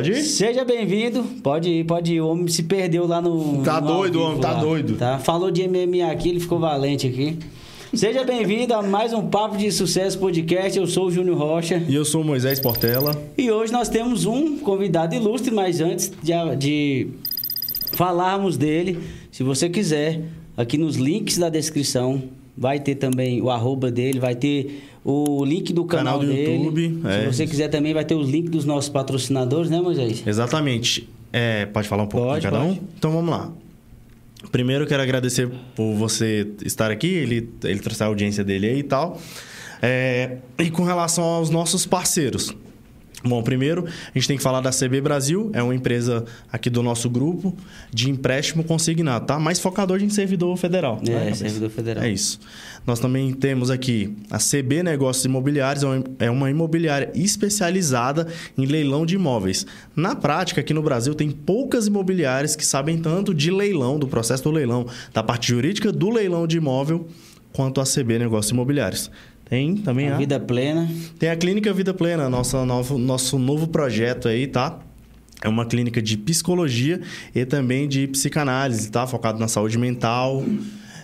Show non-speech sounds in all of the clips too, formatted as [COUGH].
Pode ir? Seja bem-vindo. Pode ir, pode ir. O homem se perdeu lá no. Tá no doido, homem, tá lá, doido. Tá? Falou de MMA aqui, ele ficou valente aqui. Seja bem-vindo a mais um Papo de Sucesso Podcast. Eu sou o Júnior Rocha. E eu sou o Moisés Portela. E hoje nós temos um convidado ilustre, mas antes de, de falarmos dele, se você quiser, aqui nos links da descrição vai ter também o arroba dele, vai ter o link do canal, Canal do dele. YouTube, Se é. você quiser também, vai ter os links dos nossos patrocinadores, né, Moisés? Exatamente. É, pode falar um pouco Pode, de cada um? pode. Então vamos lá. Primeiro quero agradecer por você estar aqui, ele, ele trouxe a audiência dele aí e tal. É, e com relação aos nossos parceiros. Bom, primeiro a gente tem que falar da CB Brasil, é uma empresa aqui do nosso grupo de empréstimo consignado, tá? Mais focador em servidor federal. É, né, servidor federal. É isso. Nós também temos aqui a CB Negócios Imobiliários, é é uma imobiliária especializada em leilão de imóveis. Na prática, aqui no Brasil, tem poucas imobiliárias que sabem tanto de leilão, do processo do leilão, da parte jurídica do leilão de imóvel, quanto a CB Negócios Imobiliários. Tem também A a, vida plena. tem a Clínica Vida Plena, nossa, novo, nosso novo projeto aí, tá? É uma clínica de psicologia e também de psicanálise, tá? Focado na saúde mental.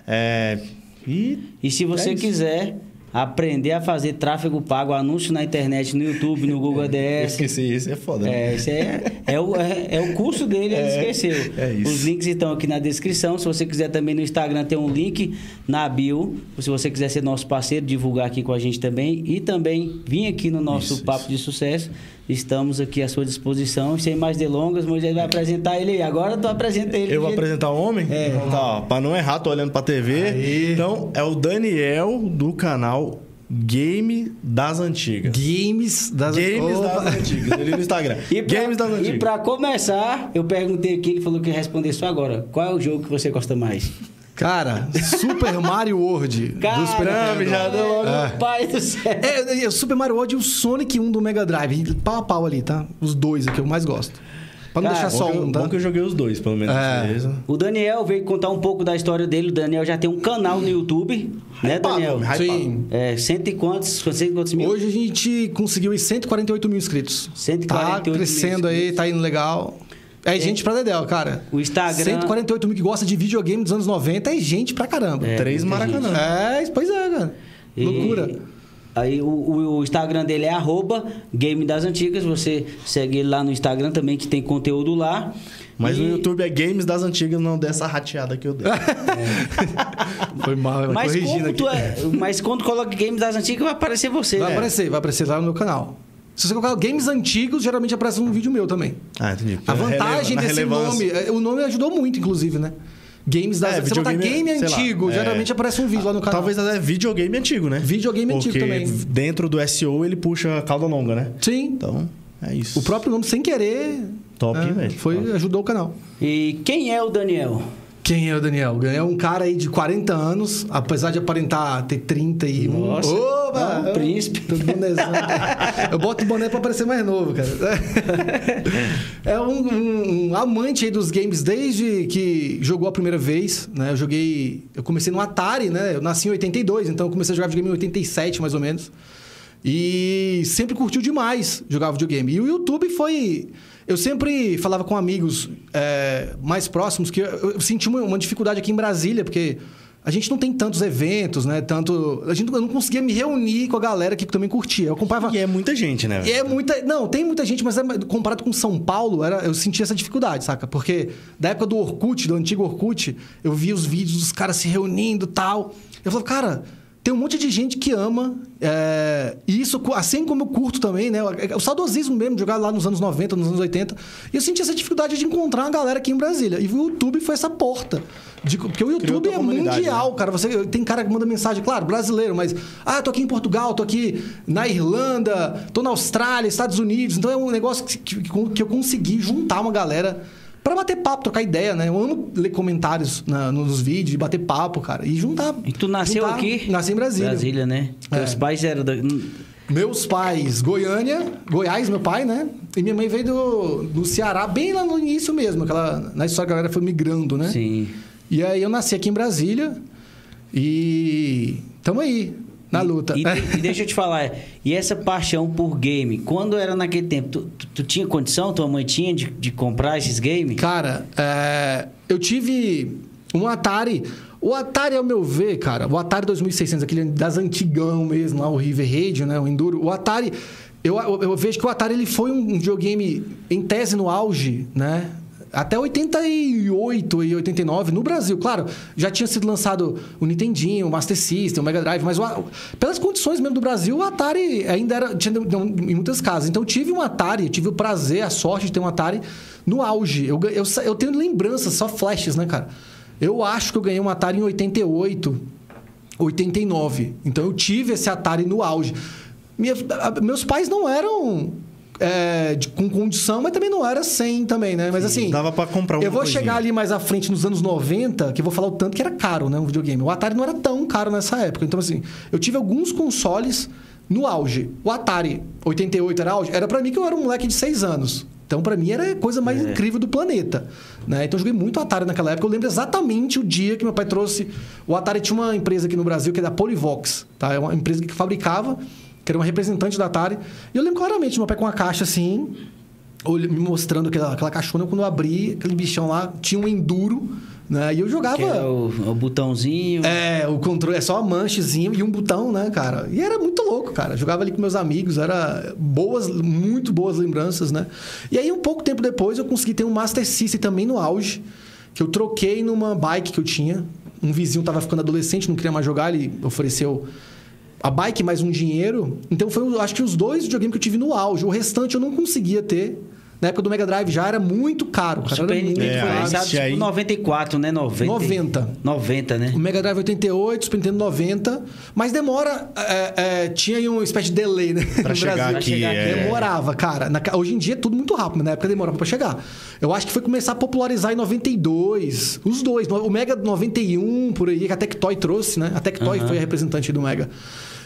É... E E se você É quiser aprender a fazer tráfego pago, anúncio na internet, no YouTube, no Google [LAUGHS] eu ADS. esqueci, esse é foda. né? É, esse é, é, o, é, é o curso dele, ele [LAUGHS] É, esqueceu. é isso. Os links estão aqui na descrição. Se você quiser também no Instagram, tem um link na bio. Se você quiser ser nosso parceiro, divulgar aqui com a gente também. E também vir aqui no nosso Isso, Papo isso. de Sucesso. Estamos aqui à sua disposição. Sem mais delongas, Moisés vai apresentar ele aí. Agora tu apresenta ele. Eu vou apresentar o homem? É. Tá, ó, pra não errar, tô olhando pra TV. Aí. Então, é o Daniel do canal Game das Antigas. Games das Games das Antigas, ali no Instagram. E pra, Games das e Antigas. pra começar, eu perguntei aqui, ele falou que ia responder só agora. Qual é o jogo que você gosta mais? Cara, Super Mario World do Super Caramba, Nintendo. já deu logo. Meu pai do céu. É, é, o Super Mario World e o Sonic 1 do Mega Drive. Pau a pau ali, tá? Os dois aqui, eu mais gosto. Pra não Cara, deixar só que um, tá? Bom que eu joguei os dois, pelo menos. É. beleza? O Daniel veio contar um pouco da história dele. O Daniel já tem um canal no YouTube, né, Hypado, Daniel? Sim. É, cento e quantos? Cento e quantos mil? Hoje a gente conseguiu aí 148 mil inscritos. 148 Tá mil crescendo aí, inscritos. tá indo legal. É, gente pra Dedéu, cara. O Instagram- 148 mil que gosta de videogame dos anos 90 é gente pra caramba. É, Três muita Maracanã. É, pois é, cara. E- Loucura. Aí o, o- Instagram dele é arroba Game das Antigas. Você segue ele lá no Instagram também, que tem conteúdo lá. Mas E- no YouTube é Games das Antigas, não dessa rateada que eu dei. [LAUGHS] Foi mal, Mas, corrigindo aqui. é, mas quando coloca Game das Antigas, vai aparecer você, Vai né? aparecer, vai aparecer lá no meu canal. Se você colocar games antigos, geralmente aparece um vídeo meu também. Ah, entendi. A vantagem desse nome, é, o nome ajudou muito, inclusive, né? Games das É, Você botar videogame, game sei lá, antigo, é. geralmente aparece um vídeo lá no canal. Talvez até videogame antigo, né? Videogame antigo Porque também. dentro do SEO ele puxa cauda longa, né? Sim. Então, é isso. O próprio nome, sem querer, Top, é, velho. foi, Top. ajudou o canal. E quem é o Daniel? Quem é o Daniel? É um cara aí de 40 anos, apesar de aparentar ter 31. Nossa, Oba! é um príncipe. Tô de bonézão. [LAUGHS] Eu boto o boné pra parecer mais novo, cara. [LAUGHS] É um, um- um amante aí dos games desde que jogou a primeira vez, né? Eu joguei... Eu comecei no Atari, né? Eu nasci em 82, então eu comecei a jogar videogame em 87, mais ou menos. E sempre curtiu demais jogar videogame. E o YouTube foi. Eu sempre falava com amigos é, mais próximos que eu, eu senti uma, uma dificuldade aqui em Brasília, porque a gente não tem tantos eventos, né? Tanto. A gente, eu não conseguia me reunir com a galera que também curtia. Eu acompanhava. E é muita gente, né? E é muita. Não, tem muita gente, mas é- comparado com São Paulo, era, eu sentia essa dificuldade, saca? Porque da época do Orkut, do antigo Orkut, eu via os vídeos dos caras se reunindo e tal. Eu falava, cara, tem um monte de gente que ama. é, e isso, assim como eu curto também, né? O saudosismo mesmo, jogar lá nos anos 90, nos anos 80. E eu sentia essa dificuldade de encontrar uma galera aqui em Brasília. E o YouTube foi essa porta. De- porque o YouTube é comunidade, mundial, cara. Você, tem cara que manda mensagem, claro, brasileiro, mas. Ah, tô aqui em Portugal, tô aqui na Irlanda, tô na Austrália, Estados Unidos. Então é um negócio que, que- que eu consegui juntar uma galera pra bater papo, trocar ideia, né? Eu amo ler comentários na- nos vídeos bater papo, cara. E juntar. E tu nasceu juntar- aqui? Nasci em Brasília. Brasília, né? É. Teus pais eram da... Meus pais, Goiânia, Goiás, meu pai, né? E minha mãe veio do, do Ceará, bem lá no início mesmo. Aquela, na história que a galera foi migrando, né? Sim. E aí eu nasci aqui em Brasília e tamo aí. Na luta. E, e, deixa eu te falar, e essa paixão por game, quando era naquele tempo, tu, tu, tu tinha condição, tua mãe tinha de, de comprar esses games? Cara, é, eu tive um Atari. O Atari, ao meu ver, cara, o Atari 2600, aquele das antigão mesmo, lá o River Raid, né, o Enduro, o Atari, eu, eu, eu, vejo que o Atari ele foi um videogame em tese no auge, né? Até 88 e 89 no Brasil. Claro, já tinha sido lançado o Nintendinho, o Master System, o Mega Drive, mas o, pelas condições mesmo do Brasil, o Atari ainda era tinha em muitas casas. Então eu tive um Atari, tive o prazer, a sorte de ter um Atari no auge. Eu, eu, eu tenho lembranças, só flashes, né, cara? Eu acho que eu ganhei um Atari em 88, 89. Então eu tive esse Atari no auge. Minha, meus pais não eram é, de, com condição, mas também não era sem também, né? Mas Sim, assim. Dava para comprar um Eu vou coisinha. chegar ali mais à frente nos anos 90, que eu vou falar o tanto que era caro, né? Um videogame. O Atari não era tão caro nessa época. Então, assim, eu tive alguns consoles no auge. O Atari 88 era auge. Era para mim que eu era um moleque de 6 anos. Então, para mim, era a coisa mais é. incrível do planeta. Né? Então, eu joguei muito Atari naquela época. Eu lembro exatamente o dia que meu pai trouxe. O Atari tinha uma empresa aqui no Brasil que é da Polivox. Tá? É uma empresa que fabricava que era uma representante da Atari. E eu lembro claramente, meu pai com uma caixa assim, me mostrando aquela, aquela caixona, quando eu abri, aquele bichão lá, tinha um enduro. Né? E eu jogava. Que o, o, botãozinho. É, o controle, é só uma manchezinho e um botão, né, cara? E era muito louco, cara. Eu jogava ali com meus amigos, era boas, muito boas lembranças, né? E aí, um pouco tempo depois, eu consegui ter um Master System também no auge, que eu troquei numa bike que eu tinha. Um vizinho tava ficando adolescente, não queria mais jogar, ele ofereceu a bike mais um dinheiro. Então foi, acho que os dois videogames que eu tive no auge. O restante eu não conseguia ter. Na época do Mega Drive já era muito caro. Cara. Super Nintendo é, foi lançado tipo aí... 94, né? 90. 90. 90, né? O Mega Drive 88, Super Nintendo 90. Mas demora... É, é, tinha aí uma espécie de delay, né? Pra [LAUGHS] chegar aqui. Chegar aqui. É... Demorava, cara. Na, hoje em dia é tudo muito rápido. Na época demorava pra chegar. Eu acho que foi começar a popularizar em 92. Os dois. O Mega 91, por aí, que a Tectoy trouxe, né? A Tectoy foi a representante do Mega.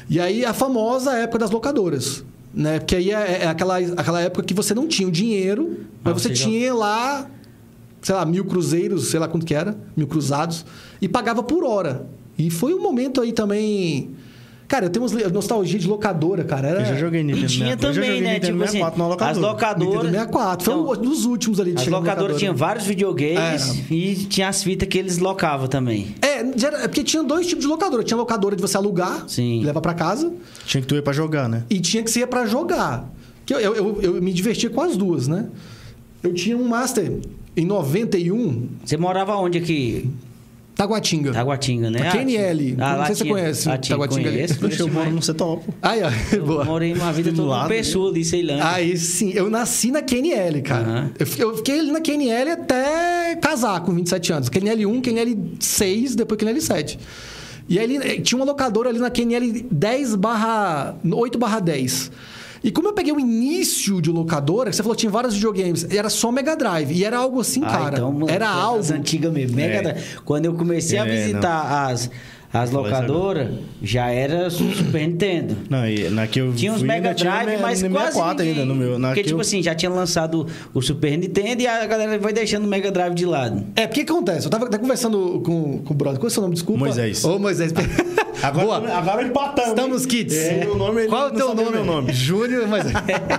E aí a famosa época das locadoras. Né? Porque aí é, é aquela, aquela época que você não tinha o dinheiro, mas ah, você tinha lá, sei lá, mil cruzeiros, sei lá quanto que era, mil cruzados, e pagava por hora. E foi um momento aí também Cara, eu tenho nostalgia de locadora, cara. Era... Eu já joguei Nintendo Tinha 64. também, né? Tipo assim, locadora. as locadoras... Nintendo 64. Foi então, um dos últimos ali de As locadoras tinham vários videogames é. e tinha as fitas que eles locavam também. É, é, porque tinha dois tipos de locadora. Tinha locadora de você alugar, Sim. levar para casa. Tinha que tu ir pra jogar, né? E tinha que ser para jogar. Que eu, eu, eu, eu me divertia com as duas, né? Eu tinha um Master em 91. Você morava onde aqui? Taguatinga. Taguatinga, né? A QNL. Ah, não sei se você conhece. A Taguatinga conheço, ali. Conheço, eu moro no Setópolis. Aí, ó. [LAUGHS] Eu boa. morei uma vida toda no Pessoa, ali, Ceilândia. Aí sim. Eu nasci na QNL, cara. Uhum. Eu, fiquei ali na QNL até casar com 27 anos. QNL 1, QNL 6, depois QNL 7. E aí eh, tinha uma locadora ali na QNL 10 barra... 8 barra 10. E como eu peguei o início de locadora, você falou que tinha vários videogames, era só Mega Drive. E era algo assim, ah, cara. Então, era algo. antigas mesmo. Mega é. Drive. Quando eu comecei é, a visitar as as locadoras já era [COUGHS] Super Nintendo. Não, e na que eu tinha uns Mega Drive, mas quase ainda no meu. Porque, tipo eu... assim, já tinha lançado o Super Nintendo e a galera vai deixando o Mega Drive de lado. É, porque acontece? Eu tava até conversando com, com o brother. Qual é o seu nome? Desculpa. Moisés. Ô, Moisés. [LAUGHS] Agora, Boa. agora empatamos. Estamos kits. É, o nome, Qual é o teu nome? Meu nome? Júnior, mas.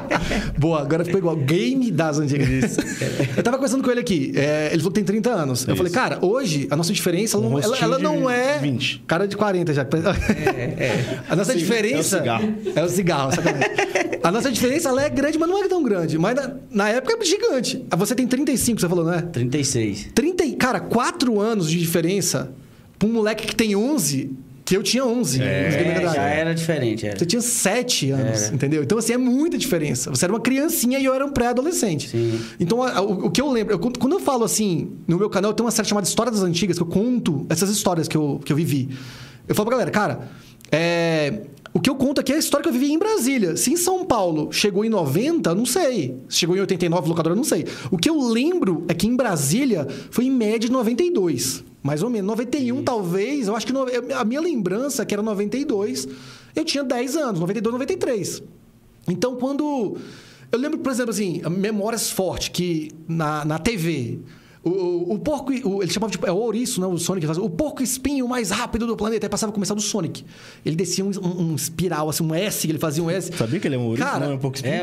[LAUGHS] Boa, agora ficou igual. Game das antigas. [LAUGHS] eu tava conversando com ele aqui. É, ele falou que tem 30 anos. Isso. Eu falei, cara, hoje a nossa diferença, um ela, ela, não é. 20. Cara de 40 já. É, é. A nossa Sim, diferença. É o cigarro. É o cigarro, A nossa diferença ela é grande, mas não é tão grande. Mas na, na época é gigante. Você tem 35, você falou, não é? 36. 30, cara, 4 anos de diferença pra um moleque que tem 11 que eu tinha 11. É, já era diferente. Era. Você tinha 7 anos, era. entendeu? Então, assim, é muita diferença. Você era uma criancinha e eu era um pré-adolescente. Então, o, o, que eu lembro... Eu, quando eu falo, assim, no meu canal, eu tenho uma série chamada História das Antigas, que eu conto essas histórias que eu, que eu vivi. Eu falo pra galera, cara, é, o que eu conto aqui é a história que eu vivi em Brasília. Se em São Paulo chegou em 90, não sei. Se chegou em 89, locadora, não sei. O que eu lembro é que em Brasília foi em média de 92. Mais ou menos. 91, Sim. talvez. Eu acho que no, a minha lembrança, que era 92, eu tinha 10 anos. 92, 93. Então, quando... Eu lembro, por exemplo, assim, memórias fortes que na, na TV O, o, o porco. o- ele chamava de. É o ouriço, né? O Sonic. ele fazia, O porco espinho mais rápido do planeta. Aí passava a começar do Sonic. Ele descia um, um, um espiral, assim, um S, ele fazia um S. Sabia que ele é um ouriço? Cara, não, é um pouco espinho. É,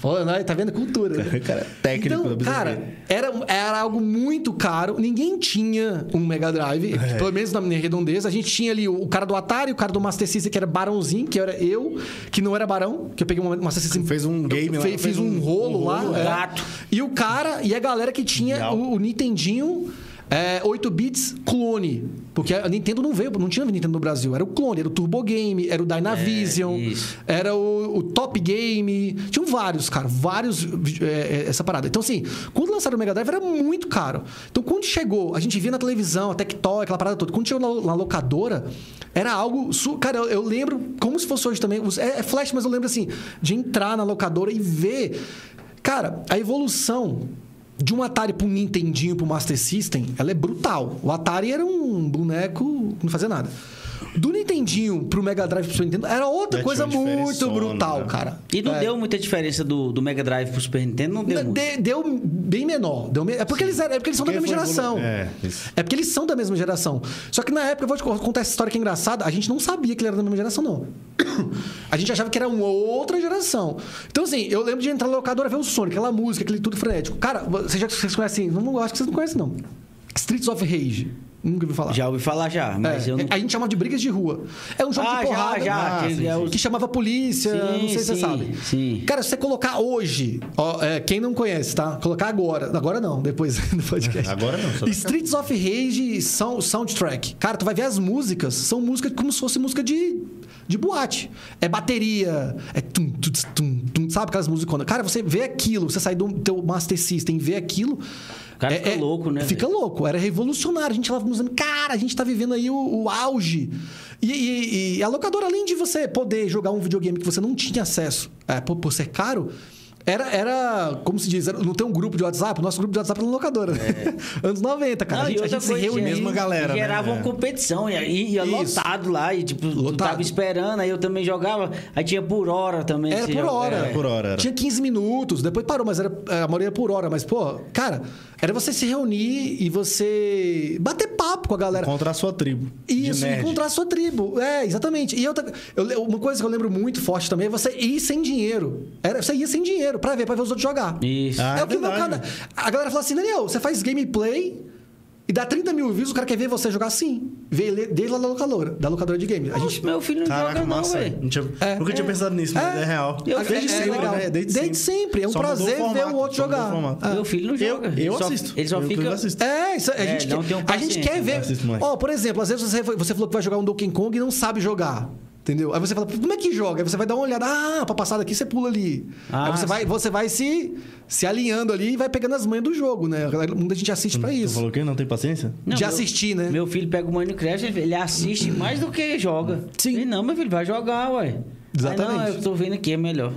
Pô, não, [LAUGHS] tá vendo cultura. né? [LAUGHS] Cara, técnico Então, cara, era, era algo muito caro. Ninguém tinha um Mega Drive, É. pelo menos na minha redondeza. A gente tinha ali o, o cara do Atari, o cara do Master System, que era barãozinho, que era eu, que não era barão, que eu peguei um Master System. Fez um game lá, fe- fez Fiz um, um- rolo um lá. rolo, é. gato. E o cara e a galera que tinha o, o Nintendinho. É, 8 bits clone. Porque a Nintendo não veio, não tinha Nintendo no Brasil. Era o clone, era o Turbo Game, era o Dynavision, isso. era o, o Top Game. Tinham vários, cara. Vários. é, é, essa parada. Então, assim, quando lançaram o Mega Drive era muito caro. Então, quando chegou, a gente via na televisão, a Tectoy, aquela parada toda. Quando chegou na, na locadora, era algo. su- Cara, eu, eu lembro, como se fosse hoje também. É, é flash, mas eu lembro, assim, de entrar na locadora e ver. Cara, a evolução de um Atari pro Nintendinho pro Master System, ela é brutal. O Atari era um boneco que não fazia nada. Do Nintendinho pro Mega Drive pro Super Nintendo era outra Já coisa muito brutal, né? cara. E não É. deu muita diferença do, do Mega Drive pro Super Nintendo? Não deu muito. De- deu bem menor. Deu me- É porque eles, é porque eles são da Porque mesma foi geração. evolu- É, isso. É porque eles são da mesma geração. Só que na época, eu vou te contar essa história que é engraçada, a gente não sabia que ele era da mesma geração, não. [COUGHS] A gente achava que era uma outra geração. Então, assim, eu lembro de entrar na locadora ver o Sonic, aquela música, aquele tudo frenético. Cara, vocês já vocês conhecem? Não, não acho que vocês não conhecem, não. Streets of Rage. Nunca ouviu falar. Já ouvi falar já, mas É, eu não... A gente chamava de brigas de rua. É um jogo Ah, de já, porrada. já, Ah, que sim, é sim. que chamava polícia, Sim, não sei se você sim, sabe. sim. Cara, se você colocar hoje, ó, é, quem não conhece, tá? Colocar agora. Agora não, depois [LAUGHS] do podcast. Agora não, só- Streets of Rage são soundtrack. Cara, tu vai ver as músicas, são músicas como se fosse música de, de boate. É bateria, é tum, tum, tum, tum, sabe aquelas músicas? Cara, você vê aquilo, você sai do teu Master System e vê aquilo. O cara fica louco, né, Fica louco, era revolucionário. A gente tava dizendo, cara, a gente tá vivendo aí o, o auge. E, e- e a locadora, além de você poder jogar um videogame que você não tinha acesso é, por, por ser caro, era, era, como se diz, era- não tem um grupo de WhatsApp? O nosso grupo de WhatsApp era na locadora. [LAUGHS] Anos 90, cara. É. Não, a gente, a gente se reunia. tinha- mesma galera, e né? gerava uma É. competição, e aí ia Isso. lotado lá, e tipo, Lotado. tava esperando, aí eu também jogava, aí tinha por hora também. Era por hora. é. Era por hora, era. Tinha 15 minutos, depois parou, mas era, a maioria era por hora. Mas, pô, cara, era você se reunir e você bater papo com a galera. Contra a sua tribo. Isso, encontrar a sua tribo. É, exatamente. E outra, eu, uma coisa que eu lembro muito forte também é você ir sem dinheiro. Era, você ia sem dinheiro pra ver, pra ver os outros jogar. Isso. Ah, é é o que meu verdade. cara. A galera fala assim, Daniel, você faz gameplay e dá 30 mil views, o cara quer ver você jogar assim. Vê ele desde lá da locadora, da locadora de game. A Nossa, gente. meu filho não Caraca, joga não, massa. velho. Não tinha- É. Nunca tinha pensado nisso, mas é, real. Eu- Desde é, sempre, legal. né? Desde sempre. É um Só prazer ver formato, o outro jogar. Ah. Meu filho não Eu, joga. eu ele só, assisto. Ele só eu, fica... Eu assisto. É, isso, a É, gente não quer, tenho a gente quer ver. Ó, por exemplo, às vezes você, você falou que vai jogar um Donkey Kong e não sabe jogar. Entendeu? Aí você fala, como é que joga? Aí você vai dar uma olhada, ah, pra passar daqui você pula ali. Ah, Aí você vai, você vai se, se alinhando ali e vai pegando as manhas do jogo, né? Muita gente assiste pra Tu isso. falou que não tem paciência? Não, de meu- assistir, né? Meu filho pega o Minecraft, ele assiste mais do que joga. Sim. E não, meu filho, vai jogar, ué. Exatamente. Aí, não, eu tô vendo aqui, é melhor.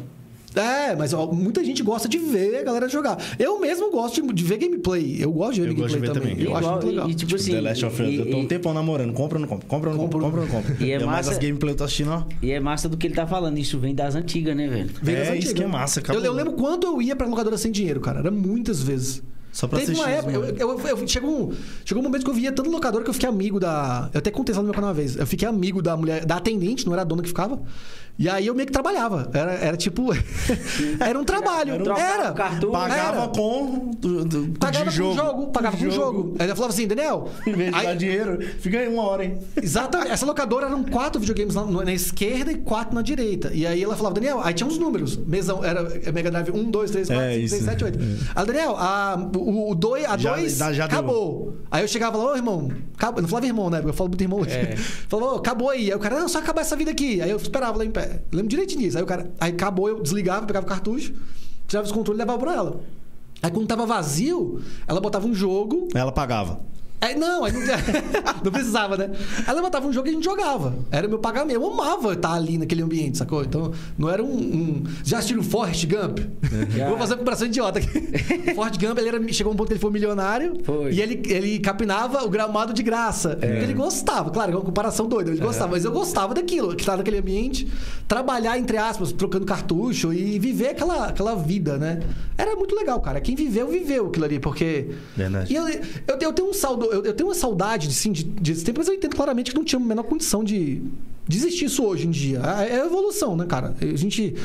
É, mas ó, muita gente gosta de ver a galera jogar. Eu mesmo gosto de, de ver gameplay. Eu gosto de ver Eu gameplay de ver também. também. Eu acho muito legal. E, tipo assim... The Last of Us. e- eu tô um e- tempão namorando. Compra ou não compra? Compra ou não compra? Compra ou não compra? E é mais massa- as gameplay eu tô assistindo, ó. E é massa do que ele tá falando. Isso vem das antigas, né, velho? Vem das É, isso antigas. que é massa, Eu, acabou. eu lembro quando eu ia pra locadora sem dinheiro, cara. Era muitas vezes. Só pra Teve uma assistir época. os Eu, eu, eu- chegou, um, chegou um momento que eu via tanto locador que eu fiquei amigo da. Eu até contei isso lá no meu canal uma vez. Eu fiquei amigo da mulher, da atendente, não era a dona que ficava. E aí eu meio que trabalhava. Era, era tipo. [LAUGHS] era um trabalho. Era. o cartucho. Pagava Era. com... Do, do, Pagava com o jogo, pagava com o jogo. Aí ela falava assim, Daniel. [LAUGHS] Em vez de aí- dar dinheiro, fica aí uma hora, hein? Exatamente. Essa locadora eram quatro videogames na, na esquerda e quatro na direita. E aí ela falava, Daniel, aí tinha uns números. Mesão, era Mega Drive 1, 2, 3, 4, É, 5, 6, isso. 7, 8. Aí, Daniel, a, o, o dois, a Já- 2 já- já deu. acabou. Aí eu chegava lá, ô irmão, acabou. eu não falava irmão, né? Porque eu falo muito irmão hoje. É. [LAUGHS] Falava, ô, acabou aí. Aí o cara, não, só acabar essa vida aqui. Aí eu esperava lá em pé. Eu lembro direitinho disso. Aí o cara, aí acabou, eu desligava, pegava o cartucho, tirava os controles e levava pra ela. Aí quando tava vazio, ela botava um jogo Ela pagava. Aí, não, aí não, [LAUGHS] não precisava, né? Ela botava um jogo e a gente jogava. Era meu pagamento. Eu amava estar ali naquele ambiente, sacou? Então, não era um. um... Já assistiram Forrest Gump? Já. Vou fazer uma comparação idiota aqui. O [LAUGHS] Forrest Gump, ele era, chegou um ponto que ele foi milionário. Foi. E ele, ele capinava o gramado de graça. Porque ele gostava. Claro, é uma comparação doida. Ele gostava. Mas eu gostava daquilo, que estava naquele ambiente. Trabalhar, entre aspas, trocando cartucho e viver aquela, aquela vida, né? Era muito legal, cara. Quem viveu, viveu aquilo ali. Porque. Verdade. E eu, eu, eu tenho um saldo, eu, eu tenho uma saudade assim, de, desse tempo, mas eu entendo claramente que não tinha a menor condição de, de existir isso hoje em dia. É é evolução, né, cara? A gente.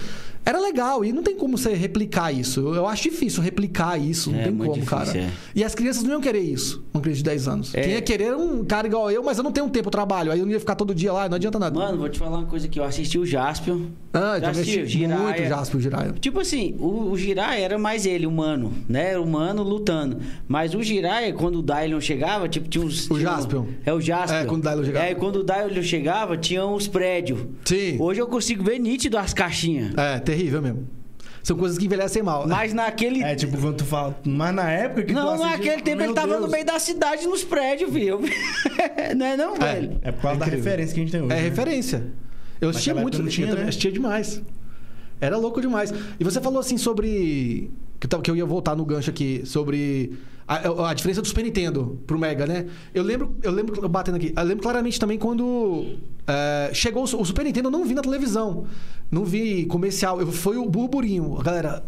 Era legal e não tem como você replicar isso. Eu, eu acho difícil replicar isso, não É, tem muito como, difícil, cara. é. E as crianças não iam querer isso, uma criança de 10 anos. É. Quem ia querer era um cara igual eu, mas eu não tenho tempo, eu trabalho. Aí eu não ia ficar todo dia lá, não adianta nada. Mano, vou te falar uma coisa aqui. Eu assisti o Jaspion. ah, Já então assisti muito Jiraiya. Jasper, o Jiraiya. Tipo assim, o, o Jiraiya era mais ele, humano, né? Era humano lutando. Mas o Jiraiya, quando o Dylion chegava, tipo, tinha uns... O tinha um- Jaspion. É, o Jaspion. É, quando o Dylion chegava. É, quando o Dylion chegava, tinha uns prédios. Sim. Hoje eu consigo ver nítido as caixinhas. É, terrível mesmo. São coisas que envelhecem mal. né? Mas naquele... É tipo quando tu fala. Mas na época que tu Não, assistia, naquele tempo meu ele tava Deus. no meio da cidade, nos prédios, viu? [LAUGHS] não é não, velho? É por causa da Incrível. referência que a gente tem hoje. É né? referência. Eu assistia muito, não tinha, eu né? assistia demais. Era louco demais. E você falou assim sobre. Que eu tava- que eu ia voltar no gancho aqui, sobre a, a diferença do Super Nintendo pro Mega, né? Eu lembro, eu lembro, batendo aqui, eu lembro claramente também quando é, chegou o, o Super Nintendo, eu não vi na televisão. Não vi comercial. Eu, foi o burburinho. A galera.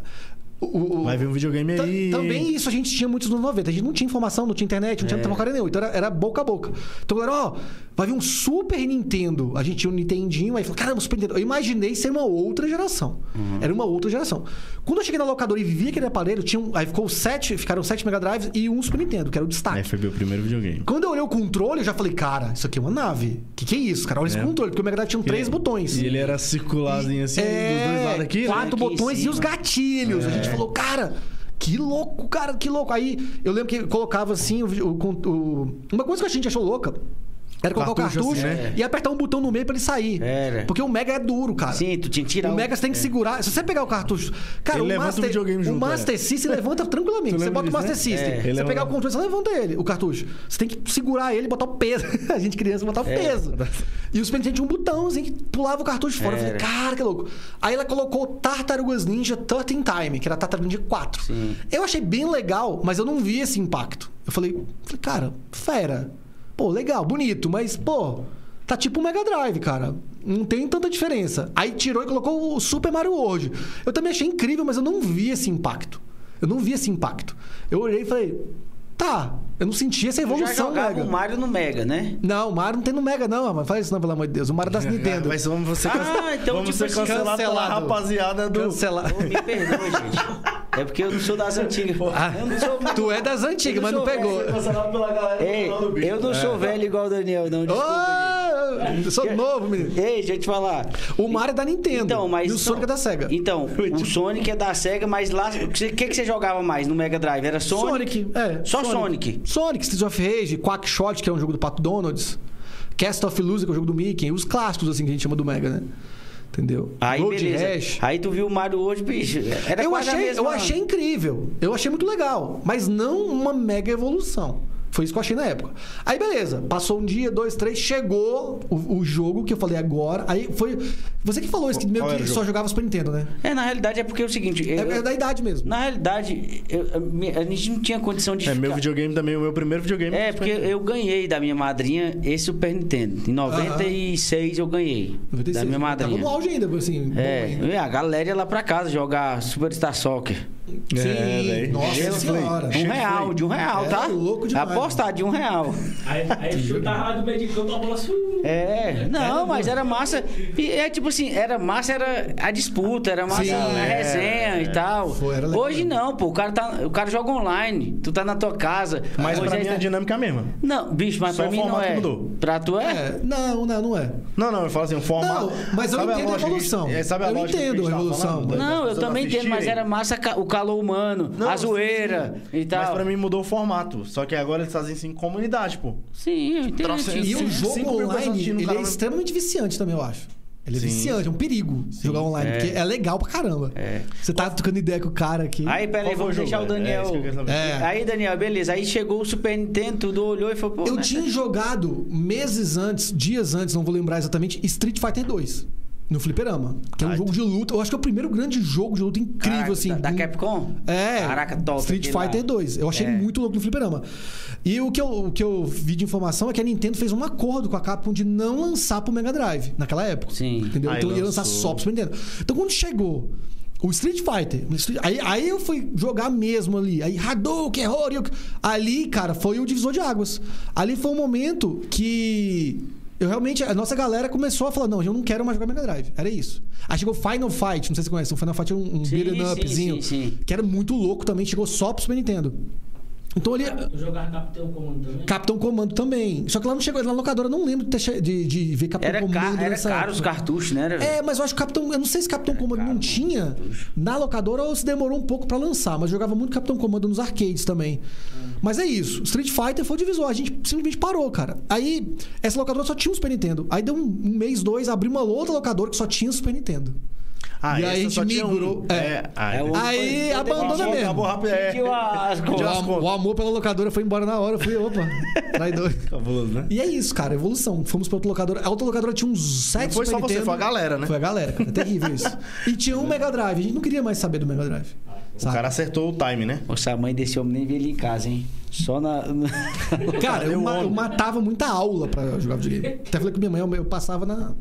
o- o- Vai vir um videogame aí. Também isso a gente tinha muitos nos 90. A gente não tinha informação, não tinha internet, não tinha É. porcaria nenhuma. Então era, era boca a boca. Então, galera, ó, vai vir um Super Nintendo. A gente tinha um Nintendinho, aí falou, caramba, Super Nintendo. Eu imaginei ser uma outra geração. Uhum. Era uma outra geração. Quando eu cheguei na locadora e vi aquele aparelho, tinha um, aí ficou sete, ficaram sete Mega Drives e um Super Nintendo, que era o destaque. Aí foi meu primeiro videogame. Quando eu olhei o controle, eu já falei, cara, isso aqui é uma nave. Que que é isso, cara? Olha esse É. controle, porque o Mega Drive tinha três botões. E ele era circularzinho assim, É, dos dois lados aqui, né? quatro Aqui em botões e cima. os gatilhos. A gente É. falou, cara, que louco, cara, que louco. Aí eu lembro que colocava assim, o, o- o- uma coisa que a gente achou louca. Era colocar Cartucho, o cartucho assim, né? e apertar um botão no meio pra ele sair. Era. Porque o Mega é duro, cara. Sim, tu tinha que tirar O o- Mega você tem que segurar. Se você pegar o cartucho. Cara, Ele o levanta o Master, o junto, Master é. System levanta tranquilamente. Você bota o disso, Master né? System. É. Você Ele pegar o levanta. controle, você levanta ele, o cartucho. Você tem que segurar ele e botar o peso. [LAUGHS] a gente criança botar o É. peso. E o Super Nintendo tinha um botãozinho que pulava o cartucho fora. Eu falei, Era. cara, que louco. Aí ela colocou Tartarugas Ninja 13 Time, que era Tartarugas Ninja 4. Sim. Eu achei bem legal, mas eu não vi esse impacto. Eu falei, falei, cara, fera. Pô, legal, bonito, mas, pô, tá tipo o Mega Drive, cara. Não tem tanta diferença. Aí tirou e colocou o Super Mario World. Eu também achei incrível, mas eu não vi esse impacto. Eu não vi esse impacto. Eu olhei e falei, tá, eu não senti essa já evolução, jogava Mega. o Mario no Mega, né? Não, o Mario não tem no Mega, não, mano. Faz isso não, pelo amor de Deus. O Mario é da Nintendo. Mas vamos ser, Ah, então, vamos tipo ser assim, cancelados pela cancelado. rapaziada do. Cancelar. Ô, me perdoa, gente. É porque eu não sou das antigas. Ah, eu não sou... tu é das antigas, mas não pegou. velho. Cancelado pela galera Ei, eu não sou velho igual o Daniel, não. Desculpa, Ô, eu sou novo, menino. Ei, deixa eu te falar. O Mario é da Nintendo. Então, mas. E o Sonic é da Sega. Então, [LAUGHS] o Sonic é da Sega, mas lá. O que, que que você jogava mais no Mega Drive? Era Sonic? Sonic, é. Só Sonic. Sonic, Streets of Rage, Quackshot, que é um jogo do Pato Donalds. Cast of Illusion, que é o jogo do Mickey. Os clássicos, assim, que a gente chama do Mega, né? Entendeu? Aí, Road beleza. Aí tu viu o Mario hoje, bicho. Era eu achei, eu achei incrível. Eu achei muito legal. Mas não uma mega evolução. Foi isso que eu achei na época. Aí, beleza. Passou um dia, dois, três. Chegou o, o jogo que eu falei agora. Aí foi. Você que falou isso, que meio que só jogo? jogava Super Nintendo, né? É, na realidade é porque é o seguinte. É, eu- é da idade mesmo. Na realidade, eu- a, gente não tinha condição de É, meu ficar- videogame também, o meu primeiro videogame. É, porque eu ganhei da minha madrinha esse Super Nintendo. Em 96 eu ganhei. 96. Da minha madrinha. Tava no auge ainda, assim. É, ainda. a galera ia lá pra casa jogar Superstar Soccer. É, Sim, velho. nossa de senhora. play. Um real, de um real, Era tá? louco demais, Apostar de um real. Aí, aí chutava lá do meio de campo, a bola subiu. É, não, mas era massa. E é tipo assim, era massa, era a disputa, era massa Sim, a é, resenha e tal. Foi, Hoje mesmo. não, pô. O cara, tá, o cara joga online, tu tá na tua casa. Mas Hoje pra mim tá- a dinâmica é a mesma. Não, bicho, mas Só pra o mim não formato é. mudou. Pra tu é? É, não, não, não é. Não, não, eu falo assim, o formato. Não, mas eu Sabe entendo a que- evolução. é, sabe a Eu que entendo a evolução. falando? Não, eu também entendo, mas era massa o calor humano, Não, a zoeira sim, sim. e tal. Mas pra mim mudou o formato. Só que agora eles fazem isso em comunidade, pô. Sim, eu entendo. Troça- E o Sim, jogo online, ele cara, é extremamente viciante também, eu acho. Ele é Sim. viciante, é um perigo jogar online, porque é legal pra caramba. É. Você tá trocando ideia com o cara aqui. Aí, peraí, vamos o jogo? deixar o É, Daniel. é. É. Aí, Daniel, beleza. Aí chegou o Super Nintendo, tudo olhou e falou, pô. Eu né, tinha jogado meses antes, dias antes, não vou lembrar exatamente, Street Fighter 2. No Fliperama. Que é um Ai, jogo de luta. Eu acho que é o primeiro grande jogo de luta incrível, Caraca, assim. Da, da um- Capcom? É. Caraca, top. Street lá. Fighter 2. Eu achei É. muito louco no Fliperama. E o que, eu, o que eu vi de informação é que a Nintendo fez um acordo com a Capcom de não lançar pro Mega Drive naquela época. Sim. Entendeu? Aí então ia lançar lançou. só pro Super Nintendo. Então quando chegou o Street Fighter, o aí, aí eu fui jogar mesmo ali. Aí Hadouken, Horyuken. Ali, cara, foi o divisor de águas. Ali foi um momento que eu realmente, a nossa galera começou a falar: não, eu não quero mais jogar Mega Drive. Era isso. Aí chegou Final Fight, não sei se você conhece. O Final Fight é um, um Sim, beat'em upzinho. sim, sim. Que era muito louco também, chegou só pro Super Nintendo. Então ali. Tu jogava Capitão Comando também? Capitão Comando também. Só que lá não chegou, lá na locadora eu não lembro de, de, de ver Capitão Era, Comando. ca... era nessa caro os cartuchos, né? Era- É, mas eu acho que Capitão. Eu não sei se Capitão Comando caro, não tinha na locadora ou se demorou um pouco pra lançar, mas jogava muito Capitão Comando nos arcades também. Mas é isso. Street Fighter foi o divisor. A gente simplesmente parou, cara. Aí, essa locadora só tinha o Super Nintendo. Aí deu um, um mês, dois, abriu uma outra locadora que só tinha o Super Nintendo. Ah, E aí a gente tinha um. migrou, é. É, ah, É Aí foi- abandona foi- mesmo. Acabou rápido. É. [LAUGHS] O, amor pela locadora foi embora na hora. Eu fui, opa, traidor. [LAUGHS] Cabuloso, né? E é isso, cara, evolução. Fomos pra outra locadora. A outra locadora tinha uns sete Não foi só você, foi a galera, né? Foi a galera, cara. É terrível isso. [LAUGHS] E tinha um Mega Drive. A gente não queria mais saber do Mega Drive. O sabe? cara acertou o time, né? Nossa, a mãe desse homem nem via ele em casa, hein? Só na. Cara, eu, ma- eu matava muita aula pra jogar videogame. Até falei com minha mãe, eu- eu passava na,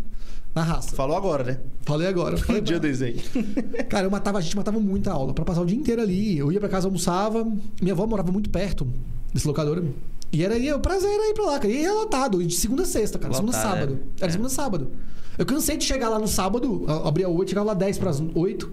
na raça. Falou agora, né? Falei agora. Falei [LAUGHS] dia aí. [LAUGHS] Cara, eu matava, a gente matava muita aula pra passar o dia inteiro ali. Eu ia pra casa, almoçava. Minha avó morava muito perto desse locador. E era aí, o prazer era ir pra lá, cara. E ia lotado, de segunda a sexta, cara. segunda a sábado. é. Era É. segunda a sábado. Eu cansei de chegar lá no sábado, a- abria 8, chegava lá 10 pras 8.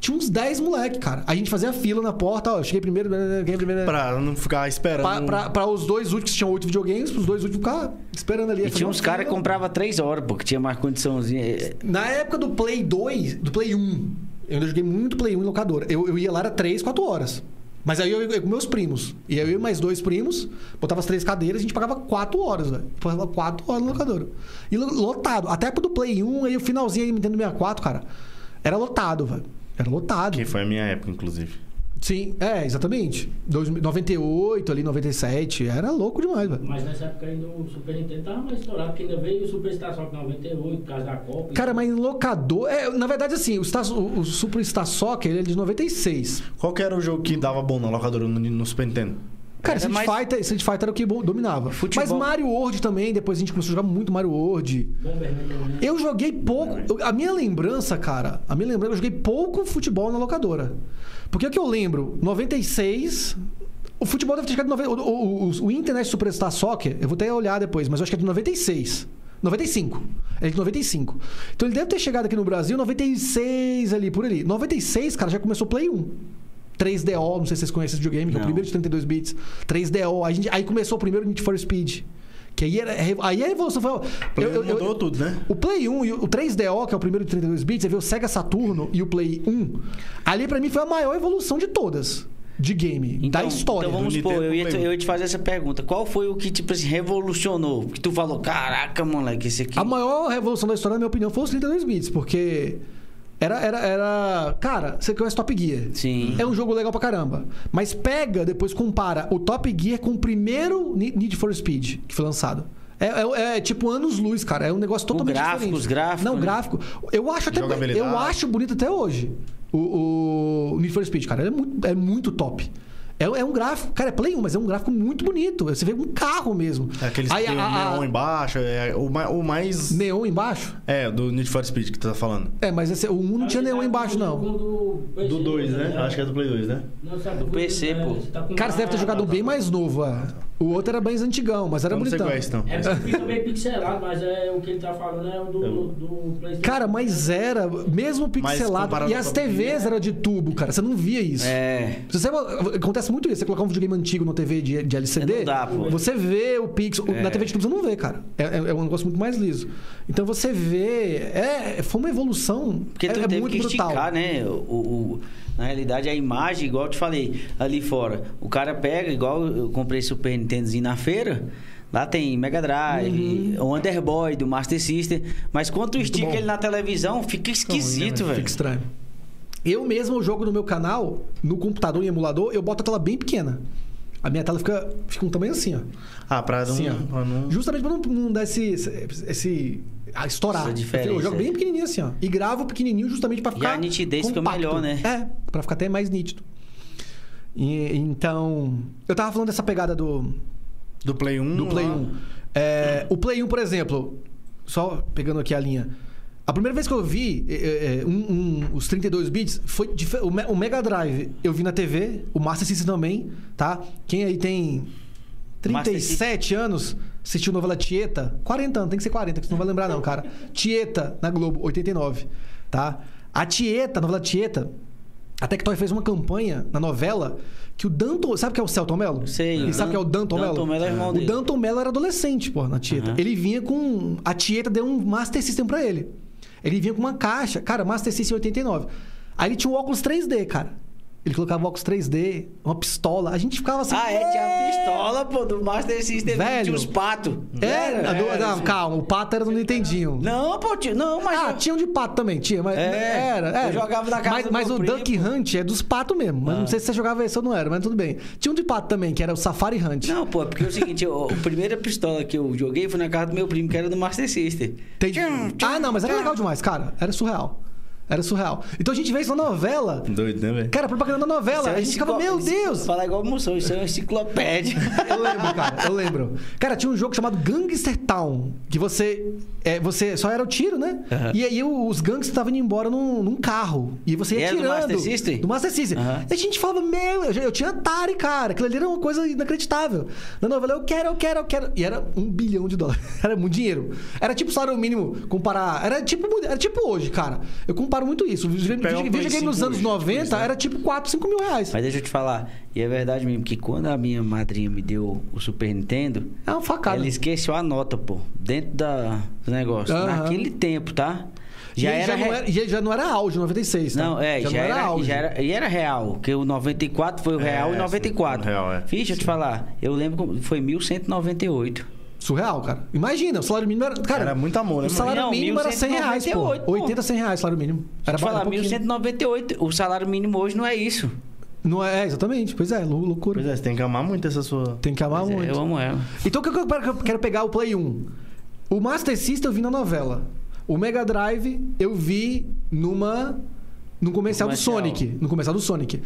Tinha uns 10 moleque, cara. A gente fazia fila na porta, ó. Eu cheguei primeiro, ganhei primeiro. Pra não ficar esperando. Pra, pra, pra os dois últimos que tinham oito videogames, pros dois últimos ficar esperando ali. E tinha uns caras que compravam três horas, porque tinha mais condiçãozinha. Na época do Play 2, do Play 1, eu ainda joguei muito Play 1 em locadora. Eu, eu ia lá, era 3, 4 horas. Mas aí eu ia com meus primos. E aí eu e mais dois primos, botava as três cadeiras, a gente pagava 4 horas, velho. Pagava 4 horas no locadora. E lo- lotado. Até pro do Play 1, aí o finalzinho aí, Nintendo 64, cara, era lotado, velho. Era lotado. Que foi a minha época, inclusive. Sim, é, exatamente. Dois- 98, ali, 97. Era louco demais, velho. Mas nessa época ainda o Super Nintendo tava mais estourado, porque ainda veio o Super Star Soccer 98, por causa da Copa. Cara, mas em locador. É, na verdade, assim, o, Star, o, o Super Star Soccer ele é de 96. Qual que era o jogo que dava bom na locadora no, no Super Nintendo? Cara, Street, mais- Fighter, Street Fighter era o que dominava. Futebol. Mas Mario World também, depois a gente começou a jogar muito Mario World. Eu joguei pouco. a minha lembrança, cara, a minha lembrança, eu joguei pouco futebol na locadora. Porque o que eu lembro, 96. O futebol deve ter chegado nove- o, o, o, o Internet Superstar Soccer, eu vou até olhar depois, mas eu acho que é de 96. 95. É de 95. Então ele deve ter chegado aqui no Brasil 96 ali, por ali. 96, cara, já começou o Play 1. 3DO, não sei se vocês conhecem esse videogame, que é o primeiro de 32 bits. 3DO. Aí, a gente- aí começou o primeiro Need for Speed. Que aí, era, aí a evolução foi. eu- eu- eu- Mudou tudo, né? o Play 1 e o 3DO, que é o primeiro de 32 bits, você vê o Sega Saturno e o Play 1. Ali pra mim foi a maior evolução de todas de game, da história. Então vamos supor, eu ia, te, eu ia te fazer essa pergunta. Qual foi o que, tipo assim, revolucionou? Que tu falou, caraca, moleque, esse aqui. A maior revolução da história, na minha opinião, foi os 32 bits, porque era era era, cara, você conhece Top Gear? Sim. É um jogo legal pra caramba. Mas pega, depois compara o Top Gear com o primeiro Need for Speed que foi lançado. É, é- é tipo anos luz, cara. É um negócio totalmente gráfico, diferente. os gráficos, Não, né? gráfico. Eu acho até eu acho bonito até hoje. O, o Need for Speed, cara, é muito, é muito top. É, é um gráfico, cara, é Play 1, mas é um gráfico muito bonito. Você vê um carro mesmo. É aqueles Aí, que tem a- a- neon embaixo, é o mais, o mais... neon embaixo? É, do Need for Speed que tu tá falando. É, mas esse, o 1 não tinha neon embaixo, não. Do, PC, Do 2, né? Acho que é do Play 2, né? Não, sabe, Do PC, pô. tá Cara, você deve ter Ah, jogado tá, um bem mais novo, é. O outro era bem antigão, mas era não sei bonitão. é esse, não. É porque fica meio pixelado, mas é, o que ele tá falando é o do, Eu- do PlayStation. Cara, mas era, mesmo pixelado. E as TVs eram de tubo, cara. Você não via isso. É. Você, acontece muito isso. Você colocar um videogame antigo na TV de, de LCD, Não dá, pô. você vê o pixel. É. Na TV de tubo você não vê, cara. É, é- é um negócio muito mais liso. Então você vê. É, foi uma evolução. Porque é, tu é teve muito que brutal. esticar, né? O, o- na realidade, a imagem, igual eu te falei, ali fora. O cara pega, igual eu comprei Super Nintendozinho na feira. Lá tem Mega Drive, o Underboy do Master System. Mas quando tu estica Uhum. ele na televisão, fica esquisito, velho. Fica estranho. Eu mesmo jogo no meu canal, no computador, em emulador, eu boto a tela bem pequena. A minha tela fica, fica um tamanho assim, ó. Ah, pra não... Assim, ó. pra não- Justamente pra não, não dar esse. esse a estourar. Essa diferença, eu jogo bem é. pequenininho assim, ó. E gravo pequenininho justamente pra E ficar. a nitidez fica compacto. melhor, né? É, pra ficar até mais nítido. E, então. Eu tava falando dessa pegada do, Do Play 1. do Play lá. 1. É, o Play 1, por exemplo, só pegando aqui a linha. A primeira vez que eu vi é, é, um- um- os 32 bits foi o, Me- o Mega Drive. Eu vi na TV, o Master System também, tá? Quem aí tem Master 37 anos, assistiu novela Tieta, 40 anos, tem que ser 40, que você não vai lembrar não, cara. Tieta na Globo, 89, tá? A Tieta, a novela Tieta, a Tectoy fez uma campanha na novela que o Danton, sabe o que é o Celton Mello? Sei, E o sabe o que é o Danton Mello? Danton Mello é irmão O dele. Danton Mello era adolescente, pô, na Tieta. Aham. Ele vinha com. A Tieta deu um Master System pra ele. Ele vinha com uma caixa, cara, Master System 89. Aí ele tinha um óculos 3D, cara. Ele colocava óculos 3D, uma pistola. A gente ficava assim. Ah, é, tinha a pistola, pô, do Master System. Velho. Tinha os patos. Era? a do- não, calma, o pato era do Nintendinho. Não, pô, tio, não, mas... Ah, eu- tinha um de pato também, tinha, mas É, era, eu era. jogava na casa Mas, do mas o. Duck Hunt é dos patos mesmo. Mas Ah. não sei se você jogava esse ou não era, mas tudo bem. Tinha um de pato também, que era o Safari Hunt. Não, pô, porque é o seguinte, a primeira pistola que eu joguei foi na casa do meu primo, que era do Master System. Tchum, Ah, não, mas era legal demais, cara. Era surreal. Era surreal. Então a gente vê isso na novela. Doido, né, velho? Cara, propaganda da novela. É a gente ficava, meu Deus! Falar igual moção, isso é uma enciclopédia. [LAUGHS] Eu lembro, cara, eu lembro. Cara, tinha um jogo chamado Gangster Town, que você é, você só era o tiro, né? E aí os gangsters estavam indo embora num, num carro. E você ia E era do tirando. Master System? Do Master System. E a gente falava, meu, eu, eu tinha Atari, cara. Aquilo ali era uma coisa inacreditável. Na novela, eu quero, eu quero, eu quero. E era um bilhão de dólares. [LAUGHS] Era muito dinheiro. Era tipo salário mínimo comparar. Era tipo, era tipo hoje, cara. Eu comparo muito isso. O videogame um videogame nos 5 anos hoje, tipo 90 isso, né? era tipo 4, 5 mil reais. Mas deixa eu te falar, e é verdade mesmo, que quando a minha madrinha me deu o Super Nintendo, É uma facada. ela esqueceu a nota, pô, dentro da, do negócio. Aham. Naquele tempo, tá? E Já aí era, já, não re- era, e já não era auge, 96, tá? Não, é, já, não era, auge. já era, e era real, porque o 94 foi o real É, e 94. sim, real, é. Fiz, deixa eu te falar, eu lembro que foi 1198. Surreal, cara. Imagina, o salário mínimo era. Cara, Era muito amor, né, O salário Não, mínimo era 100 reais, pô. 1198, pô. 80, 100 reais, salário mínimo. Era falar, um pouquinho. 1198, o salário mínimo hoje não é isso. Não é, exatamente. Pois é, lou- loucura. Pois é, você tem que amar muito essa sua. Tem que amar Pois é, muito. eu amo ela. Então o que eu quero- eu quero pegar o Play 1? O Master System eu vi na novela. O Mega Drive eu vi numa. No comercial, comercial. do Sonic. No comercial do Sonic.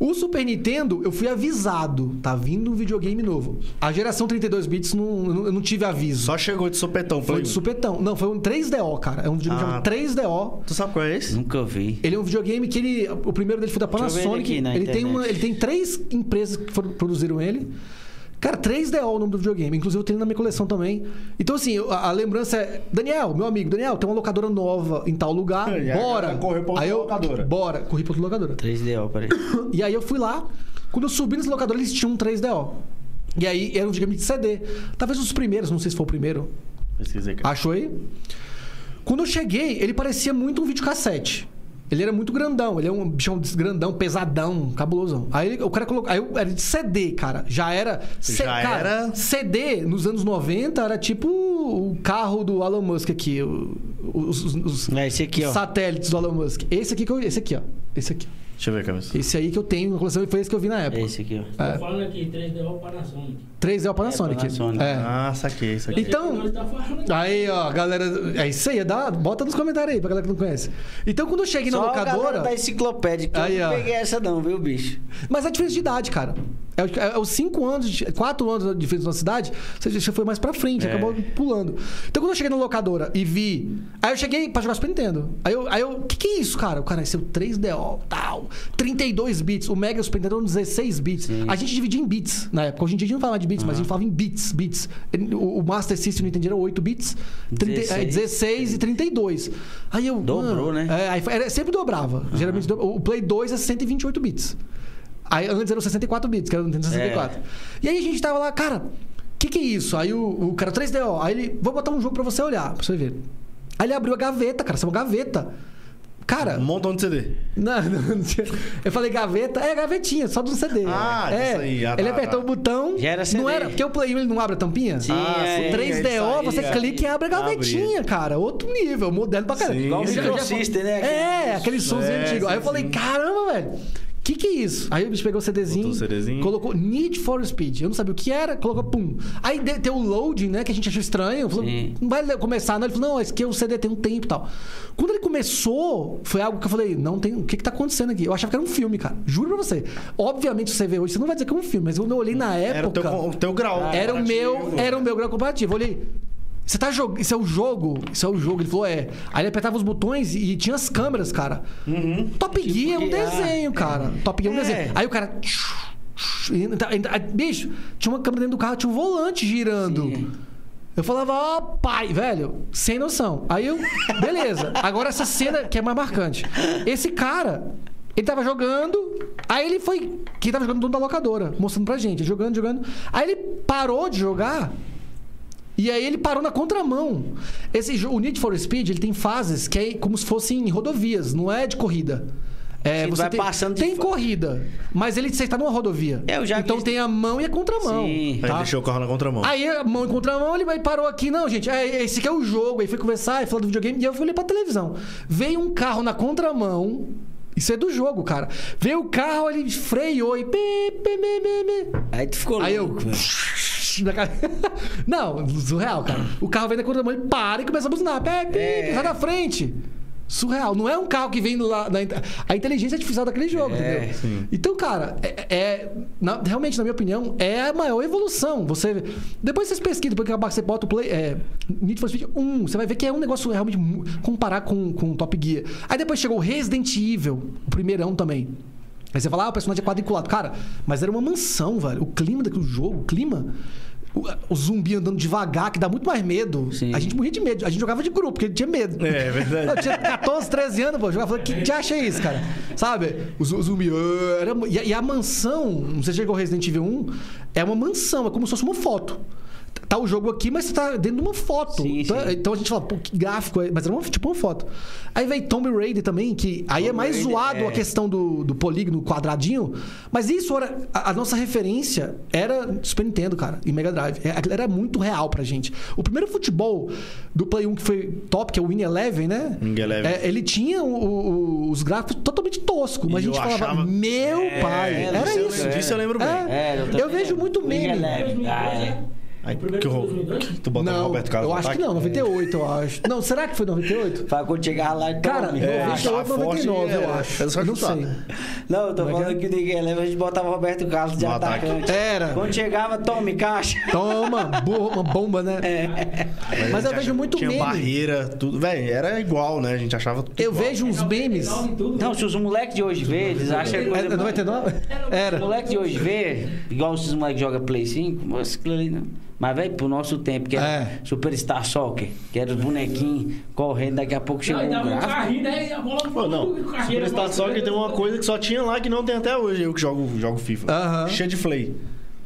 O Super Nintendo, eu fui avisado. Tá vindo um videogame novo. A geração 32 bits, não, eu não- eu não tive aviso. Só chegou de sopetão, Foi Play de 1. supetão. Não, foi um 3DO, cara. É um videogame Ah, chamado tá. 3DO. Tu sabe qual é esse? Nunca vi. Ele é um videogame que ele. O primeiro dele foi da Deixa eu ver ele Panasonic. aqui na Ele, tem uma, ele tem três empresas que produziram ele. Cara, 3DO o nome do videogame. Inclusive eu tenho na minha coleção também. Então, assim, eu- a, a lembrança é. Daniel, meu amigo, Daniel, tem uma locadora nova em tal lugar. [LAUGHS] E bora. agora correu pra outra aí eu, locadora. Bora, corri pra outra locadora. 3DO, peraí. [COUGHS] E aí eu fui lá. Quando eu subi nessa locadora, eles tinham um 3DO. E aí era um videogame de CD. Talvez um dos primeiros, não sei se foi o primeiro. Pesquisei, cara. Achou aí? Quando eu cheguei, ele parecia muito um videocassete. Ele era muito grandão, ele é um bichão grandão, pesadão, cabuloso. Aí o cara colocou. Aí eu- era de CD, cara. Já era. C- Já cara, era? CD nos anos 90 era tipo o carro do Elon Musk aqui. Os, os- os É esse aqui, ó. satélites do Elon Musk. Esse aqui que eu. Esse aqui, ó. Esse aqui. Deixa eu ver, cabeça. Esse aí que eu tenho na coleção e foi esse que eu vi na época. Esse aqui, ó. É. Tô falando aqui, 3DO Panasonic. 3 é o Panasonic. É, Panasonic. É. Ah, saquei, sei Então- tá aqui. Aí, ó, galera. É isso aí, dá, bota nos comentários aí pra galera que não conhece. Então, quando eu cheguei na Só a galera locadora. da enciclopédia, que Aí, eu ó. não peguei essa não, viu, bicho? Mas é diferença de idade, cara. É, os- é os 5 anos, de- 4 anos de diferença na cidade, você já foi mais pra frente, É. acabou pulando. Então quando eu cheguei na locadora e vi. Aí eu cheguei pra jogar Super Nintendo. Aí eu. Aí eu. O que, que é isso, cara? O cara, é o 3DO, tal. 32 bits. O Mega Super Nintendo eram 16 bits. Sim. A gente dividia em bits na época. Hoje em dia a gente não fala mais de bits, mas a gente falava em bits, bits. O, o Master System no Nintendo era 8 bits, 30, é, 16. 16 e 32. Aí eu. Dobrou, mano, né? É, aí era, sempre dobrava. Geralmente dobra- o Play 2 é 128 bits. Aí antes era o 64 bits, que era o Nintendo 64. E aí a gente tava lá, cara, o que, que é isso? Aí o, o cara 3DO, aí ele, vou botar um jogo pra você olhar, pra você ver. Aí ele abriu a gaveta, cara, isso é uma gaveta. Cara, Um montão de CD. Não, [LAUGHS] não, não tinha. Eu falei gaveta, é gavetinha, só do CD. Ah, é. disso aí. Ah, ele tá, apertou tá. o botão. Já era CD. Não era, porque o Play 1 ele não abre a tampinha? Sim, Ah, é. sim. O 3DO, você clica e abre a gavetinha, cara. Outro nível, moderno pra caramba. Sim. Igual o microsystem, né? É, aquele somzinho É, antigo. sim, Aí eu falei, sim. caramba, velho. Que que é isso? Aí o bicho pegou o CDzinho, o CDzinho. colocou Need for Speed. Eu não sabia o que era, colocou pum. Aí tem o loading, né, que a gente achou estranho. Falou, Sim. não vai começar, não. Ele falou, não, esse aqui é o CD tem um tempo e tal. Quando ele começou, foi algo que eu falei, não tem, o que que tá acontecendo aqui? Eu achava que era um filme, cara. Juro pra você. Obviamente, se você vê hoje, você não vai dizer que é um filme, mas quando eu olhei na época... Era o teu, o teu grau. Era o meu, era o meu grau comparativo. Eu olhei. Você tá jogando. Isso é o jogo? Isso é o jogo. Ele falou, é. Aí ele apertava os botões e tinha as câmeras, cara. Top Gear é um Gear. desenho, cara. Top Gear é um É. desenho. Aí o cara. Bicho, tinha uma câmera dentro do carro, tinha um volante girando. Sim. Eu falava, ó, pai, velho, sem noção. Aí eu, beleza. Agora essa cena que é mais marcante. Esse cara, ele tava jogando, aí ele foi. Quem tava jogando dono da locadora, mostrando pra gente, jogando, jogando. Aí ele parou de jogar. E aí ele parou na contramão. Esse, o Need for Speed, ele tem fases que é como se fossem rodovias, não é de corrida. É, Sim, você vai tem, passando de tem fa- corrida, mas ele você está numa rodovia. Eu já então vi- tem a mão e a contramão. Sim. Aí Tá? deixou o carro na contramão. Aí a mão em contramão, ele vai parou aqui. Não, gente, é, esse aqui é o jogo. Aí foi conversar, e falou do videogame. E eu olhei pra televisão. Veio um carro na contramão. Isso é do jogo, cara. Veio o carro, ele freou e. Aí tu ficou Aí eu. louco, velho. Na [LAUGHS] Não, surreal, cara. O carro vem na contramão, ele para e começa a buzinar. Pi, É. sai da frente. Surreal. Não é um carro que vem lá. Na, a inteligência artificial daquele jogo, É, entendeu? sim. Então, cara, é, é- na- realmente, na minha opinião, é a maior evolução. Você. Depois vocês pesquisam, depois que acabar, você bota o Play. É, Need for Speed 1, você vai ver que é um negócio realmente. Comparar com, com Top Gear. Aí depois chegou o Resident Evil, o primeirão também. Aí você fala, ah, o personagem é quadriculado. Cara, mas era uma mansão, velho. O clima daquele jogo, o clima. O, o zumbi andando devagar, que dá muito mais medo. Sim. A gente morria de medo. A gente jogava de grupo, porque tinha medo. É, é verdade. Eu tinha 14, 13 anos, pô. Jogava, falei, que te acha isso, cara? Sabe? O zu- zumbi. ah, Era, e, a, e a mansão, não sei se chegou Resident Evil 1, é uma mansão, é como se fosse uma foto. Tá o jogo aqui, mas você tá dentro de uma foto. Sim, então, sim. então a gente fala, pô, que gráfico é. Mas era uma, tipo uma foto. Aí veio Tomb Raider também, que aí é Tomb mais Raider, zoado é. a questão do, do polígono quadradinho. Mas isso era. A, a nossa referência era Super Nintendo, cara, e Mega Drive. É, era muito real pra gente. O primeiro futebol do Play 1 que foi top, que é o Win Eleven, né? Win Eleven. É, ele tinha o- o- os gráficos totalmente toscos, mas E a gente falava, achava- meu É, pai. é, Era isso. disso eu lembro bem. É. É, eu vejo muito meme. Eleven. Ah, é. Aí, primeiro que foi ro- 2002? Tu botou o Não, Roberto Carlos eu acho que ataque? não, 98 eu acho. Não, será que foi 98? Fala quando chegar lá e Cara. É, 98, a forte 99, eu é- acho. é só Eu não sei. Não, eu tô Como é que falando que ninguém leva, a gente botava o Roberto Carlos de No ataque. atacante. Era. Quando chegava, tome caixa. Toma, bo- uma bomba, né? a Mas gente eu vejo muito Tinha meme. barreira, tudo. Véi, era igual, né? A gente achava tudo Eu igual. vejo uns memes. Não, se os moleques de hoje vê, eles acham que. É 99? Os Era. moleques de hoje vê, igual esses moleques que jogam Play 5, mas aquilo ali não. Mas, velho, pro nosso tempo, que era É. Superstar Soccer, que era os bonequinhos correndo, daqui a pouco chegou Não, um um gráfico. carrinho, né? E a bola Pô, não. Superstar Soccer tem uma coisa que só tinha lá que não tem até hoje. Eu que jogo, jogo FIFA. Aham. Cheio de flay.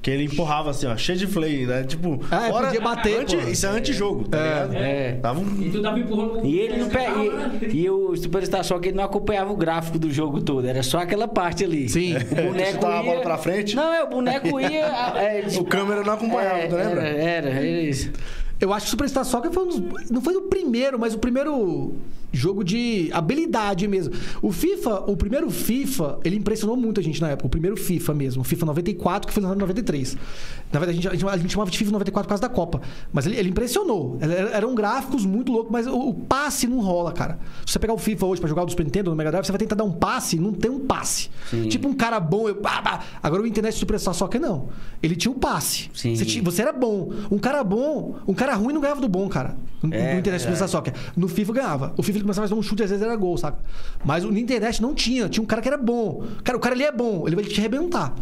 Que ele empurrava assim, ó, cheio de flay, né? Tipo, Ah, é, podia bater, anti-. Isso é antijogo, tá É. ligado? É. Dava um. E tu tava empurrando E ele não pe... né? e, e o Superstar Soccer ele não acompanhava o gráfico do jogo todo, era só aquela parte ali. Sim. O [LAUGHS] boneco Chutava a ia... bola pra frente? Não, é, o boneco ia... [LAUGHS] é, O câmera não acompanhava, é, tu lembra? Era, era, era isso. Eu acho que o Superstar Soccer foi um dos, não foi o primeiro, mas o primeiro jogo de habilidade mesmo. O FIFA, o primeiro FIFA, ele impressionou muito a gente na época. O primeiro FIFA mesmo, o FIFA 94, que foi lançado em 93. Na verdade, a gente, a gente chamava de FIFA 94 por causa da Copa. Mas ele, ele impressionou. Era- Eram gráficos muito loucos, mas o, o passe não rola, cara. Se você pegar o FIFA hoje pra jogar o Super Nintendo, no Mega Drive, você vai tentar dar um passe, não tem um passe. Sim. Tipo um cara bom, eu, pá, pá. agora o internet Superstar Soccer não. Ele tinha um passe. Você, tinha- você era bom. Um cara bom, um cara ruim não ganhava do bom, cara. No, É, no internet Soccer. No FIFA ganhava. O FIFA ele começava a fazer um chute, às vezes era gol, saca? Mas o- internet não tinha. Tinha um cara que era bom. Cara, o cara ali é bom, ele vai te arrebentar.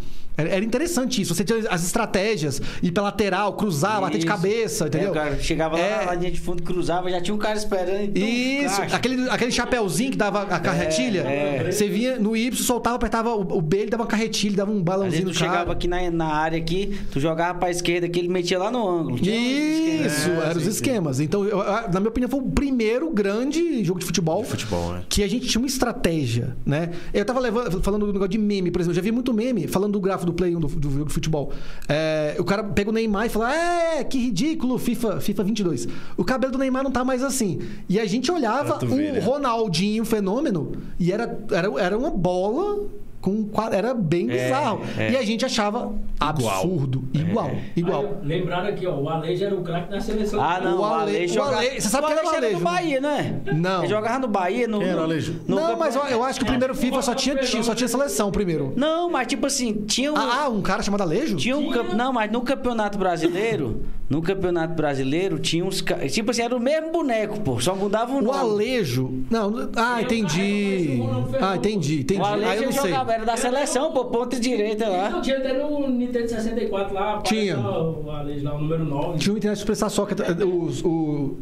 Era, interessante isso. Você tinha as estratégias, ir pela lateral, cruzar, bater de Isso. cabeça, entendeu? É, o cara chegava lá É. na linha de fundo, cruzava, já tinha um cara esperando. Então, Isso, caixa. aquele, aquele chapéuzinho que dava a carretilha. é. Você vinha no Y, soltava, apertava o, o B, ele dava uma carretilha, dava um balãozinho tu chegava aqui na, na área aqui, tu jogava pra esquerda aqui, ele metia lá no ângulo. Isso, É, eram os esquemas. Então, eu- na minha opinião, foi o primeiro grande jogo de futebol. Futebol, né? Que a gente tinha uma estratégia, né? Eu tava levando, falando do negócio de meme, por exemplo. Eu já vi muito meme falando do gráfico do Play 1 do, do jogo de futebol. É, o cara pega o Neymar e fala: É, que ridículo, FIFA, FIFA 22. O cabelo do Neymar não tá mais assim. E a gente olhava o né? Ronaldinho fenômeno e era, era, era uma bola. Com, qua- era bem É, bizarro. é. E a gente achava absurdo. Igual, igual. Aí, lembraram aqui, ó, o Alejo era o craque da seleção. Ah, não, O o Ale- Alejo o você sabe o quem era o Alejo Alejo, no né? Bahia, não é? Não. Ele jogava no Bahia, no... Era o Alejo? no não, mas eu, eu acho que o primeiro FIFA só tinha, tinha- só tinha seleção primeiro. Não, mas tipo assim, tinha um... Ah, ah, um cara chamado Alejo? Tinha um Tinha. Não, mas no Campeonato Brasileiro, no Campeonato Brasileiro, tinha uns. Tipo assim, era o mesmo boneco, pô. Só mudava o O nome. Alejo. Não, ah, Eu, entendi. eu o Ah, entendi, entendi. O Aí eu Alejo não sei. Jogava, era da seleção, pô, ponta direita lá. Não, tinha até no Nintendo 64 lá. Tinha. lá O Alejo lá, o número 9. Tinha o Internet Superstar Soccer, eh, os- o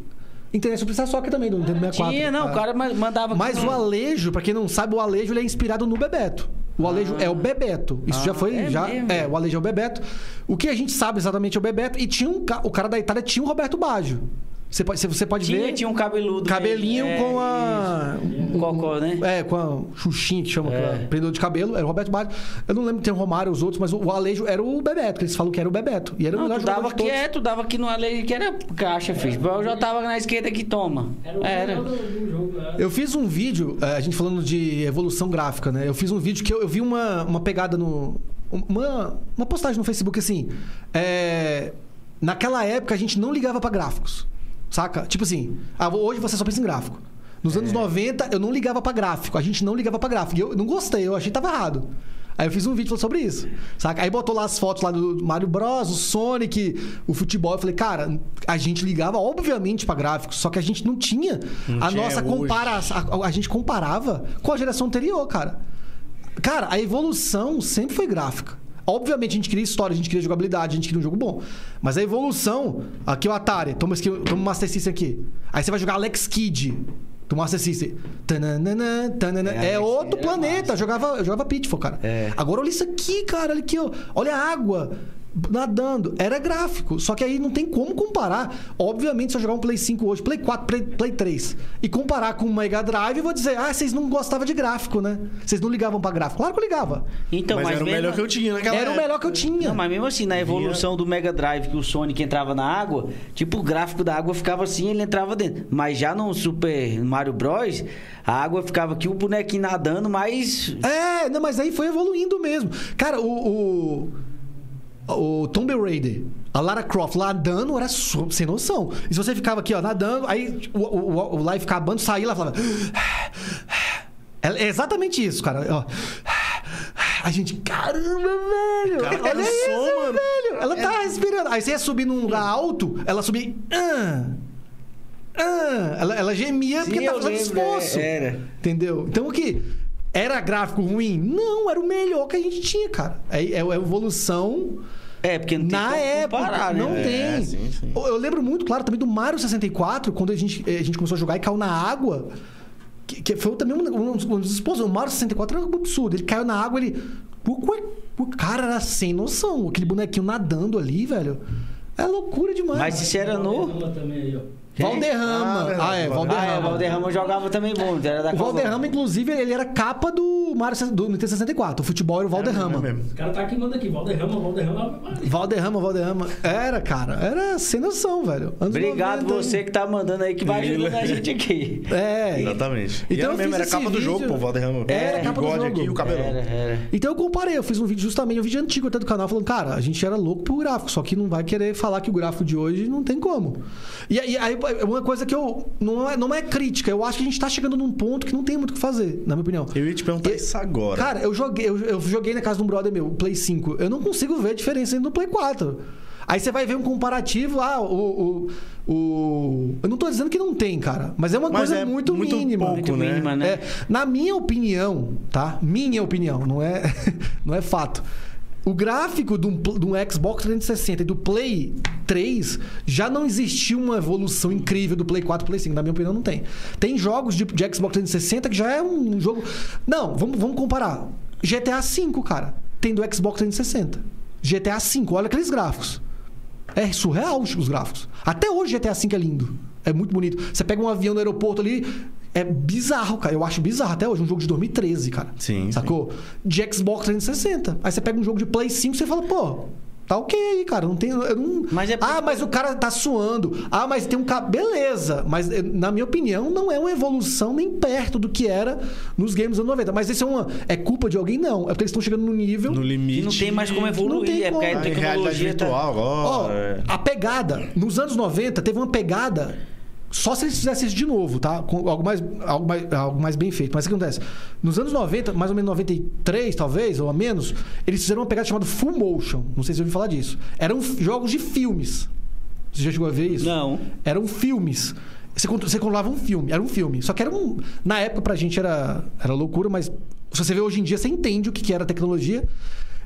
Internet Superstar Soccer também, do Nintendo 64. Tinha, não, Ah. o cara ma- mandava. Mas o Alejo, pra quem não sabe, o Alejo ele é inspirado no Bebeto. O Alejo é o Bebeto. Isso Ah, já foi. é já, mesmo? é, o Alejo é o Bebeto. O que a gente sabe exatamente é o Bebeto. E tinha um, o cara da Itália tinha o Roberto Baggio. Você pode, você pode Tinha, ver. tinha um cabeludo. Cabelinho mesmo, é, com a. isso. Um cocó, né? É, com a Xuxinha, que chama, É. é. prendedor de cabelo, era o Roberto Baggio. Eu não lembro se tem o Romário os outros, mas o Alejo era o Bebeto, que eles falam que era o Bebeto. E era o Não, melhor tu jogador dava de todos. quieto, dava aqui no Alejo, que era caixa, filho. Eu já tava na esquerda aqui, toma. Era o Era. do jogo lá. Eu fiz um vídeo, a gente falando de evolução gráfica, né? Eu fiz um vídeo que eu, eu vi uma, uma pegada no. Uma, uma postagem no Facebook assim. é, naquela época a gente não ligava pra gráficos. Saca? Tipo assim, ah, hoje você só pensa em gráfico. Nos É. anos 90 eu não ligava pra gráfico. A gente não ligava pra gráfico. E eu não gostei, eu achei que tava errado. Aí eu fiz um vídeo falando sobre isso. Saca? Aí botou lá as fotos lá do Mario Bros, o Sonic, o futebol. Eu falei, cara, a gente ligava obviamente pra gráficos, só que a gente não tinha Não a tinha nossa comparação. A, a gente comparava com a geração anterior, cara. Cara, a evolução sempre foi gráfica. Obviamente a gente queria história, a gente queria jogabilidade, a gente queria um jogo bom. Mas a evolução, aqui o Atari, toma, esse toma o Master System aqui. Aí você vai jogar Alex Kidd do Master System. Tananana, tanana. É, É, outro planeta. Eu jogava, eu jogava Pitfall, cara. É. Agora olha isso aqui, cara. Olha aqui, ó. Olha a água nadando. Era gráfico. Só que aí não tem como comparar. Obviamente, se eu jogar um Play 5 hoje, Play 4, Play, Play 3, e comparar com o Mega Drive, eu vou dizer, ah, vocês não gostavam de gráfico, né? Vocês não ligavam pra gráfico. Claro que eu ligava. Então, mas, mas, era o mesmo- melhor que eu tinha naquela Era o época. melhor que eu tinha. Não, mas mesmo assim, na evolução do Mega Drive, que o Sonic entrava na água, tipo, o gráfico da água ficava assim, ele entrava dentro. Mas já no Super Mario Bros, a água ficava aqui, o bonequinho nadando, mas. É, não, mas aí foi evoluindo mesmo. Cara, o. O, o Tomb Raider, a Lara Croft nadando era sem noção. E se você ficava aqui, ó, nadando, aí o, o, o live acabando, saía lá e falava. É é exatamente isso, cara. Ó. A gente, caramba, velho! Cara, ela é isso, mano. velho! Ela tá respirando. Aí você ia subir num lugar alto, ela subia. Ah, ah, ela, ela gemia porque Sim, tava eu fazendo lembro, esforço. é, era. Entendeu? Então o que? Era gráfico ruim? Não, era o melhor que a gente tinha, cara. É, é a evolução É, porque não tem na como época. comparar, né? não É, tem. sim, sim. Eu lembro muito, claro, também do Mario 64, quando a gente, a gente começou a jogar e caiu na água. Que, que foi também um, um, dos- um dos esposos. O Mario 64 era um absurdo. Ele caiu na água, ele. O, cara era sem noção. Aquele bonequinho nadando ali, velho. É loucura demais. Mas isso era no. Também aí, ó. Valderrama. Ah, Ah, é, Valderrama. Valderrama. Ah, é, o Valderrama jogava também bom, era da O Valderrama, inclusive, ele era capa do Mario do Nintendo 64. O futebol era o Valderrama. É mesmo. Os caras tá aqui, manda aqui. Valderrama, Valderrama. Valderrama, Valderrama. Era, cara. Era sem noção, velho. Anos Obrigado 90. você que tá mandando aí, que vai ajudando a gente aqui. É. Exatamente. E Então era eu mesmo, era capa do vídeo- jogo, pô, Valderrama. Era o capa do jogo. aqui e o cabelão. Era, era. Então eu comparei, eu fiz um vídeo justamente, um vídeo antigo até do canal, falando, cara, a gente era louco pro gráfico, só que não vai querer falar que o gráfico de hoje não tem como. E, aí aí, uma coisa que eu. Não é, não é crítica, eu acho que a gente tá chegando num ponto que não tem muito o que fazer, na minha opinião. Eu ia te perguntar E- isso agora. Cara, eu joguei, eu, eu joguei na casa de um brother meu, o Play 5. Eu não consigo ver a diferença entre o Play 4. Aí você vai ver um comparativo, ah, o, o, o- Eu não tô dizendo que não tem, cara. Mas é uma Mas coisa é muito, muito mínima. pouco, Muito né? mínima, né? É, na minha opinião, tá? Minha opinião, não é, [LAUGHS] não é fato. O gráfico do, do Xbox 360 e do Play 3 já não existiu uma evolução incrível do Play 4 e Play 5. Na minha opinião, não tem. Tem jogos de, de Xbox 360 que já é um jogo. Não, vamos, vamos comparar. GTA V, cara, tem do Xbox 360. GTA V, olha aqueles gráficos. É surreal os gráficos. Até hoje GTA V é lindo. É muito bonito. Você pega um avião no aeroporto ali, é bizarro, cara. Eu acho bizarro até hoje. Um jogo de 2013, cara. Sim, Sacou? De Xbox 360. Aí você pega um jogo de Play 5 e você fala, pô. Tá ok aí, cara. Não tem. eu não- Mas é porque- Ah, mas o cara tá suando. Ah, mas tem um cara. Beleza. Mas, eh, na minha opinião, não é uma evolução nem perto do que era nos games dos anos 90. Mas isso é uma. É culpa de alguém? Não. É porque eles estão chegando no nível. No limite. Que não tem mais como evoluir. Não tem é porque como. a tecnologia tá... virtual Ó, agora. é. a pegada, nos anos 90, teve uma pegada. Só se eles fizessem isso de novo, tá? Com algo mais, algo mais, algo mais bem feito. Mas o que acontece? Nos anos 90, mais ou menos 93, talvez, ou a menos, eles fizeram uma pegada chamada Full Motion. Não sei se você ouviu falar disso. Eram jogos de filmes. Você já chegou a ver isso? Não. Eram filmes. Você, você controlava um filme, era um filme. Só que era um. Na época, pra gente era, era loucura, mas se você vê hoje em dia, você entende o que que era a tecnologia.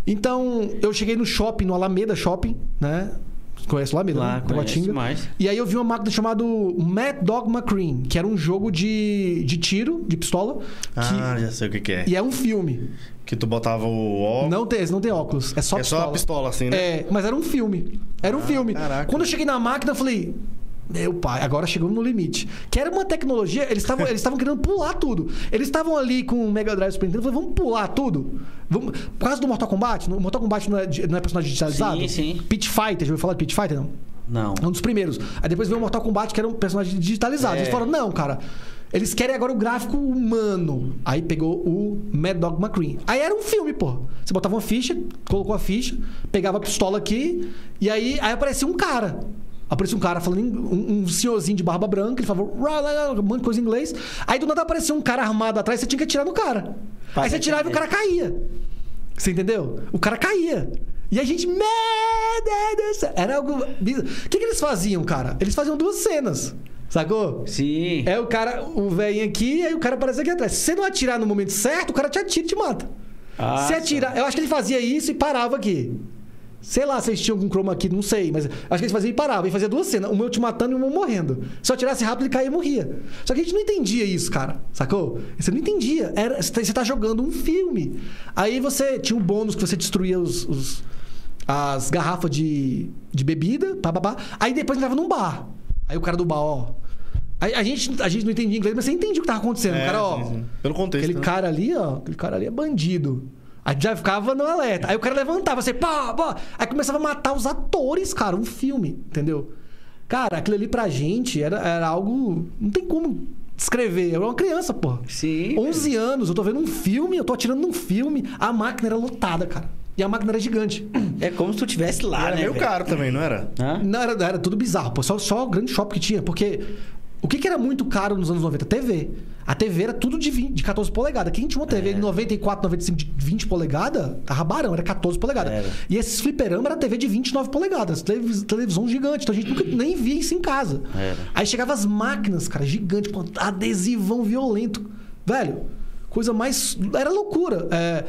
Então, eu cheguei no shopping, no Alameda Shopping, né? Conhece? Lá, né? conheço Taguatinga. mais. E aí eu vi uma máquina chamada Mad Dog McCreen, que era um jogo de, de tiro, de pistola. que- Ah, já sei o que, que é. E é um filme. Que tu botava o óculos. Não tem, não tem óculos. É só é pistola. só a pistola, assim, né? É, mas era um filme. Era um Ah, filme. caraca. Quando eu cheguei na máquina, eu falei. Meu pai, agora chegamos no limite. Que era uma tecnologia, eles estavam eles querendo pular tudo. Eles estavam ali com o Mega Drive Super Nintendo, falei, vamos pular tudo? Vamos... Por causa do Mortal Kombat, o Mortal Kombat não é, não é personagem digitalizado? Sim, sim. Pit Fighter, já ouviu falar de Pit Fighter, não? Não. Um dos primeiros. Aí depois veio o Mortal Kombat, que era um personagem digitalizado. É. Eles falaram, não, cara. Eles querem agora o gráfico humano. Aí pegou o Mad Dog McCreen. Aí era um filme, pô. Você botava uma ficha, colocou a ficha, pegava a pistola aqui, e aí, aí aparecia um cara. Aparecia um cara falando, um, um senhorzinho de barba branca, ele falava um monte de coisa em inglês. Aí do nada aparecia um cara armado atrás, você tinha que atirar no cara. Aí você atirava e o cara caía. Você entendeu? O cara caía. E a gente, Deus do céu. Era algo. O que, que eles faziam, cara? Eles faziam duas cenas. Sacou? Sim. É o cara, o velhinho aqui, e aí o cara aparece aqui atrás. Se você não atirar no momento certo, o cara te atira e te mata. Ah, Se atirar. Eu acho que ele fazia isso e parava aqui. Sei lá se eles tinham algum chroma aqui, não sei, mas acho que eles faziam e paravam. E fazia duas cenas, um eu te matando e um eu morrendo. Se eu atirasse rápido, ele caía e morria. Só que a gente não entendia isso, cara. Sacou? Você não entendia. Era, você tá- você tá jogando um filme. Aí você tinha um bônus que você destruía os, os- as garrafas de, de bebida, pá, pá, pá. Aí depois entrava num bar. Aí o cara do bar, ó. Aí a gente, a gente não entendia inglês, mas você entendia o que tava acontecendo. É, o cara, ó. sim, sim. Pelo contexto. Aquele né? cara ali, ó, aquele cara ali é bandido. Aí já ficava no alerta. Aí o cara levantava, assim, pá, pá. Aí começava a matar os atores, cara, um filme, entendeu? Cara, aquilo ali pra gente era, era algo. Não tem como descrever. Eu era uma criança, pô. Sim. 11 anos, eu tô vendo um filme, eu tô atirando num filme. A máquina era lotada, cara. E a máquina era gigante. É como se tu estivesse E lá, era né? meio velho? caro também, não era? Hã? Não, era, era tudo bizarro, pô. Só, só o grande shopping que tinha. Porque o que, que era muito caro nos anos 90? TV. A TV era tudo de, 20, de 14 polegadas. Quem tinha uma TV É. de 94, 95 de 20 polegadas, tava barão, era 14 polegadas. Era. E esses fliperama era TV de 29 polegadas. televis- televisão gigante. Então a gente nunca nem via isso em casa. Era. Aí chegava as máquinas, cara, gigante, com adesivão violento. Velho, coisa mais. Era loucura. É,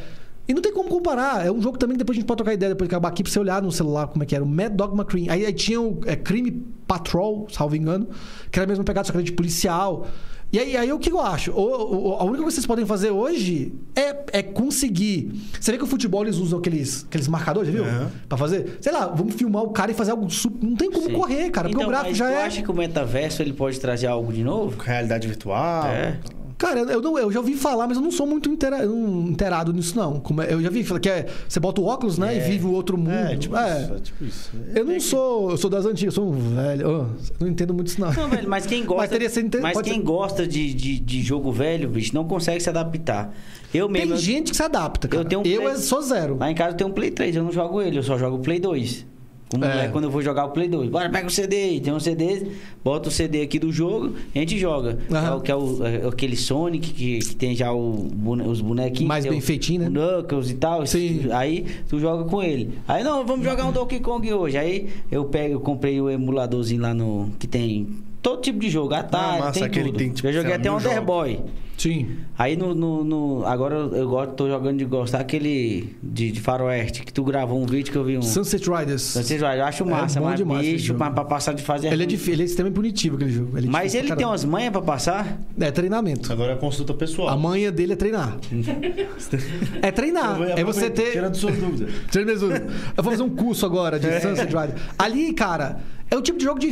E não tem como comparar. É um jogo também que depois a gente pode trocar ideia depois de acabar aqui pra você olhar no celular como é que era. O Mad Dog McCreen. Aí, aí tinha o é, Crime Patrol, salvo engano, que era a mesma pegada, só que era de policial. E aí, aí o que eu acho? O- o- a única coisa que vocês podem fazer hoje é, é conseguir. Você vê que o futebol eles usam aqueles, aqueles marcadores, viu? Aham. Pra fazer. Sei lá, vamos filmar o cara e fazer algo. super- Não tem como Sim. correr, cara. Porque então, o gráfico mas já tu é. acha que o metaverso ele pode trazer algo de novo? Realidade virtual. É. Cara, eu, não, eu já ouvi falar, mas eu não sou muito intera- inteirado nisso, não. Como é- eu já vi fala que é, você bota o óculos, né? E É. vive o outro mundo. É, tipo É. isso. É tipo isso. Eu não sou. Eu sou das antigas, eu sou um velho. eu não entendo muito isso, não. Não, velho, mas quem gosta, Mas inter- mas quem ser- gosta de, de, de jogo velho, bicho, não consegue se adaptar. Eu mesmo. Tem eu- gente que se adapta, cara. Eu tenho um eu Play- é- sou zero. Lá em casa eu tenho um Play 3, eu não jogo ele, eu só jogo o Play 2. Como É. é quando eu vou jogar o Play 2. Bora, pega o CD aí. Tem um CD, bota o CD aqui do jogo e a gente joga. É o que é, o, é aquele Sonic que, que tem já o os bonequinhos. Mais tem bem feitinho, né? Knuckles e tal. Sim. Aí tu joga com ele. Aí não, vamos jogar um Donkey Kong hoje. Aí eu pego, eu comprei o emuladorzinho lá no. que tem todo tipo de jogo. Atari, Ah, massa, tem tudo. tem, tipo, eu joguei até um. Underboy. Sim. Aí no, no, no- agora eu, gosto, tô jogando de gostar aquele de, de faroeste, que tu gravou um vídeo que eu vi um. Sunset Riders. Vocês vai, eu acho massa, É bom mas demais bicho, mas pra passar de fase é Ele é, difícil, ele é extremamente punitivo aquele jogo. Ele é Mas ele tem umas manhas pra passar? É treinamento. Agora é consulta pessoal. A manha dele é treinar. [LAUGHS] é treinar. É você ter. Tira das suas dúvidas. Treino mesmo. Eu vou fazer um curso agora de Sunset Riders. Ali, cara, é o tipo de jogo de.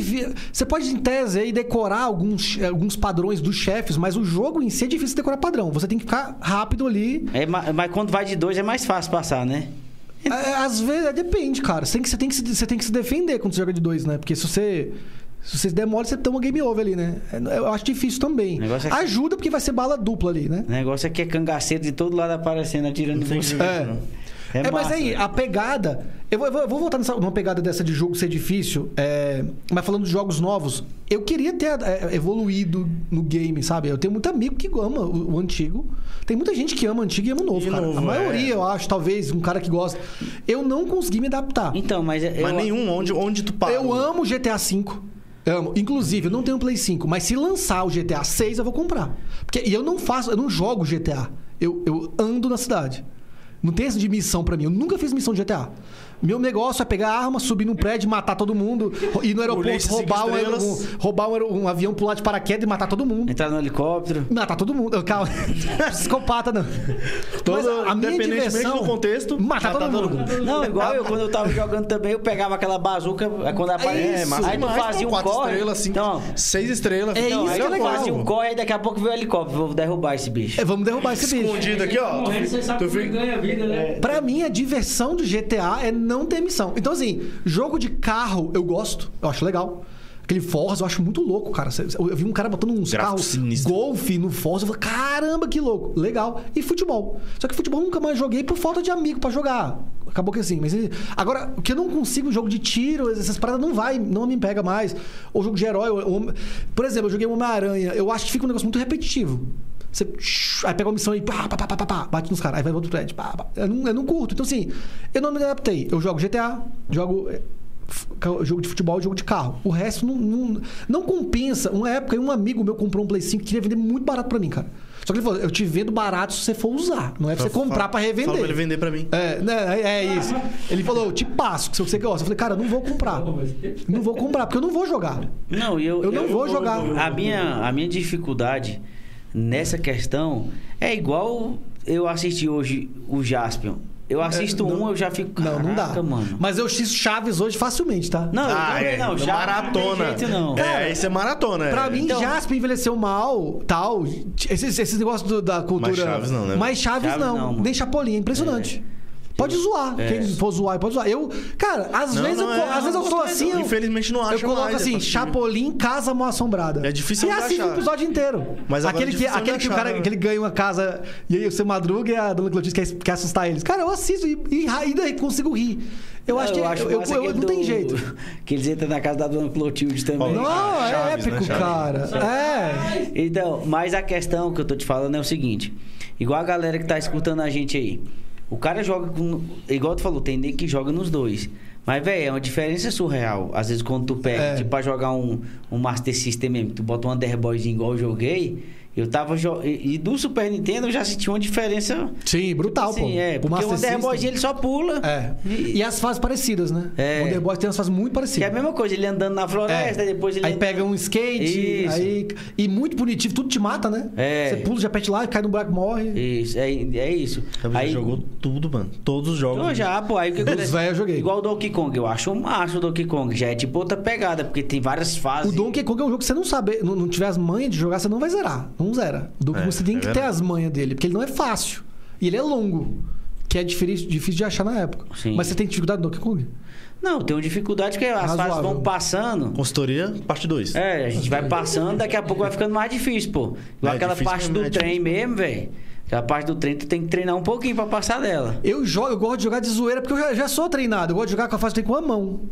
Você pode, em tese, aí, decorar alguns, alguns padrões dos chefes, mas o jogo em si é difícil decorar padrão. Você tem que ficar rápido ali. É, ma- mas quando vai de dois é mais fácil passar, né? É, às vezes, é, depende, cara. Você tem, que, você, tem que, se- você tem que se defender quando você joga de dois, né? Porque se você. Se você demora, você toma game over ali, né? É, Eu acho difícil também. É que- Ajuda porque vai ser bala dupla ali, né? O negócio é que é cangaceiro de todo lado aparecendo, atirando em você. É. É, mas massa, aí, velho. a pegada. Eu vou, eu vou- eu vou voltar nessa, numa pegada dessa de jogo ser difícil. é, mas falando de jogos novos, eu queria ter é, evoluído no game, sabe? Eu tenho muito amigo que ama o, o antigo. Tem muita gente que ama o antigo e ama o novo, E cara. novo, a maioria, é. eu acho, talvez, um cara que gosta. Eu não consegui me adaptar. Então, mas... eu- Mas nenhum, onde, onde tu para? Eu amo GTA V. Amo. Inclusive, eu não tenho Play 5, mas se lançar o GTA 6, eu vou comprar. Porque, e eu não faço, eu não jogo GTA. Eu, eu ando na cidade. Não tem essa de missão pra mim. Eu nunca fiz missão de GTA. Meu negócio é pegar arma, subir num prédio, matar todo mundo, ir no aeroporto, roubar, um, um- roubar um, um avião, pular de paraquedas e matar todo mundo. Entrar no helicóptero. Matar todo mundo. Calma. [LAUGHS] Psicopata, não. Todo- Mas a minha independentemente diversão... do contexto, Matar, todo mundo. Não, igual eu, quando eu tava jogando também, eu pegava aquela bazuca, aí quando aparecia. É, aí tu fazia um quatro corre. estrelas, cinco, Então, seis estrelas. É então, isso aí que é tu legal. fazia um corre, aí daqui a pouco veio o helicóptero, vou derrubar esse bicho. É, vamos derrubar esse bicho. Escondido aqui, ó. Morrendo, você sabe Tu como fica- ganha vida, né? Pra mim, a diversão do GTA é não ter missão. Então, assim, jogo de carro eu gosto, eu acho legal. Aquele Forza eu acho muito louco, cara. Eu vi um cara botando uns Gráfico carros sinistro. Golf no Forza. Eu falei, caramba, que louco. Legal. E futebol. Só que futebol eu nunca mais joguei por falta de amigo pra jogar. Acabou que assim. Mas agora, o que eu não consigo, jogo de tiro, essas paradas não vai, não me pega mais. Ou jogo de herói. ou- por exemplo, eu joguei Homem-Aranha. Eu acho que fica um negócio muito repetitivo. Você aí pega uma missão e pá, pá, pá, pá, pá, pá, bate nos caras, aí vai pro outro prédio. Pá, pá. Eu, não, eu não curto. Então, assim, eu não me adaptei. Eu jogo GTA, jogo eh, jogo de futebol e jogo de carro. O resto não, não, não compensa. Uma época, um amigo meu comprou um Play 5 que queria vender muito barato pra mim, cara. Só que ele falou: eu te vendo barato se você for usar. Não é pra você comprar pra revender. Fala pra ele vender pra mim. É, né, é, é isso. Ele falou, eu te passo, que se você gosta. Eu falei, cara, eu não vou comprar. Não vou comprar, porque eu não vou jogar. Não, e eu, Eu não vou jogar. A minha, a minha dificuldade nessa questão é igual eu assisti hoje o Jaspion. Eu assisto É, não- um, eu já fico. Não, não dá. "Caraca, mano. Mas eu assisto Chaves hoje facilmente, tá? Não, eu Ah, também é. não. Já maratona. Não tem jeito, não. É, isso é maratona. Pra é. mim, Então- Jasper envelheceu mal, tal. Esses, esses negócios do- da cultura. Mas Chaves não, né? Mas Chaves, Chaves não. não. Nem Chapolin, é impressionante. Pode zoar. É. Quem for zoar, pode zoar. Eu, cara, às Não, vezes não eu, é, às vezes eu não, tô não, assim. eu- infelizmente não Eu acho coloco mais, é assim. Chapolin, casa mal assombrada. É difícil E assisto o episódio inteiro. Mas agora aquele é que, aquele que o achar, cara né? que ele ganha uma casa e aí o seu Madruga e a dona Clotilde quer, quer assustar eles. Cara, eu assisto e, e ainda consigo rir. Eu acho que eu, eu- massa eu- aquele não tem do- jeito. [LAUGHS] Que eles entram na casa da dona Clotilde também. Não, Ah, é Chaves, né, épico, cara. É. Então, mas a questão que eu tô te falando é o seguinte: igual a galera que tá escutando a gente aí, o cara joga com. Igual tu falou, tem nego que joga nos dois. Mas, velho, é uma diferença surreal. Às vezes, quando tu pega, É. tipo, pra jogar um, um Master System mesmo, tu bota um Underboyzinho igual eu joguei, eu tava. Jo... E, e do Super Nintendo eu já senti uma diferença. Sim, brutal, pô. Sim, é. O Porque o Master Underboyzinho System- ele só pula. É. E as fases parecidas, né? É. O Wonder Boy tem umas fases muito Que é parecidas. a mesma coisa, ele andando na floresta, É. depois ele. Aí anda- pega um skate, Isso. aí. E muito punitivo, tudo te mata, né? É. Você pula, já pete lá, cai no buraco, morre. Isso, é, é isso. Você Aí, jogou tudo, mano. Todos os jogos. Então já, pô, aí o que [LAUGHS] acontece? eu joguei. Igual o Donkey Kong, eu acho massa o Donkey Kong. Já é tipo outra pegada, porque tem várias fases. O Donkey Kong é um jogo que você não sabe, não, não tiver as manhas de jogar, você não vai zerar. Não zera. O Donkey É, você tem é que ter as manhas dele, porque ele não é fácil. E ele é longo. Que é difícil, difícil de achar na época. Sim. Mas você tem dificuldade no Donkey Kong? Não, tem uma dificuldade que as Razoável. fases vão passando. Consultoria, parte 2. É, a gente vai passando, daqui a pouco vai ficando mais difícil, pô. Igual É aquela parte do é trem difícil mesmo, velho. Aquela parte do trem, tu tem que treinar um pouquinho pra passar dela. Eu jogo, eu gosto de jogar de zoeira porque eu já, já sou treinado. Eu gosto de jogar com a fase que tem com a mão.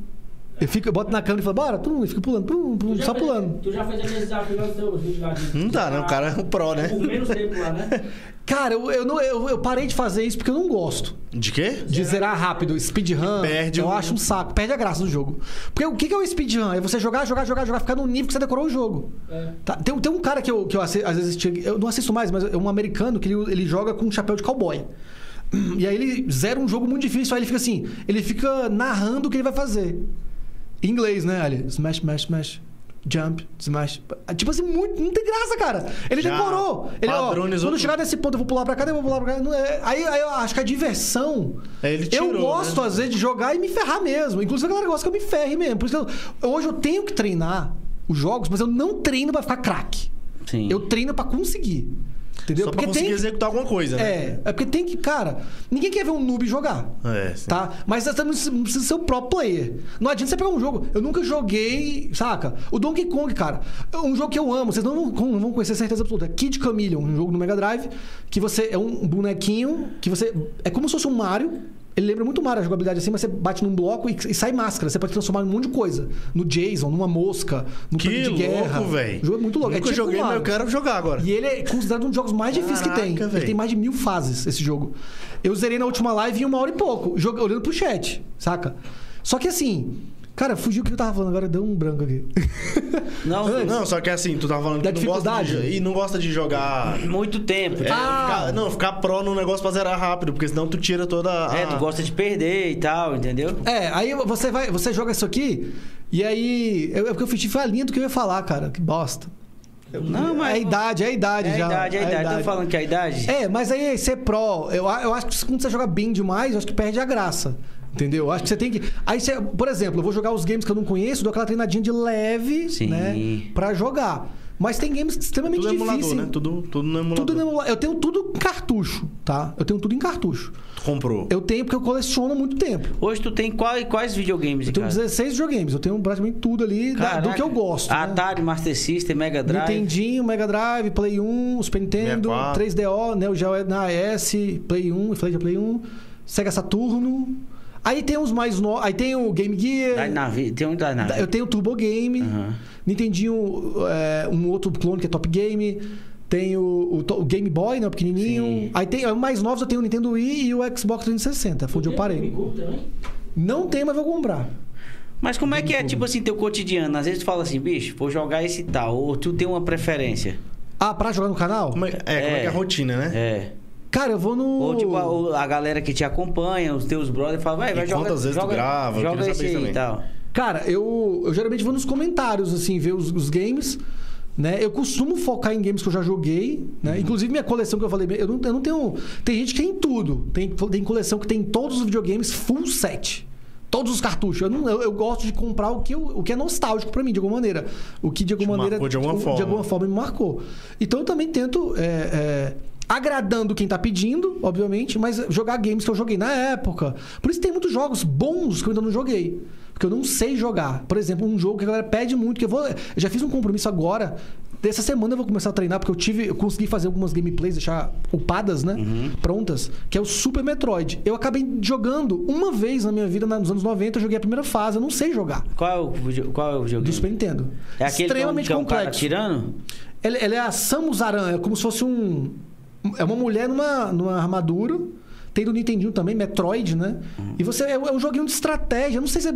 Eu, fico, eu boto na câmera e falo, bora, pum, e fico pulando, pum, pum, Tu já só fez- pulando. Tu já fez aquele desafio lá de. Não dá, né? O cara é um pro, né? Por menos tempo lá, né? [LAUGHS] Cara, eu, eu, não- eu, eu parei de fazer isso porque eu não gosto. De quê? De zerar rápido, speedrun. Perde eu o- acho um saco, perde a graça do jogo. Porque o que que é o speedrun? É você jogar, jogar, jogar, jogar, ficar no nível que você decorou o jogo. É. Tá, Tem, tem um cara que eu, que eu assi- às vezes assisti- eu não assisto mais, mas é um americano que ele, ele joga com um chapéu de cowboy. [CLEARS THROAT] E aí ele zera um jogo muito difícil, aí ele fica assim, ele fica narrando o que ele vai fazer. Em inglês, né? Ali, smash, smash, smash. Jump, smash. Tipo assim, muito, não tem graça, cara. Ele Já decorou. Ele, ó, quando chegar nesse ponto, eu vou pular pra cá, eu vou pular pra cá. Não é- aí, aí eu acho que a diversão. É, ele eu tirou, gosto, né? às vezes, de jogar e me ferrar mesmo. Inclusive, a galera gosta que eu me ferre mesmo. Por isso que eu- hoje eu tenho que treinar os jogos, mas eu não treino pra ficar craque. Sim. Eu treino pra conseguir. Entendeu? Só pra conseguir tem. executar alguma coisa, né? É, é porque tem que, cara, ninguém quer ver um noob jogar. É, sim. Tá? Mas você precisa ser o pro player. Não adianta você pegar um jogo. Eu nunca joguei, saca? O Donkey Kong, cara. é Um jogo que eu amo, vocês não vão, não vão conhecer certeza absoluta. Kid Chameleon, um jogo no Mega Drive, que você é um bonequinho, que você. É como se fosse um Mario. Ele lembra muito Mario a jogabilidade assim, mas você bate num bloco e, e sai máscara. Você pode transformar em um monte de coisa. No Jason, numa mosca, no Que de guerra. louco, velho. O jogo é muito louco. Nunca é tipo joguei, mas eu quero jogar agora. E ele é considerado um dos jogos mais difíceis que tem. Caraca, Ele tem mais de mil fases, esse jogo. Eu zerei na última live em uma hora e pouco, joga- olhando pro chat, saca? Só que assim, cara, fugiu o que eu tava falando, agora deu um branco aqui. Não, Não, só que assim, tu tava falando Da que não gosta de, e não gosta de jogar. muito tempo. É, Ah! ficar- não, ficar pro no negócio pra zerar rápido, porque senão tu tira toda a. É, tu gosta de perder e tal, entendeu? É, aí você vai, você joga isso aqui, e aí. Eu, é porque eu fiz a linha do que eu ia falar, cara. Que bosta. Não, É mas. a idade, é a idade É a já. idade, é a idade. Tô falando que é a idade? É, mas aí ser pró, eu, a- eu acho que quando você joga bem demais, eu acho que perde a graça. Entendeu? Eu acho que você tem que. Aí você, por exemplo, eu vou jogar os games que eu não conheço, dou aquela treinadinha de leve, Sim. né? Pra jogar. Mas tem games extremamente Tudo é emulador, difíceis. né? Tudo, tudo no emulador. Tudo no emula- Eu tenho tudo em cartucho, tá? Eu tenho tudo em cartucho. Tu comprou. Eu tenho porque eu coleciono há muito tempo. Hoje tu tem quais, quais videogames Eu tenho casa? 16 videogames. Eu tenho praticamente tudo ali da- do que eu gosto. né? Atari, Master System, Mega Drive. Nintendinho, Mega Drive, Play 1, Super Nintendo, 64. 3DO, Neo Geo na AS, Play 1, eu falei de Play 1, Sega Saturno. Aí tem os mais novos. Aí tem o Game Gear. Dynavi- Tem um Dynavi. Eu tenho o Turbo Game. Aham. Nintendinho, é, um outro clone que é Top Game. Tem o, o o Game Boy, né? O pequenininho. Sim. Aí tem os mais novos, eu tenho o Nintendo Wii e o Xbox 360. Foi onde eu parei. Não tem, mas vou comprar. Mas como é que é, tipo assim, teu cotidiano? Às vezes tu fala assim, bicho, vou jogar esse tal. Ou tu tem uma preferência. Ah, pra jogar no canal? Como é, é, como é que é a rotina, né? É. Cara, eu vou no. Ou tipo, a, a galera que te acompanha, os teus brothers, fala, vai, vai jogar. quantas vezes tu joga, grava? Eu Joga esse saber aí também. e tal. Cara, eu, eu geralmente vou nos comentários, assim, ver os, os games. Né? Eu costumo focar em games que eu já joguei, né? Uhum. Inclusive minha coleção que eu falei, eu não, eu não tenho. Tem gente que tem tudo. Tem, tem coleção que tem todos os videogames full set. Todos os cartuchos. Eu, não, eu, eu gosto de comprar o que, eu- o que é nostálgico pra mim, de alguma maneira. O que de alguma Te maneira. de alguma De forma. alguma forma me marcou. Então eu também tento. é, é, agradando quem tá pedindo, obviamente, mas jogar games que eu joguei na época. Por isso tem muitos jogos bons que eu ainda não joguei. Porque eu não sei jogar. Por exemplo, um jogo que a galera pede muito, que eu vou. Eu já fiz um compromisso agora. Dessa semana eu vou começar a treinar, porque eu tive. Eu consegui fazer algumas gameplays, deixar upadas, né? Prontas. Que é o Super Metroid. Eu acabei jogando uma vez na minha vida, nos anos 90, eu joguei a primeira fase, eu não sei jogar. Qual é o, qual é o videogame? Do Super Nintendo. É aquele Extremamente que é um, que é um complexo. tirando? Ela, ela é a Samus Aran, é como se fosse um. É uma mulher numa, numa armadura. Tem do Nintendinho também, Metroid, né? E você é, é um joguinho de estratégia. Eu não sei se é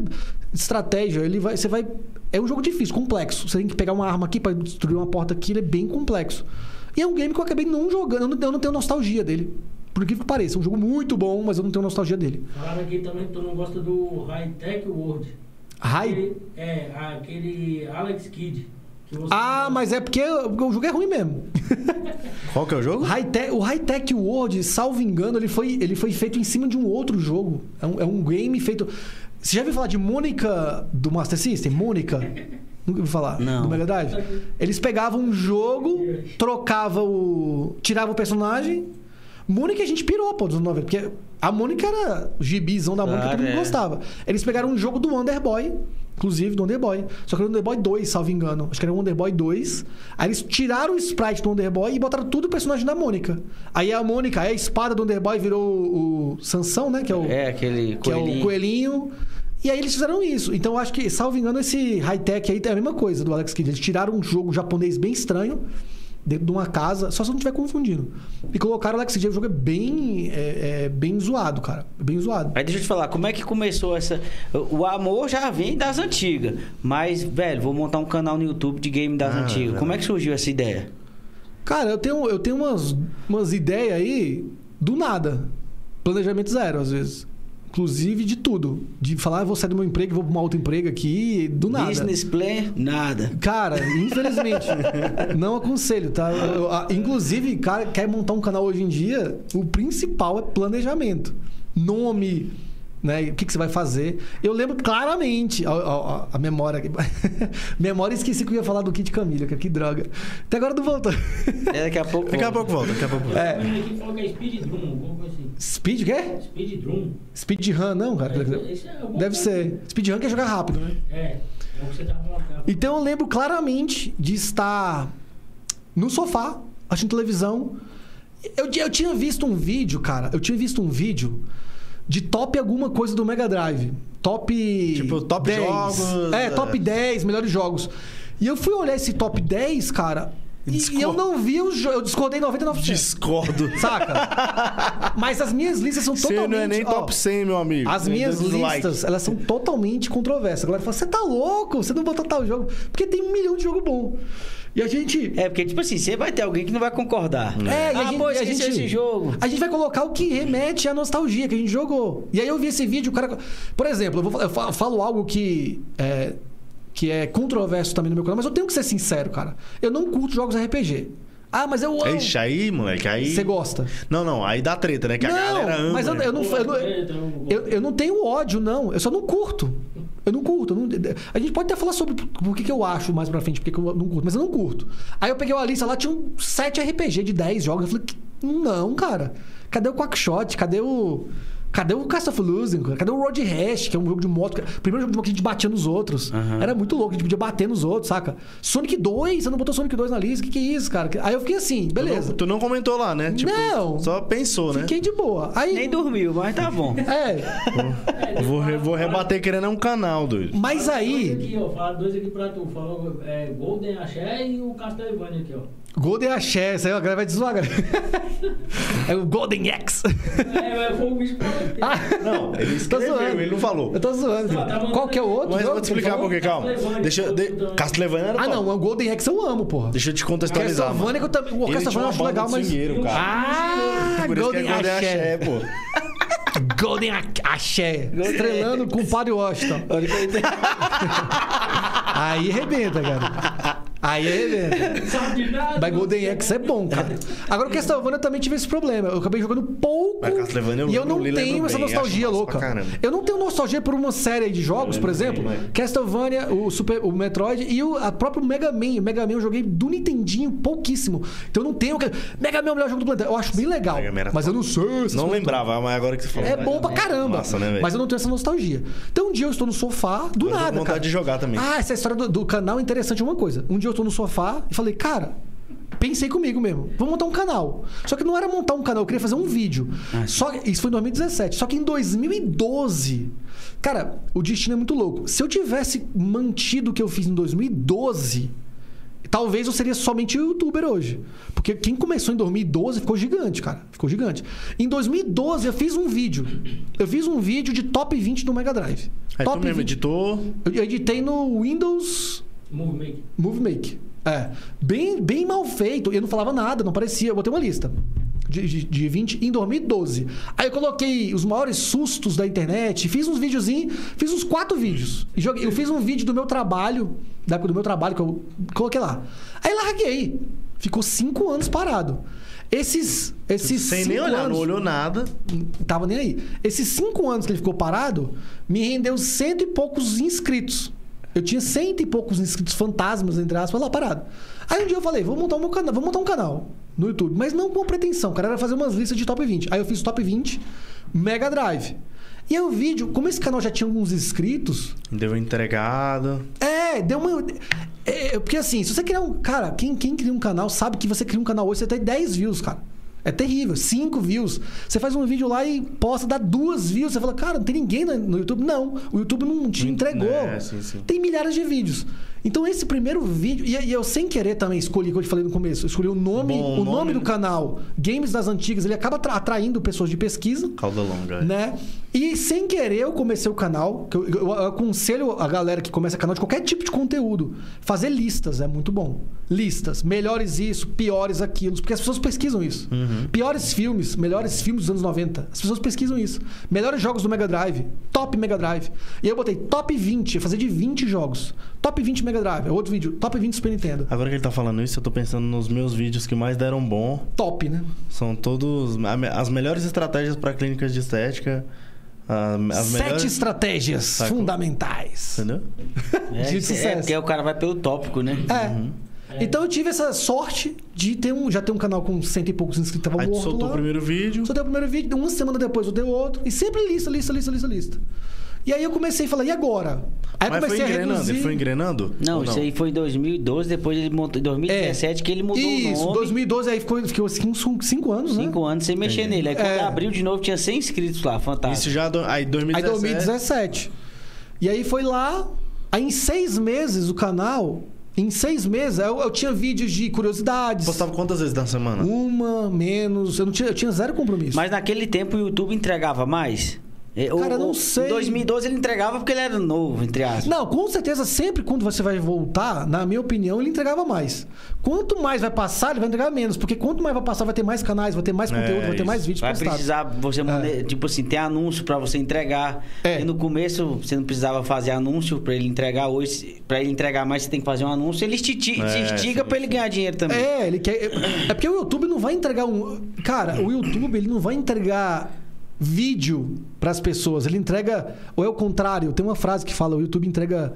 estratégia. Ele vai, você vai. É um jogo difícil, complexo. Você tem que pegar uma arma aqui para destruir uma porta aqui. Ele é bem complexo. E é um game que eu acabei não jogando. Eu não, eu não tenho nostalgia dele. Por incrível que pareça. É um jogo muito bom, mas eu não tenho nostalgia dele. Falaram aqui também que tu não gosta do High Tech World. High. Aquele- é, aquele Alex Kidd. Ah, mas é porque o jogo é ruim mesmo. Qual que é o jogo? High Tech- o High Tech World, salvo engano, ele foi, ele foi feito em cima de um outro jogo. É um, é um game feito. Você já ouviu falar de Mônica do Master System? Mônica? Nunca ouviu falar? Não. Do Mega Drive? Eles pegavam um jogo, trocavam o. tiravam o personagem. Mônica a gente pirou, pô, dos anos 90. Porque a Mônica era o gibizão da Mônica, Claro, todo mundo é. gostava. Eles pegaram um jogo do Wonder Boy, inclusive do Wonder Boy. Só que era o Wonder Boy 2, salvo engano. Acho que era o Wonder Boy 2. Aí eles tiraram o sprite do Wonder Boy e botaram tudo o personagem da Mônica. Aí a Mônica, aí a espada do Wonder Boy virou o, Sansão, né? Que é o, É, aquele que é coelhinho. o coelhinho. E aí eles fizeram isso. Então eu acho que, salvo engano, esse high-tech aí é a mesma coisa do Alex Kidd. Eles tiraram um jogo japonês bem estranho dentro de uma casa, só se eu não estiver confundindo. E colocaram o Alex Kidd. O jogo é bem, é, é bem zoado, cara. Bem zoado. Aí deixa eu te falar, como é que começou essa. O amor já vem das antigas. Mas, velho, vou montar um canal no YouTube de game das Ah, antigas. Como é que surgiu essa ideia? Cara, eu tenho, eu tenho umas, umas ideias aí do nada. Planejamento zero, às vezes. Inclusive de tudo. De falar, ah, vou sair do meu emprego, vou pra uma outra emprego aqui, do nada. Business plan, nada. Cara, infelizmente, [LAUGHS] não aconselho, tá? Eu- a- inclusive, cara, quer montar um canal hoje em dia, o principal é planejamento. Nome, né? O que, que você vai fazer. Eu lembro claramente a, a- a memória. [LAUGHS] memória, esqueci que eu ia falar do Kit Camila, que que droga. Até agora não voltou. É, daqui a pouco. [LAUGHS] Daqui a pouco volta, daqui a pouco volta. É. Tem aqui que falou que é Speed Drum, alguma coisa assim. Speed, o quê? Speed Drum. Speedrun, não, cara. Esse é alguma Deve ser. Speedrun quer jogar rápido, né? É, é o que você tava falando. cara. Então eu lembro claramente de estar no sofá, assistindo televisão. Eu, eu tinha visto um vídeo, cara. Eu tinha visto um vídeo de top alguma coisa do Mega Drive. Top. Tipo, top 10. jogos, É, é. top 10 melhores jogos. E eu fui olhar esse top 10, cara. E, Discor- e eu não vi o jogo. Eu discordei 99%. Discordo. Saca? [LAUGHS] Mas as minhas listas são Você totalmente. não é nem ó, top 100, meu amigo. as Nem minhas listas, elas são totalmente controversas. A galera fala, você tá louco? Você não botou tal jogo? Porque tem um milhão de jogo bom. E a gente... É, porque, tipo assim, você vai ter alguém que não vai concordar. É, e a ah, gente, pô, a gente- esse jogo. A gente vai colocar o que remete à nostalgia que a gente jogou. E aí eu vi esse vídeo, o cara. Por exemplo, eu, vou, eu fa- falo algo que é, que é controverso também no meu canal, mas eu tenho que ser sincero, cara. Eu não curto jogos RPG. Ah, mas eu amo. Ixi, aí, moleque, aí... Você gosta? Não, não, aí dá treta, né? Que a não, galera ama. mas eu, né? eu não, eu, não, eu, eu não tenho ódio, não. Eu só não curto. Eu não curto. eu não- a gente pode até falar sobre por que, que eu acho mais pra frente, porque que eu não curto, mas eu não curto. Aí eu peguei uma lista lá, tinha um 7 RPG de 10 jogos. Eu falei, "Que- não, cara. Cadê o Quackshot? Cadê o. Cadê o Cast of Losing? Cadê o Road Rash, que é um jogo de moto? Primeiro jogo de moto que a gente batia nos outros. Aham. Era muito louco, a gente podia bater nos outros, saca? Sonic 2, você não botou Sonic 2 na lista? O que, que é isso, cara? Aí eu fiquei assim, Tu beleza. não, tu não comentou lá, né? Tipo, Não. Só pensou, né? Fiquei de boa. Aí. Nem dormiu, mas tá bom. [LAUGHS] É, Vou, re- vou rebater querendo é um canal, doido. mas Fala aí. Dois aqui, ó. Fala dois aqui pra tu. Falou é, Golden Axé e o Castlevania aqui, ó. Golden Axé, isso aí a galera vai desuar, galera. [LAUGHS] É o Golden X. É, mas foi o bicho que. [LAUGHS] Ah, Não, ele escreveu, zoando. ele não falou. Eu tô zoando. Tá, tá Qual que é o outro? Mas eu vou te que explicar por quê, calma. Deixa eu... De... Castlevania era Ah, top. não, o Golden X eu amo, porra. Deixa eu te contextualizar, mano. Castlevania que eu também. O Castlevania eu uma acho legal, mas. Ah, que é Golden Axé. Pô. [LAUGHS] Golden Axé. Estrelando com o Padre Washington. Que. Aí arrebenta, cara. Aí arrebenta. [LAUGHS] Sabe de nada. Mas Golden X é bom, cara. Agora o Castlevania eu também tive esse problema. Eu acabei jogando pouco. Mas Castlevania eu e eu não tenho lembro essa bem, nostalgia louca. Eu não tenho nostalgia por uma série de jogos, por exemplo. bem, mas- Castlevania, o, Super, o Metroid e o a próprio Mega Man. O Mega Man eu joguei do Nintendinho pouquíssimo. Então eu não tenho. Mega Man é o melhor jogo do planeta. Eu acho bem legal. Mega Man era Mas eu não sei. essas Não lembrava, mas agora que você falou. é bom pra caramba. Massa, né, velho? mas eu não tenho essa nostalgia. Então um dia eu estou no sofá, do Eu nada, vontade cara. de jogar também. Ah, essa história do, do canal é interessante uma coisa. Um dia eu estou no sofá e falei, cara, pensei comigo mesmo, vou montar um canal. Só que não era montar um canal, eu queria fazer um vídeo. Ah, Só isso foi em 2017. Só que em 2012, cara, o destino é muito louco. Se eu tivesse mantido o que eu fiz em 2012, Talvez eu seria somente youtuber hoje. Porque quem começou em 2012 ficou gigante, cara. Ficou gigante. Em 2012 eu fiz um vídeo. Eu fiz um vídeo de top 20 do Mega Drive. Aí tu top mesmo 20. editou. Eu editei no Windows Move Make. Movie Make. É. Bem, bem mal feito. Eu não falava nada, não parecia. Eu botei uma lista. De, de, de 20 em 2012. Aí eu coloquei os maiores sustos da internet, fiz uns videozinhos, fiz uns quatro vídeos. E joguei, eu fiz um vídeo do meu trabalho, da época do meu trabalho, que eu coloquei lá. Aí larguei. Ficou cinco anos parado. Esses. esses Sem nem olhar, anos, não olhou nada. não tava nem aí. Esses cinco anos que ele ficou parado, me rendeu cento e poucos inscritos. Eu tinha cento e poucos inscritos fantasmas, entre aspas, lá parado. Aí um dia eu falei, vou montar um canal, vou montar um canal no YouTube, mas não com pretensão, cara, era fazer umas listas de top 20. Aí eu fiz top 20 Mega Drive. E aí o vídeo, como esse canal já tinha alguns inscritos, Deu entregado. é, deu uma. É, porque assim, se você criar um. Cara, quem, quem cria um canal sabe que você cria um canal hoje, você tem 10 views, cara. É terrível. Cinco views. Você faz um vídeo lá e posta, dá duas views. Você fala, cara, não tem ninguém no- YouTube. Não, o YouTube não te entregou. é, sim, sim. Tem milhares de vídeos. Então, esse primeiro vídeo. E, eu, sem querer, também escolhi, como eu te falei no começo, escolhi o nome, Bom o nome, nome, do né? canal, Games das Antigas. Ele acaba atra- atraindo pessoas de pesquisa Cauda longa. é. E sem querer eu comecei o canal. que Eu, eu- eu aconselho a galera que começa canal de qualquer tipo de conteúdo. Fazer listas é muito bom. Listas. Melhores isso, piores aquilo. Porque as pessoas pesquisam isso. Piores filmes, melhores filmes dos anos 90. As pessoas pesquisam isso. Melhores jogos do Mega Drive. Top Mega Drive. E eu botei top 20, ia fazer de 20 jogos. Top 20 Mega Drive. É Outro vídeo. Top 20 Super Nintendo. Agora que ele tá falando isso, eu tô pensando nos meus vídeos que mais deram bom. Top, né? São todos as melhores estratégias para clínicas de estética. A- As Sete melhores. estratégias Sacou? fundamentais. Entendeu? É, De é, sucesso. porque o cara vai pelo tópico, né? É. Então eu tive essa sorte de ter um, já ter um canal com cento e poucos inscritos, tava Aí morto soltou lá. o primeiro vídeo. Soltei o primeiro vídeo, uma semana depois eu dei outro. E sempre lista, lista, lista, lista, lista. E aí eu comecei a falar, e agora? Aí eu Mas foi comecei a engrenando. reduzir... Ele foi engrenando? Não, Ou isso aí foi em 2012, depois ele montou. Em 2017 que ele mudou É. Isso, o nome. 2012 aí ficou, ficou cinco, cinco anos, né? Cinco anos sem mexer Entendi. nele. Aí quando É. abriu de novo tinha 100 inscritos lá, fantástico. Isso já. Aí Aí 2017. 2017. E aí foi lá, aí em seis meses o canal, em seis meses, eu, eu tinha vídeos de curiosidades. Postava quantas vezes na semana? Uma, menos, eu, não tinha, eu tinha zero compromisso. Mas naquele tempo o YouTube entregava mais? É, o- Cara, eu não sei. Em 2012 ele entregava porque ele era novo, entre aspas. Não, com certeza, sempre quando você vai voltar, na minha opinião, ele entregava mais. Quanto mais vai passar, ele vai entregar menos. Porque quanto mais vai passar, vai ter mais canais, vai ter mais É, conteúdo, vai ter isso. mais vídeos Vai postados. precisar você mane- tipo assim, ter anúncio pra você entregar. É. E no começo você não precisava fazer anúncio pra ele entregar. Hoje, pra ele entregar mais, você tem que fazer um anúncio. Ele te, te, te É, pra ele ganhar dinheiro também. É, ele quer. É porque o YouTube não vai entregar um. Cara, o YouTube ele não vai entregar vídeo para as pessoas. Ele entrega. Ou é o contrário. Tem uma frase que fala: o YouTube entrega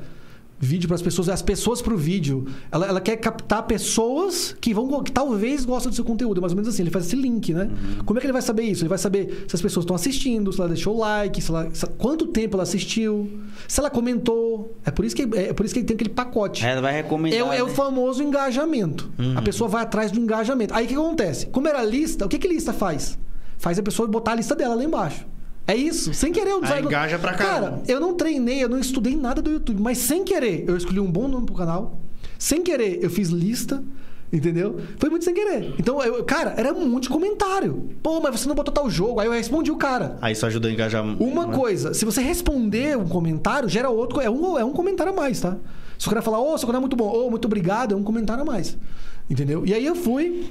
vídeo para as pessoas, as pessoas para o vídeo. Ela, ela quer captar pessoas que vão que talvez gostem do seu conteúdo. É Mais ou menos assim, ele faz esse link, né? Como é que ele vai saber isso? Ele vai saber se as pessoas estão assistindo, se ela deixou o like, se ela, se- quanto tempo ela assistiu, se ela comentou. É por isso que é por isso que ele tem aquele pacote. Ela vai recomendar. É, o- é o né? famoso engajamento. A pessoa vai atrás do engajamento. Aí o que acontece? Como era lista, o que, que lista faz? Faz a pessoa botar a lista dela lá embaixo. É isso, sem querer. Eu, não- engaja pra caramba. Cara, eu não treinei, eu não estudei nada do YouTube, mas sem querer, eu escolhi um bom nome pro canal. Sem querer, eu fiz lista. Entendeu? Foi muito sem querer. Então, eu, cara, era um monte de comentário. Pô, mas você não botou tal jogo. Aí eu respondi o cara. Aí isso ajuda a engajar. Uma né? coisa, se você responder um comentário, gera outro. É um, é um comentário a mais, tá? Se o cara falar, ô, seu canal é muito bom, ô, muito obrigado, é um comentário a mais. Entendeu? E aí eu fui,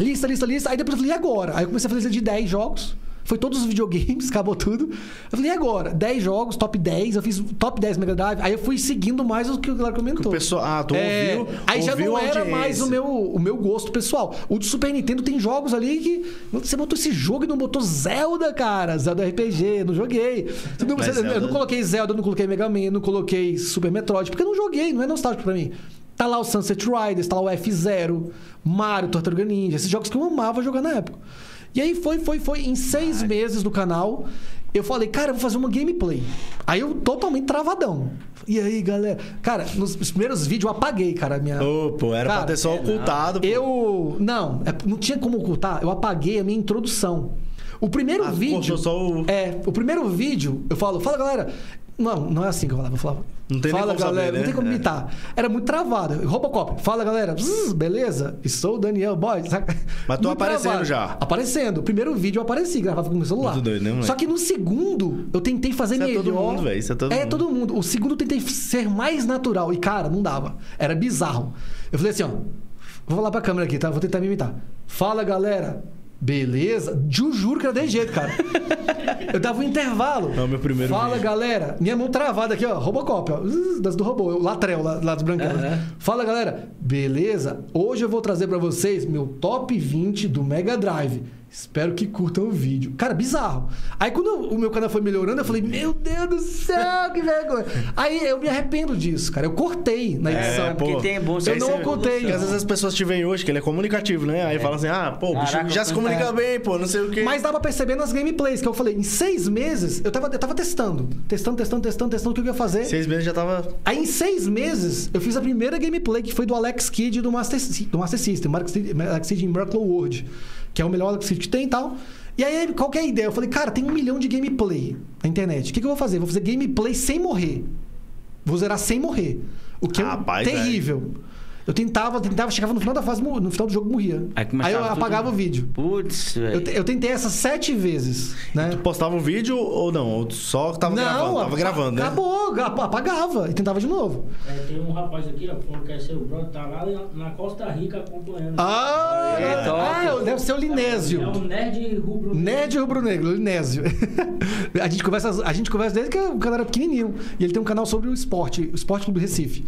lista, lista, lista. Aí depois eu falei, e agora? Aí eu comecei a fazer lista de 10 jogos. Foi todos os videogames, [LAUGHS] acabou tudo. Eu falei, e agora? 10 jogos, top 10. Eu fiz top 10 Mega Drive. Aí eu fui seguindo mais o que o galera comentou. O pessoal- ah, tu É, ouviu- Aí já ouviu não a era mais o meu, o meu gosto pessoal. O do Super Nintendo tem jogos ali que. Você botou esse jogo e não botou Zelda, cara. Zelda RPG, não joguei. Não- você- Eu Zelda- não coloquei Zelda, não coloquei Mega Man, não coloquei Super Metroid, porque eu não joguei, não é nostálgico pra mim. Tá lá o Sunset Riders, tá lá o F-Zero, Mario, Tartaruga Ninja, esses jogos que eu amava jogar na época. E aí foi, foi, foi. Em seis meses do canal, eu falei, cara, eu vou fazer uma gameplay. Aí eu totalmente travadão. E aí, galera? Cara, nos primeiros vídeos eu apaguei, cara, a minha. Ô, pô, era Cara, pra ter só é, ocultado. pô. Eu. Não, é- não tinha como ocultar. Eu apaguei a minha introdução. O primeiro Ah, vídeo. só o- É, o primeiro vídeo, eu falo, fala galera. Não, não é assim que eu falava. Eu falava. Não tem nem fala como galera, saber, não tem né? como É. imitar. Era muito travado. Robocop, fala galera. Zzz, beleza? E sou o Daniel Boy. saca? Mas tô Muito aparecendo já. Aparecendo. Primeiro vídeo eu apareci, gravava com o meu celular. Muito doido, né, moleque? Só que no segundo, eu tentei fazer Isso é melhor. todo mundo, velho, isso é todo É, mundo. todo mundo. O segundo eu tentei ser mais natural. E, cara, não dava. Era bizarro. Eu falei assim, ó. Vou falar pra câmera aqui, tá? Vou tentar me imitar. Fala, galera. Beleza? Ju, juro que era desse jeito, cara. [LAUGHS] Eu dava um intervalo. É o meu primeiro Fala, vídeo. galera. Minha mão travada aqui, ó. Robocop, ó. Das do robô. O Latrel, lá, lá dos branquelos. Aham. Fala, galera. Beleza? Hoje eu vou trazer pra vocês meu top 20 do Mega Drive. Espero que curtam o vídeo. Cara, bizarro. Aí quando eu- o meu canal foi melhorando, eu falei, meu Deus do céu, que vergonha. Aí eu me arrependo disso, cara. Eu cortei na edição. É, pô. Porque tem bom Eu não ocultei. Porque às vezes as pessoas te veem hoje, que ele é comunicativo, né? Aí fala assim, ah, pô, o bicho Caraca, já se comunica é. bem, pô, não sei o quê. Mas dá pra perceber nas gameplays, que eu falei, em seis meses, eu tava, eu tava testando. Testando, testando, testando, testando o que eu ia fazer. Seis meses já tava... Aí em seis meses, eu fiz a primeira gameplay, que foi do Alex Kidd do Master, do Master System, Alex Kidd- Alex Kidd em Miracle World. Que é o melhor que tem e tal. E aí, qual que é a ideia? Eu falei, cara, tem um milhão de gameplay na internet. O que, que eu vou fazer? Vou fazer gameplay sem morrer. Vou zerar sem morrer. O que Rapaz, é terrível. Eu tentava, tentava, chegava no final da fase, no final do jogo morria. Aí Aí, eu tudo- apagava o vídeo. Putz, Eu, velho. te- eu tentei essas sete vezes, né? Tu postava um vídeo ou não? Ou só tava gravando? Tava gravando, né? Acabou, ap- apagava e tentava de novo. É, tem um rapaz aqui, ó, falou que é seu brother, tá lá na- Costa Rica acompanhando. Ah, É, top. ah, deve ser o Linésio. É um nerd rubro. Nerd rubro-negro, Linésio. [LAUGHS] a, gente conversa, a gente conversa desde que o cara era pequenininho. E ele tem um canal sobre o esporte, o Esporte Clube Recife.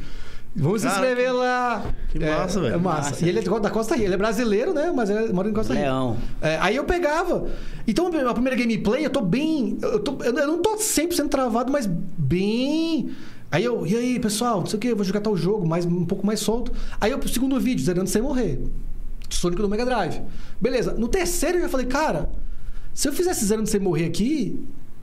Vamos se inscrever lá. que É, massa, velho. É massa. Massa. E ele é da Costa Rica. Ele é brasileiro, né? Mas ele mora em Costa Rica. Leão. É, aí eu pegava. Então, a primeira gameplay, eu tô bem. Eu, tô- eu não tô 100% travado, mas bem. Aí eu, e aí, pessoal, não sei o que, eu vou jogar tal jogo, mais, um pouco mais solto. Aí eu, pro segundo vídeo, zerando sem morrer. Sonic no Mega Drive. Beleza. No terceiro eu já falei, cara, se eu fizesse zerando sem morrer aqui,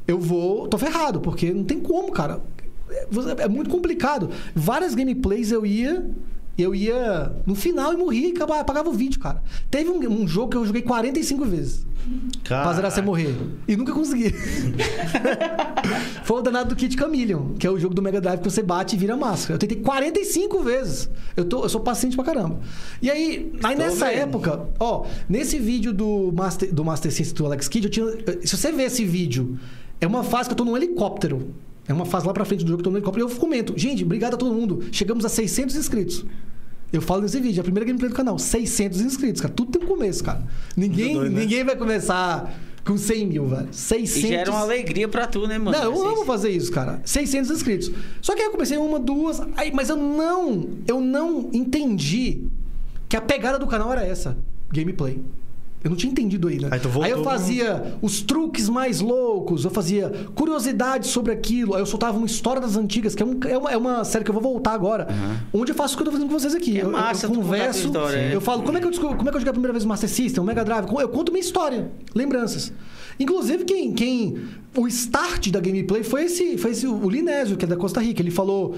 eu vou. tô ferrado, porque não tem como, cara. É, muito complicado. Várias gameplays eu ia. Eu ia no final e morria e acabava- apagava o vídeo, cara. Teve um, um jogo que eu joguei 45 vezes. Pra zerar sem morrer. E nunca consegui. [LAUGHS] Foi o danado do Kid Chameleon, que é o jogo do Mega Drive que você bate e vira máscara. Eu tentei 45 vezes. Eu, tô, eu sou paciente pra caramba. E aí, aí nessa vendo. época, ó, nesse vídeo do Master, do Master System do Alex Kidd, eu tinha. Se você ver esse vídeo, é uma fase que eu tô num helicóptero. É uma fase lá pra frente do jogo que eu tô no helicóptero. E eu comento, gente, obrigado a todo mundo. Chegamos a 600 inscritos. Eu falo nesse vídeo, é a primeira gameplay do canal. 600 inscritos, cara. Tudo tem um começo, cara. Ninguém, doido, né? ninguém vai começar com 100 mil, velho. 600. E gera uma alegria pra tu, né, mano? Não, eu Assim, amo fazer isso, cara. 600 inscritos. Só que aí eu comecei uma, duas, aí, mas eu não, eu não entendi que a pegada do canal era essa, gameplay. Eu não tinha entendido ainda. Aí tu voltou eu fazia os truques mais loucos, eu fazia curiosidades sobre aquilo, aí eu soltava uma história das antigas, que é, um- é uma, é uma série que eu vou voltar agora, onde eu faço o que eu tô fazendo com vocês aqui. É eu, massa eu converso, história, é. eu falo como é que eu descobri, como é que eu joguei a primeira vez o Master System, o Mega Drive, eu conto minha história, lembranças. Inclusive, quem, quem. O start da gameplay foi esse, foi esse o Linésio, que é da Costa Rica. Ele falou.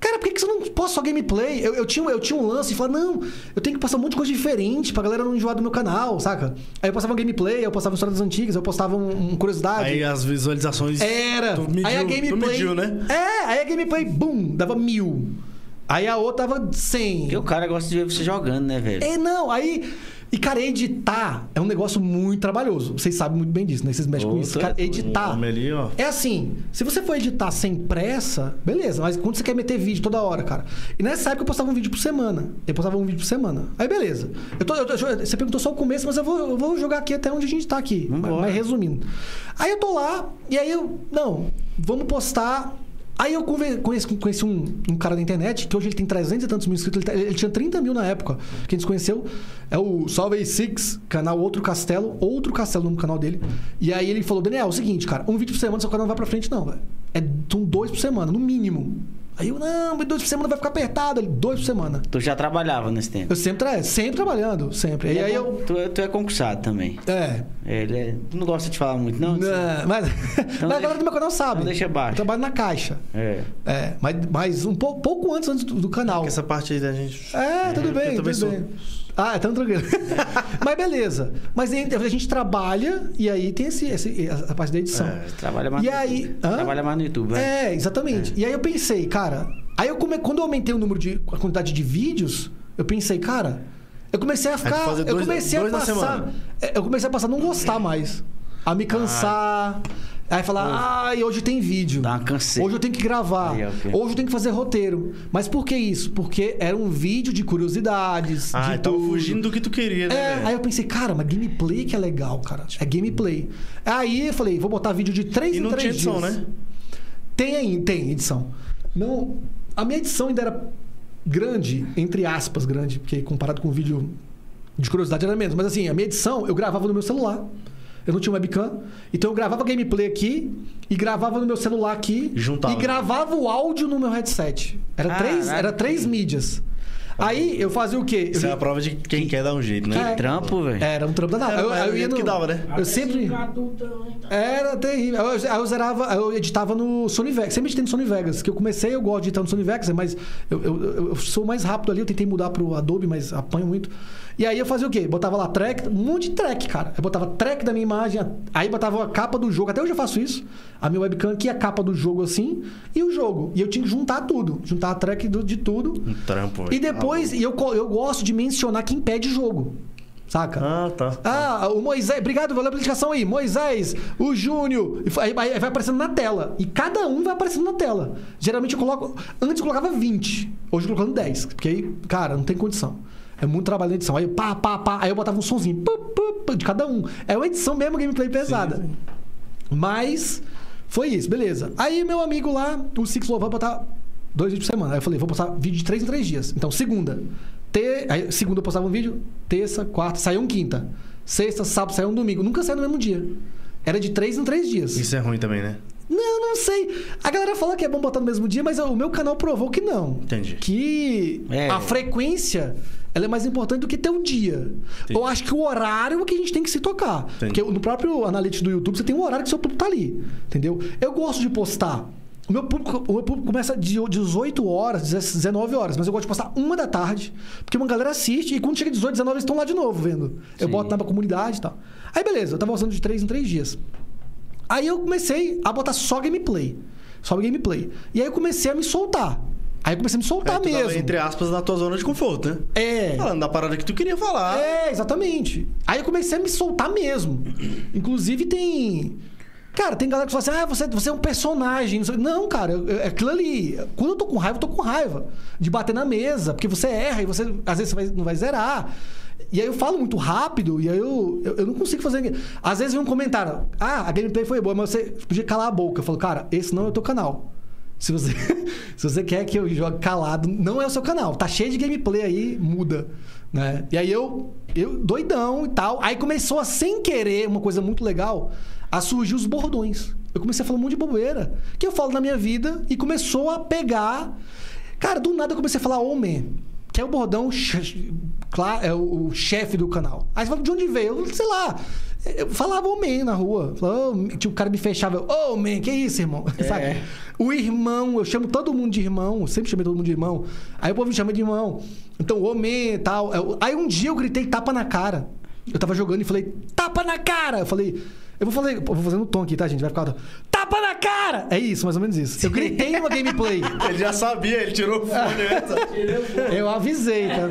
Cara, por que, que você não posta só gameplay? Eu, eu, tinha, eu tinha um lance e falava, não, eu tenho que passar um monte de coisa diferente pra galera não enjoar do meu canal, saca? Aí eu postava um gameplay, eu postava histórias antigas, eu postava um, um curiosidade. Aí as visualizações. Era. Tu mediu, aí a tu gameplay. mediu, né? É, aí a gameplay, bum, dava mil. Aí a outra dava 100. Porque o cara gosta de ver você jogando, né, velho? É, não, aí. E, cara, editar é um negócio muito trabalhoso. Vocês sabem muito bem disso, né? Vocês mexem com Ô, isso. tô- Cara, editar. ali. É assim, se você for editar sem pressa, beleza, mas quando você quer meter vídeo toda hora, cara. E nessa época eu postava um vídeo por semana. Eu postava um vídeo por semana. Aí beleza. Eu tô, eu tô- você perguntou só o começo, mas eu vou, eu vou jogar aqui até onde a gente tá aqui. Vambora. Mas resumindo. Aí eu tô lá, e aí eu. Não, vamos postar. Aí eu conheci, conheci um, um cara na internet, que hoje ele tem 300 e tantos mil inscritos, ele, tá- ele tinha 30 mil na época. Que a gente conheceu. É o Salve Six, canal Outro Castelo. Outro Castelo no canal dele. E aí ele falou: Daniel, é o seguinte, cara, um vídeo por semana, seu canal não vai pra frente, não, velho. É são dois por semana, no mínimo. Aí eu, não, mas dois por semana vai ficar apertado. Ele, dois por semana. Tu já trabalhava nesse tempo. Eu sempre, tra- sempre trabalhando, sempre. E É aí bom, eu. tu, é- tu é concursado também. É. Ele é- tu não gosta de falar muito, não? Não, mas, [LAUGHS] mas a galera do meu canal sabe. então deixa baixo. Eu trabalho na caixa. É. É, mas, mas um pouco, pouco antes, antes do, do canal. Essa parte aí da gente. É, tudo eu bem, também tudo sou. bem. Ah, então tranquilo. [LAUGHS] mas beleza. Mas a gente trabalha e aí tem esse, esse- a parte da edição. É, Trabalha mais E no aí- YouTube. Hã? Trabalha mais no YouTube, né? É, exatamente. E aí eu pensei, cara. Aí eu come... quando eu aumentei o número de. a quantidade de vídeos, eu pensei, cara. Eu comecei a ficar. fazer Eu dois- comecei dois a na passar. semana. é, Eu comecei a passar a não gostar mais. A me cansar. Aí falar, ai, hoje tem vídeo. Dá uma canseira. Hoje eu tenho que gravar. Aí, ok. Hoje eu tenho que fazer roteiro. Mas por que isso? Porque era um vídeo de curiosidades. Ah, de tava tudo. fugindo do que tu queria, né? É, aí eu pensei, cara, mas gameplay que é legal, cara. É gameplay. Aí eu falei, vou botar vídeo de 3 E em não 3 tinha edição, dias. né? Tem aí, tem edição. Não, a minha edição ainda era grande, entre aspas, grande, porque comparado com o vídeo de curiosidade era menos. Mas assim, a minha edição eu gravava no meu celular. Eu não tinha webcam. Então eu gravava gameplay aqui e gravava no meu celular aqui. E juntava. E gravava o áudio no meu headset. Era, Caraca. três, era três mídias. Aí eu fazia o quê? Eu Isso é a prova de quem quer dar um jeito, né? É. Trampo, velho. Era um trampo danado. Era, Eu, mas era eu o ia no... que dava, né? Eu sempre... Era terrível. Aí eu, eu zerava, eu editava no Sony Vegas. Sempre editei no Sony Vegas. Que eu comecei, eu gosto de editar no Sony Vegas, mas eu, eu, eu- eu sou mais rápido ali. Eu tentei mudar pro Adobe, mas apanho muito. E aí eu fazia o quê? Botava lá track, um monte de track, cara. Eu botava track da minha imagem, aí botava a capa do jogo. Até hoje eu faço isso. A minha webcam aqui, a capa do jogo assim, e o jogo. E eu tinha que juntar tudo. Juntar a track do- de tudo. Um trampo. E depois, e eu, eu gosto de mencionar quem pede jogo. Saca? Ah, tá. Ah, o Moisés, obrigado, valeu pela indicação aí. Moisés, o Júnior, aí, aí vai aparecendo na tela. E cada um vai aparecendo na tela. Geralmente eu coloco. Antes eu colocava 20, hoje eu tô colocando 10. Porque aí, cara, não tem condição. É muito trabalho na edição. Aí pá, pá, pá. Aí eu botava um sonzinho pu, pu, de cada um. É uma edição mesmo, gameplay pesada. Mas foi isso, beleza. Aí meu amigo lá, o Six Love, vai botar dois vídeos por semana. Aí eu falei, vou postar vídeo de três em três dias. Então, segunda. Te... Aí, segunda eu postava um vídeo, terça, quarta, saiu um quinta. Sexta, sábado, saiu um domingo. Nunca saiu no mesmo dia. Era de três em três dias. Isso é ruim também, né? Não, não sei. A galera fala que é bom botar no mesmo dia, mas o meu canal provou que não. Entendi. Que É. a frequência ela é mais importante do que ter um dia. Eu acho que o horário é que a gente tem que se tocar. Entendi. Porque no próprio Analytics do YouTube, você tem um horário que seu público tá ali. Entendeu? Eu gosto de postar. O meu público, o meu público começa de 18 horas, 19 horas, mas eu gosto de postar uma da tarde, porque uma galera assiste e quando chega 18, 19, eles estão lá de novo vendo. Eu Sim. boto na comunidade e tal. Aí beleza, eu tava postando de 3 em 3 dias. Aí eu comecei a botar só gameplay. Só gameplay. E aí eu comecei a me soltar. Aí eu comecei a me soltar Aí tu tava, mesmo. entre aspas, na tua zona de conforto, né? É. Falando da parada que tu queria falar. É, exatamente. Aí eu comecei a me soltar mesmo. Inclusive tem. Cara, tem galera que fala assim: ah, você, você é um personagem. Não cara, é aquilo ali. Quando eu tô com raiva, eu tô com raiva. De bater na mesa, porque você erra e você, às vezes, você vai- não vai zerar. E aí eu falo muito rápido e aí eu, eu, eu não consigo fazer. Às vezes vem um comentário: ah, a gameplay foi boa, mas você podia calar a boca. Eu falo, cara, esse não é o teu canal. Se você, [LAUGHS] se você quer que eu jogue calado, não é o seu canal. Tá cheio de gameplay aí, muda. Né? E aí eu, eu, doidão e tal. Aí começou a, sem querer, uma coisa muito legal, a surgir os bordões. Eu comecei a falar um monte de bobeira. Que eu falo na minha vida e começou a pegar. Cara, do nada eu comecei a falar homem. Que é o bordão, claro, é o o chefe do canal. Aí você fala, de onde veio? Eu, sei lá. Eu falava homem na rua. Falava, "Ô, tipo, o cara me fechava. Ô, man, que isso, irmão? Sabe? O irmão, eu chamo todo mundo de irmão. Sempre chamei todo mundo de irmão. Aí o povo me chama de irmão. Então, homem e tal. Aí um dia eu gritei tapa na cara. Eu tava jogando e falei, tapa na cara! Eu falei. Eu vou fazer, eu vou fazer no tom aqui, tá, gente? Vai ficar. Tapa na cara! É isso, mais ou menos isso. Eu gritei numa gameplay. [LAUGHS] Ele já sabia, ele tirou o fone [LAUGHS] antes. Eu avisei, tá?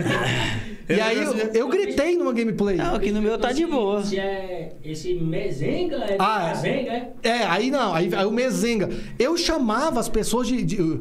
E Ele aí eu, eu gritei numa gameplay. Não, aqui no meu tá de boa. Se é esse mezenga, é Ah, é. mezenga, é? É, aí não, aí, aí o Mezenga. Eu chamava as pessoas de, de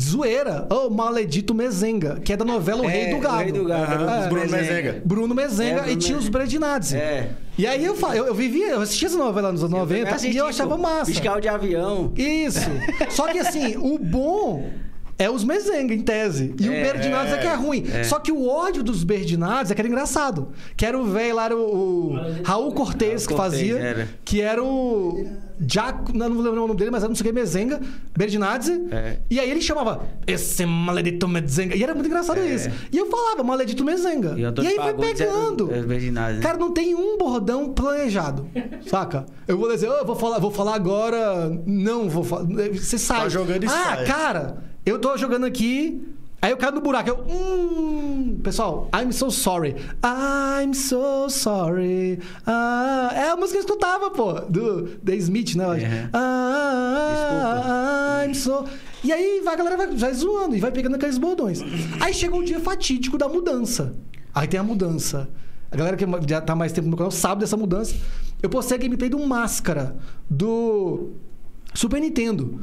zoeira. Ô, maledito Mezenga, que é da novela O É, Rei do O Gado. Rei do Gado, É, Bruno Bruno Mezenga. Bruno Mezenga É, Bruno e tinha os. Bredinazzi. É. E aí eu, eu, eu vivia, eu assistia essa novela nos anos 90 também e eu assisti, achava massa. Fiscal de avião. Isso. Só que assim, o bom é os Mezenga, em tese. E o É, Berdinazzi é, que é ruim. é. Só que o ódio dos Berdinazzi é que era engraçado. Que era o velho lá, era o, o Raul Cortez que fazia. era. Que era o. Jaco, não, lembro o nome dele, mas era não sei o que, Mezenga, Berdinazzi. É. E aí ele chamava esse maledito Mezenga. E era muito engraçado É. isso. E eu falava, maledito Mezenga. E, E, aí foi pegando. Berdinazzi. Cara, não tem um bordão planejado, saca? Eu vou dizer, "Ô, eu vou falar, vou falar agora, não vou falar. Você sai. Tá jogando e Ah, sai. cara, eu tô jogando aqui, aí eu caio no buraco. Eu, hum, pessoal, I'm so sorry. I'm so sorry. Ah, é a música que eu escutava, pô, do The Smith, né? Uhum. Ah, I'm so. E aí vai, a galera vai, vai zoando e vai pegando aqueles bordões. Aí chega o dia fatídico da mudança. Aí tem a mudança. A galera que já tá mais tempo no canal sabe dessa mudança. Eu postei a gameplay do Máscara, do Super Nintendo.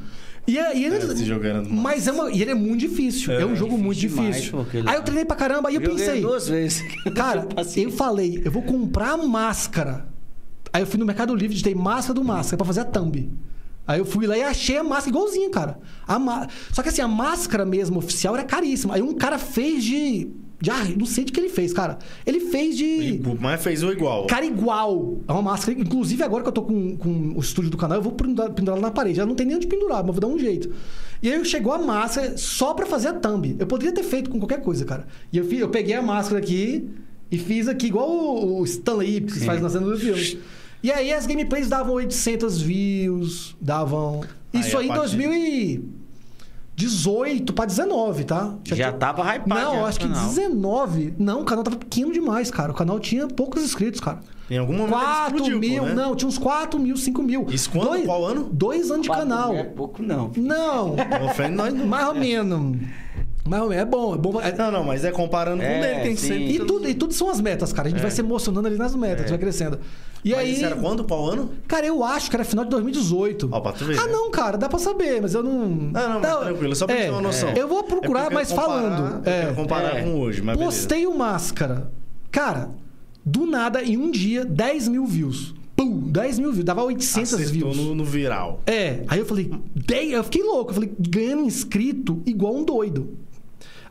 E, é- e ele, era massa. mas é uma, e ele é muito difícil. É, um jogo muito demais, difícil. Aí eu treinei pra caramba, aí eu pensei. duas vezes. Cara, Não [LAUGHS] passei. eu falei, eu vou comprar a máscara. Aí eu fui no Mercado Livre, digitei máscara do máscara pra fazer a thumb. Aí eu fui lá e achei a máscara igualzinha, cara. A ma- Só que assim, a máscara mesmo oficial era caríssima. Aí um cara fez de. De ah, não sei de que ele fez, cara. Ele fez de. Mas fez o igual. Cara, igual. É uma máscara. Inclusive, agora que eu tô com, com o estúdio do canal, eu vou pendurar, pendurar na parede. Ela não tem nem onde pendurar, mas eu vou dar um jeito. E aí chegou a máscara só pra fazer a thumb. Eu poderia ter feito com qualquer coisa, cara. E eu, fiz, eu peguei a máscara aqui e fiz aqui, igual o, o Stanley que faz na cena do filme. E aí as gameplays davam 800 views, davam. Aí, Isso a aí em partir- 2000 e... 18 pra 19, tá? Já tava hypado Não, acho que canal. 19. Não, o canal tava pequeno demais, cara. O canal tinha poucos inscritos, cara. Em algum momento ele 4 explodiu, mil, pô, né? não, tinha uns 4 mil, 5 mil. Isso quando? Dois, Qual ano? Dois anos de canal. Não é pouco, não. Não, Não ofende nós não. mais ou menos. Menos. É bom, é bom. É- Não, não, mas é comparando com É, o dele, tem sim. sempre... E tudo, e tudo são as metas, cara. A gente vai se emocionando ali nas metas, vai crescendo. E Mas aí. isso era quando? Qual ano? Cara, eu acho que era final de 2018. Ó, pra tu ver, ah, né? não, cara, dá pra saber, mas eu não. Não, não, mas tranquilo, só pra é, ter uma noção. Eu vou É procurar, eu mas comparar- falando. Eu É. comparar É. com hoje, mas beleza. Postei o máscara. Cara, do nada, em um dia, 10 mil views. Pum, 10 mil views. Dava 800 Acertou views. no, no viral. É, aí eu falei, 10, eu fiquei louco. Eu falei, ganhando inscrito igual um doido.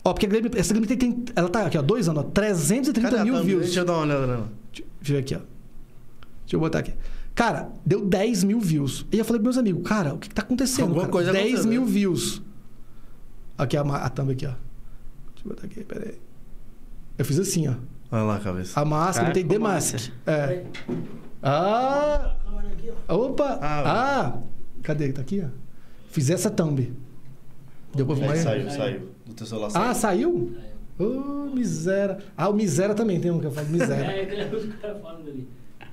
Ó, porque a Grammy- essa Grammy tem, tem- ela tá aqui, ó, dois anos, ó, 330 Cadê mil views. Deixa eu dar uma olhada nela. Deixa deixa eu ver aqui, ó. Deixa eu botar aqui. Cara, deu 10 mil views. E eu falei pros meus amigos, cara, o que, que tá acontecendo? Alguma cara? coisa 10 aconteceu, mil né? views. Aqui a, a thumb aqui, ó. Deixa eu botar aqui, pera aí. Eu fiz assim, ó. Olha lá a cabeça. A máscara Cara, tem The Mask. massa. É. Ah! Opa! Ah, Ah! Cadê? Tá aqui, ó. Fiz essa thumb. Deu pra Aí aí? saiu, saiu. Do teu celular saiu. Ah, saiu? Ô, miséria. Ah, o miséria também tem um que eu falo miséria. [LAUGHS] É, que é os caras falam ali.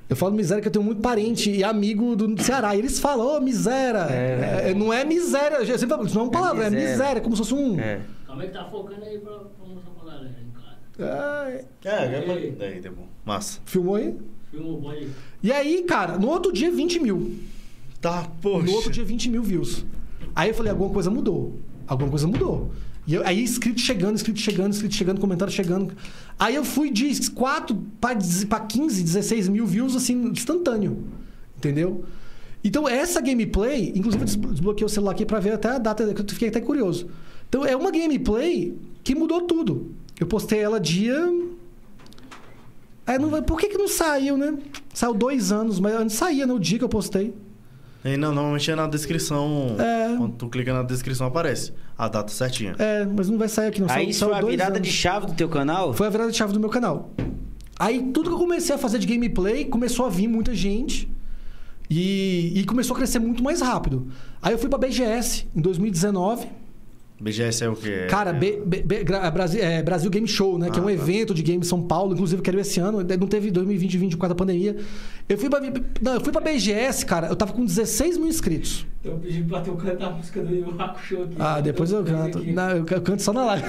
Eu falo miséria que eu tenho muito parente e amigo do Ceará. E eles falam, ô, miséria. É. É, não é miséria. Eu sempre falo, isso não é uma palavra, é miséria. miséria. como se fosse um. É. Como é que tá focando aí pra, pra mostrar pra galera. É, é. Daí, deu bom. Massa. Filmou aí? Filmou, pode. E aí, cara, no outro dia, 20 mil. Tá, poxa. No outro dia, 20 mil views. Aí eu falei, alguma coisa mudou. Alguma coisa mudou. E eu- aí, inscrito chegando, inscrito chegando, inscrito chegando, comentário chegando. Aí eu fui de 4 para 15, 16 mil views, assim, instantâneo. Entendeu? Então, essa gameplay, inclusive eu desblo- desbloqueei o celular aqui pra ver até a data, que eu fiquei até curioso. Então, é uma gameplay que mudou tudo. Eu postei ela dia. Aí não vai. Por que, que não saiu, né? Saiu dois anos, mas antes saía, né? O dia que eu postei. E não, normalmente é na descrição. É. Quando tu clica na descrição, aparece a data certinha. É, mas não vai sair aqui, não. Aí isso foi a virada anos. de chave do teu canal? Foi a virada de chave do meu canal. Aí tudo que eu comecei a fazer de gameplay começou a vir muita gente e, e começou a crescer muito mais rápido. Aí eu fui pra BGS em 2019. BGS é o quê? Cara, é... B- B- B- Gra- Brasil, é, Brasil Game Show, né? que é um Ah, tá. evento de game em São Paulo. Inclusive, eu quero ir esse ano. Não teve 2020 e 2020 por causa da pandemia. Eu fui pra, não, eu fui pra BGS, cara. Eu tava com 16 mil inscritos. Tô pedindo pra tu cantar a música do Yu Hakusho aqui. Ah, depois eu canto. Aqui. Não, eu canto só na live.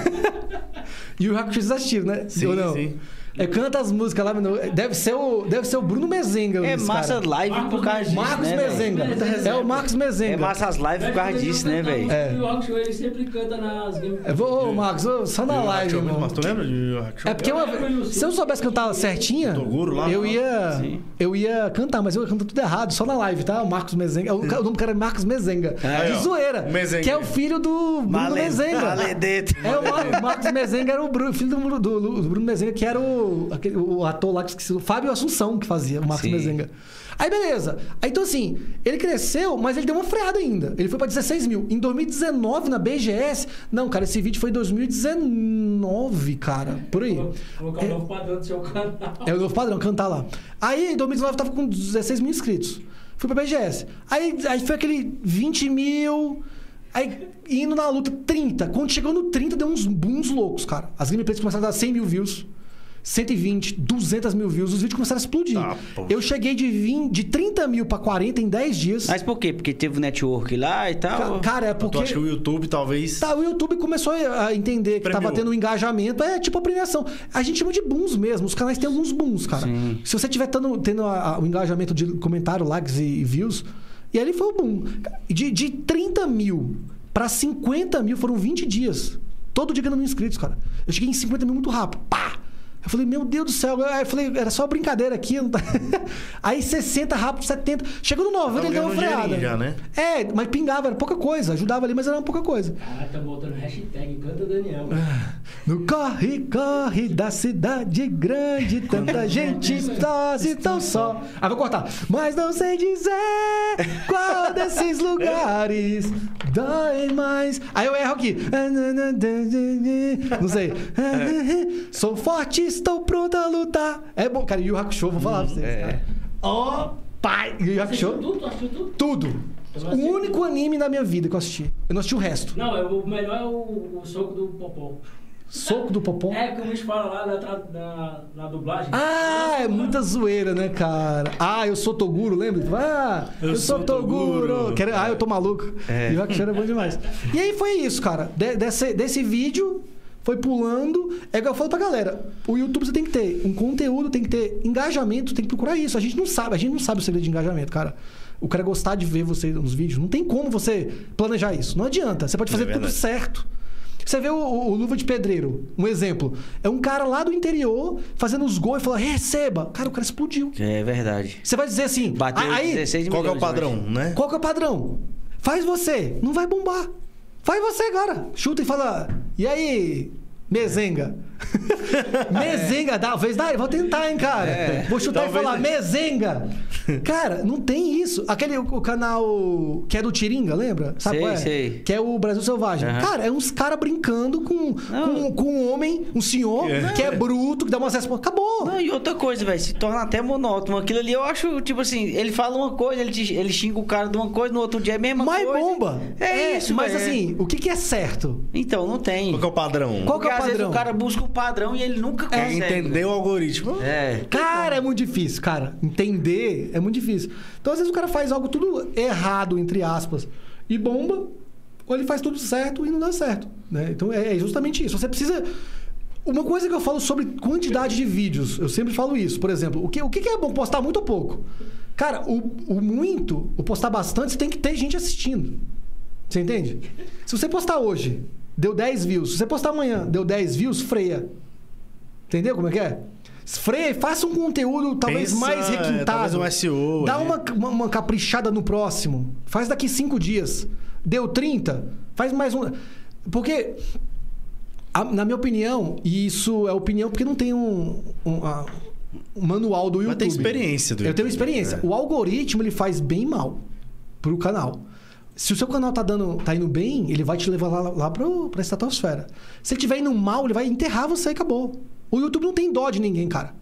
[LAUGHS] e o Hakusho vocês assistiram, né? Sim, Ou não? sim. É, canta as músicas lá. Deve ser o, deve ser o Bruno Mezenga. É massa cara. live Marcos por causa disso, Marcos né? Mezenga. É o Marcos Mezenga. É massa as lives por causa disso, né, velho? É. O ele sempre canta nas games. É, vou, ô, Marcos, só na live, irmão. Mas tu lembra de? É porque uma- se eu soubesse cantar certinha, lá? eu ia, Sim. eu ia cantar, mas eu canto tudo errado, só na live, tá? O Marcos Mezenga. O, nome do cara é Marcos Mezenga. Aí, de zoeira. Mezenga. Que é o filho do Bruno Mezenga. É, o Mar- o Marcos Mezenga era o Bruno, filho do, Bruno- do- do Bruno Mezenga, que era o, aquele- o ator lá que esqueci, o Fábio Assunção que fazia, o Marcos Sim. Mezenga. Aí beleza. Aí então assim, ele cresceu, mas ele deu uma freada ainda. Ele foi pra 16 mil. Em 2019, na BGS. Não, cara, esse vídeo foi em 2019, cara. Por aí. Vou colocar o novo padrão do seu canal. É o novo padrão, cantar lá. Aí, em 2019, eu tava com 16 mil inscritos. Fui pra BGS. Aí, aí foi aquele 20 mil. Aí, indo na luta, 30. Quando chegou no 30, deu uns booms loucos, cara. As gameplays começaram a dar 100 mil views. 120, 200 mil views. Os vídeos começaram a explodir. Pô. eu cheguei de, 20, de 30 mil pra 40 em 10 dias. Mas por quê? Porque teve o network lá e Ca- tal? Cara, é porque... acha que o YouTube talvez. Tá, o YouTube começou a entender que Premiou. tava tendo um engajamento. É tipo a premiação. A gente chama de booms mesmo. Os canais têm alguns booms, cara. Sim. Se você tiver tendo, tendo a- a- o engajamento de comentário, likes e, e views. E ali foi o boom. De, de 30 mil pra 50 mil foram 20 dias. Todo dia ganhando mil inscritos, cara. Eu cheguei em 50 mil muito rápido. Pá! Eu falei, meu Deus do céu. Aí eu falei, era só brincadeira aqui. não tá- [LAUGHS] Aí 60 rápido, 70. Chegou no 90, Tava ele deu uma um freada. já, né? É, mas pingava, era pouca coisa. Ajudava ali, mas era pouca coisa. Caralho, tá botando hashtag canta Daniel. No corre, corre da cidade grande, [LAUGHS] tanta gente torce tão só. Ah, vou cortar. Mas não sei dizer qual desses [LAUGHS] lugares dói mais. Aí eu erro aqui. Não sei. Sou forte, estou pronto a lutar. É bom, cara. Yu Hakusho, vou falar pra vocês. É. Ó, pai. Yu Assistiu Hakusho. tudo? Tu assistiu tudo? Tudo. O único anime da minha vida que eu assisti. Eu não assisti o resto. Não, é, o melhor é o, o soco do Popó. Soco do Popó. É que o bicho fala lá na, na, na dublagem. Ah, é muita zoeira, né, cara? Ah, eu sou Toguro, lembra? Ah, eu, Eu sou sou Toguro. Toguro. Quero- Ah, eu tô maluco. É. E o Hakusho era bom demais. E aí foi isso, cara. De- desse, desse vídeo, foi pulando. É que eu falo pra galera: o YouTube você tem que ter um conteúdo, tem que ter engajamento, tem que procurar isso. A gente não sabe, a gente não sabe o segredo de engajamento, cara. O cara gostar de ver você nos vídeos. Não tem como você planejar isso. Não adianta. Você pode fazer É tudo certo. Você vê o, o- o Luva de Pedreiro, um exemplo. É um cara lá do interior fazendo os gols e fala, receba. Cara, o cara explodiu. É verdade. Você vai dizer assim, Bateu aí, 16 Qual que é o padrão, né? qual que é o padrão? Faz você, não vai bombar. Faz você agora. Chuta e fala, e aí, mezenga? [LAUGHS] mezenga, talvez dá, eu vou tentar, hein, cara. É. Vou chutar e falar, dê. mezenga. [LAUGHS] Cara, não tem isso. Aquele o, canal que é do Tiringa, lembra? Sabe Sei, qual é? sei. Que é o Brasil Selvagem. Aham. Cara, é uns caras brincando com, com, com um homem, um senhor, É. que é bruto, que dá uma resposta. Acabou. Não, e outra coisa, velho, se torna até monótono. Aquilo ali eu acho, tipo assim, ele fala uma coisa, ele, te- ele xinga o cara de uma coisa, no outro dia é a mesma Mas coisa. bomba. É, isso, Mas assim, o que, que é certo? Então, não tem. Qual que é o padrão? Qual que é o Porque às vezes padrão? o cara busca o padrão e ele nunca É, consegue. entender o algoritmo. É. Cara, é muito difícil, cara. Entender é muito difícil. Então, às vezes, o cara faz algo tudo errado, entre aspas, e bomba, ou ele faz tudo certo e não dá certo. Né? Então, é é justamente isso. Você precisa. Uma coisa que eu falo sobre quantidade de vídeos, eu sempre falo isso. Por exemplo, o que, o que que é bom postar muito ou pouco? Cara, o, o muito, o postar bastante, você tem que ter gente assistindo. Você entende? Se você postar hoje, deu 10 views. Se você postar amanhã, deu 10 views, freia. Entendeu como é que é? Freia e faça um conteúdo talvez Pensa, mais é, requintado. talvez um SEO Dá ali. uma, uma, uma caprichada no próximo. Faz daqui cinco dias. Deu 30, faz mais um. Porque, a- na minha opinião, e isso é opinião porque não tem um, um, a- um manual do YouTube. Mas tem experiência do Eu tenho YouTube, experiência. é. O algoritmo ele faz bem mal pro canal. Se o seu canal tá, dando, tá indo bem, ele vai te levar lá, lá pro, pra estratosfera. Se ele estiver indo mal, ele vai enterrar você e acabou. O YouTube não tem dó de ninguém, cara.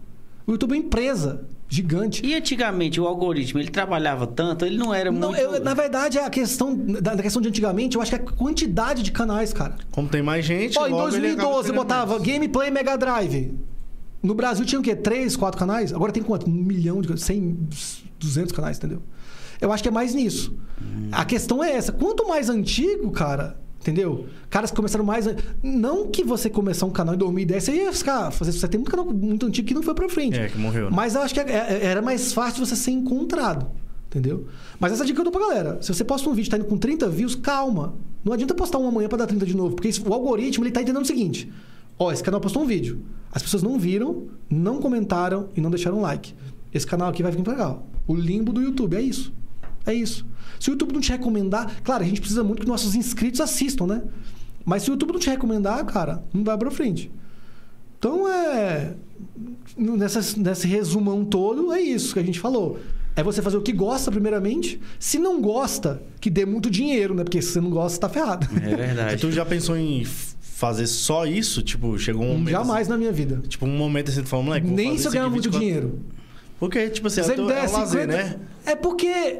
O YouTube é uma empresa gigante. E antigamente o algoritmo, ele trabalhava tanto, ele não era Não, muito... eu- na verdade, é a questão da, questão de antigamente, eu acho que é a quantidade de canais, cara. Como tem mais gente, Ó, em logo ele acaba 2012 querendo botava mais. Gameplay Mega Drive. No Brasil tinha o quê? Três, quatro canais? Agora tem quanto? Um milhão de 100, 200 canais, entendeu? Eu acho que é mais nisso. A questão é essa. Quanto mais antigo, cara, entendeu? Caras que começaram mais. Não que você começar um canal em 2010, você ia ficar. Você tem um canal muito antigo que não foi pra frente. É, que morreu, né? Mas eu acho que é- é- era mais fácil você ser encontrado. Entendeu? Mas essa dica eu dou pra galera. Se você posta um vídeo e tá indo com 30 views, calma. Não adianta postar um amanhã pra dar 30 de novo. Porque o algoritmo ele tá entendendo o seguinte: ó, esse canal postou um vídeo. As pessoas não viram, não comentaram e não deixaram like. Esse canal aqui vai ficar legal. O limbo do YouTube, é isso. É isso. Se o YouTube não te recomendar, claro, a gente precisa muito que nossos inscritos assistam, né? Mas se o YouTube não te recomendar, cara, não vai pra frente. Então é. Nessa, nesse resumão todo, é isso que a gente falou. É você fazer o que gosta, primeiramente. Se não gosta, que dê muito dinheiro, né? Porque se você não gosta, tá ferrado. É verdade. [LAUGHS] Tu já pensou em fazer só isso? Tipo, chegou um momento. Jamais na minha vida. assim- tipo, um momento assim, tu fala, moleque, vou Nem fazer se eu ganhar muito 24 dinheiro. Porque, tipo assim, Se é, você me tu- é der um lazer, 50 né? É porque.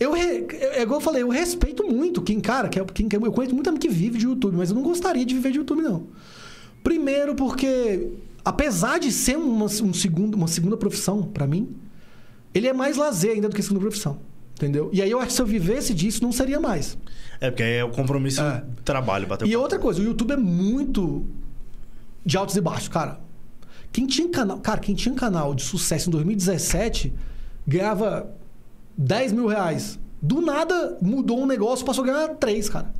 Eu, re- é igual eu falei, eu respeito muito quem, cara, que é, quem, que- eu conheço muita gente que vive de YouTube, mas eu não gostaria de viver de YouTube, não. Primeiro, porque, apesar de ser uma, um segundo, uma segunda profissão pra mim, ele é mais lazer ainda do que segunda profissão. Entendeu? E aí eu acho que se eu vivesse disso, não seria mais. É, porque aí é o compromisso É. do trabalho, bateu E outra coisa, o YouTube é muito de altos e baixos, cara. Quem tinha canal, cara, quem tinha canal de sucesso em 2017 ganhava 10 mil reais. Do nada mudou um negócio, passou a ganhar 3, cara.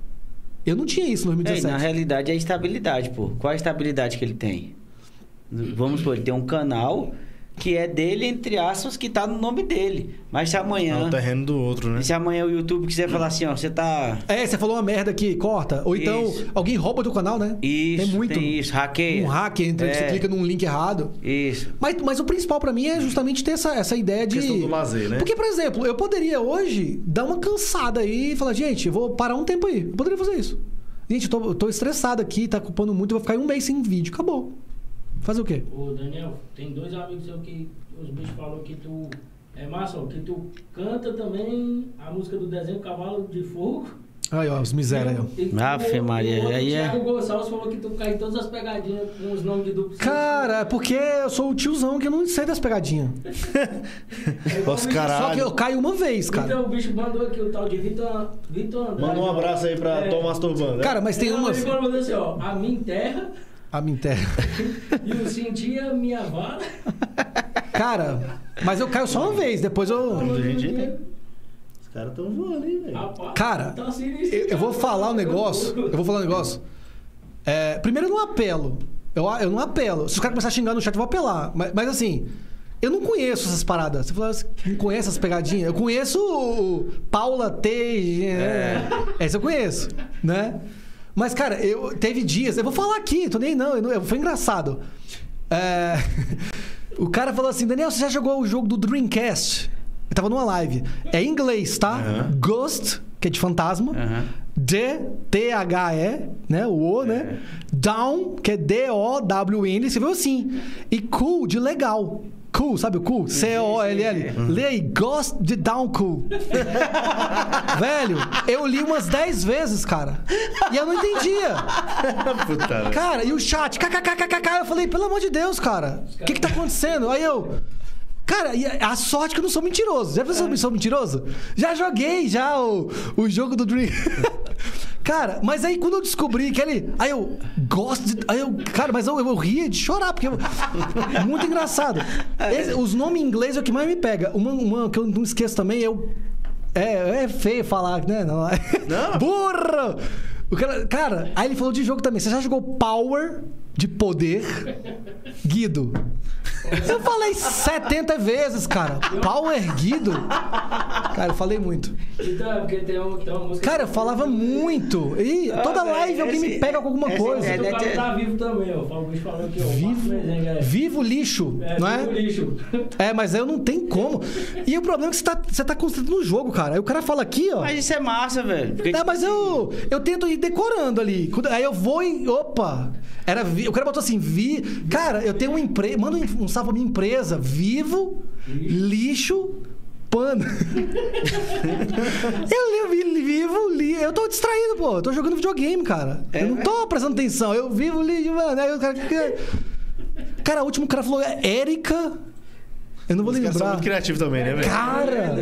Eu não tinha isso em É, e 2017. na realidade é a estabilidade, pô. Qual a estabilidade que ele tem? Vamos supor, ele tem um canal que é dele, entre aspas, que tá no nome dele. Mas se É amanhã. o terreno do outro, né? E se amanhã o YouTube quiser falar assim, ó, você tá. É, você falou uma merda aqui, corta. Ou então Isso. alguém rouba do canal, né? Isso, tem muito. isso, hackeia. Um hack, entre É. você clica num link errado. Isso. Mas, mas o principal pra mim é justamente ter essa, essa ideia de. Questão do lazer, né? Porque, por exemplo, eu poderia hoje dar uma cansada aí e falar, gente, eu vou parar um tempo aí. Eu poderia fazer isso. Gente, eu tô, eu tô estressado aqui, tá culpando muito, eu vou ficar aí um mês sem vídeo. Acabou. Fazer o quê? Ô, Daniel, tem dois amigos seus que os bichos falaram que tu É massa, ó, que tu canta também a música do desenho Cavalo de Fogo. Aí, ó, os miséria aí, ó. Tu- Ave Maria, o aí é- Thiago Gonçalves falou que tu cai em todas as pegadinhas com os nomes de duplo. Cara, é porque eu sou o tiozão que eu não sei das pegadinhas. É Os caralho. Só que eu caio uma vez, cara. Então o bicho mandou aqui o tal de Vitor, Vitor Andrade. Manda um abraço aí pra É. Thomas Turbano. né? Cara, mas tem Ele umas. mandou assim, ó, a minha terra A minha terra. [LAUGHS] e o sentia minha vara. Cara, mas eu caio só uma vez, depois eu. Os caras tão voando, hein, velho? Rapaz, Cara, tá sinistro, Eu, eu vou falar um negócio. Eu vou falar um negócio. É, primeiro, eu não apelo. Eu, eu não apelo. Se os caras começarem a xingar no chat, eu vou apelar. Mas, mas, assim, eu não conheço essas paradas. Você falou assim, não conhece essas pegadinhas? Eu conheço o Paula T. É. Essa eu conheço, né? Mas, cara, eu teve dias. Eu vou falar aqui, tô nem não. eu foi engraçado. É, [LAUGHS] o cara falou assim: Daniel, você já jogou o jogo do Dreamcast? Eu tava numa live. É em inglês, tá? Aham. Ghost, que é de fantasma. Aham. D, T-H-E, né? O O, né? Down, que é D-O-W-N, você viu assim. E cool, de legal. Cool, sabe o cool? C-O-L-L. Lê aí, Ghost de Down Cool. [LAUGHS] Velho, eu li umas 10 vezes, cara. E eu não entendia. [LAUGHS] Puta, velho. Cara, e o chat, kkkkkk, eu falei, pelo amor de Deus, cara, o que que tá acontecendo? Aí eu... Cara, a sorte que eu não sou mentiroso. Já pensou que eu sou mentiroso? Já joguei já o, o jogo do Dream. [LAUGHS] cara, mas aí quando eu descobri que ele... Aí eu gosto de... Aí eu... Cara, mas eu, eu ria de chorar, porque... Eu, [LAUGHS] muito engraçado. Esse- os nomes em inglês é o que mais me pega. Uma, uma que eu não esqueço também, eu... É, é feio falar, né? Não, é- [LAUGHS] Não. Burro! O cara, cara, aí ele falou de jogo também. Você já jogou Power de poder? Guido. Eu falei 70 vezes, cara. Power Guido? Cara, eu falei muito. Então, é porque tem, um, tem uma música. Cara, eu falava muito. E toda Ah, live velho, alguém me pega com alguma coisa. ideia- O cara tá vivo também, ó. O bicho falou aqui, ó. o Vivo, é- vivo lixo, É, não vivo é? lixo. É, mas eu não tenho como. E o problema é que você tá, você tá concentrado no jogo, cara. Aí o cara fala aqui, ó. Mas isso é massa, velho. Porque, É, mas eu, eu tento ir decorando ali. Aí eu vou e. Opa! Era vi, o cara botou assim: vi. Cara, eu tenho uma empresa. Manda um, um salve pra minha empresa. Vivo, lixo, pano. [LAUGHS] eu li, li- vivo, li. Eu tô distraído, pô. Eu tô jogando videogame, cara. É, eu não né? tô prestando atenção. Eu vivo, lixo, mano. Aí o cara. Cara, o último cara falou: é Érica. Eu não vou Os são lembrar. muito criativos também, né, velho? Cara,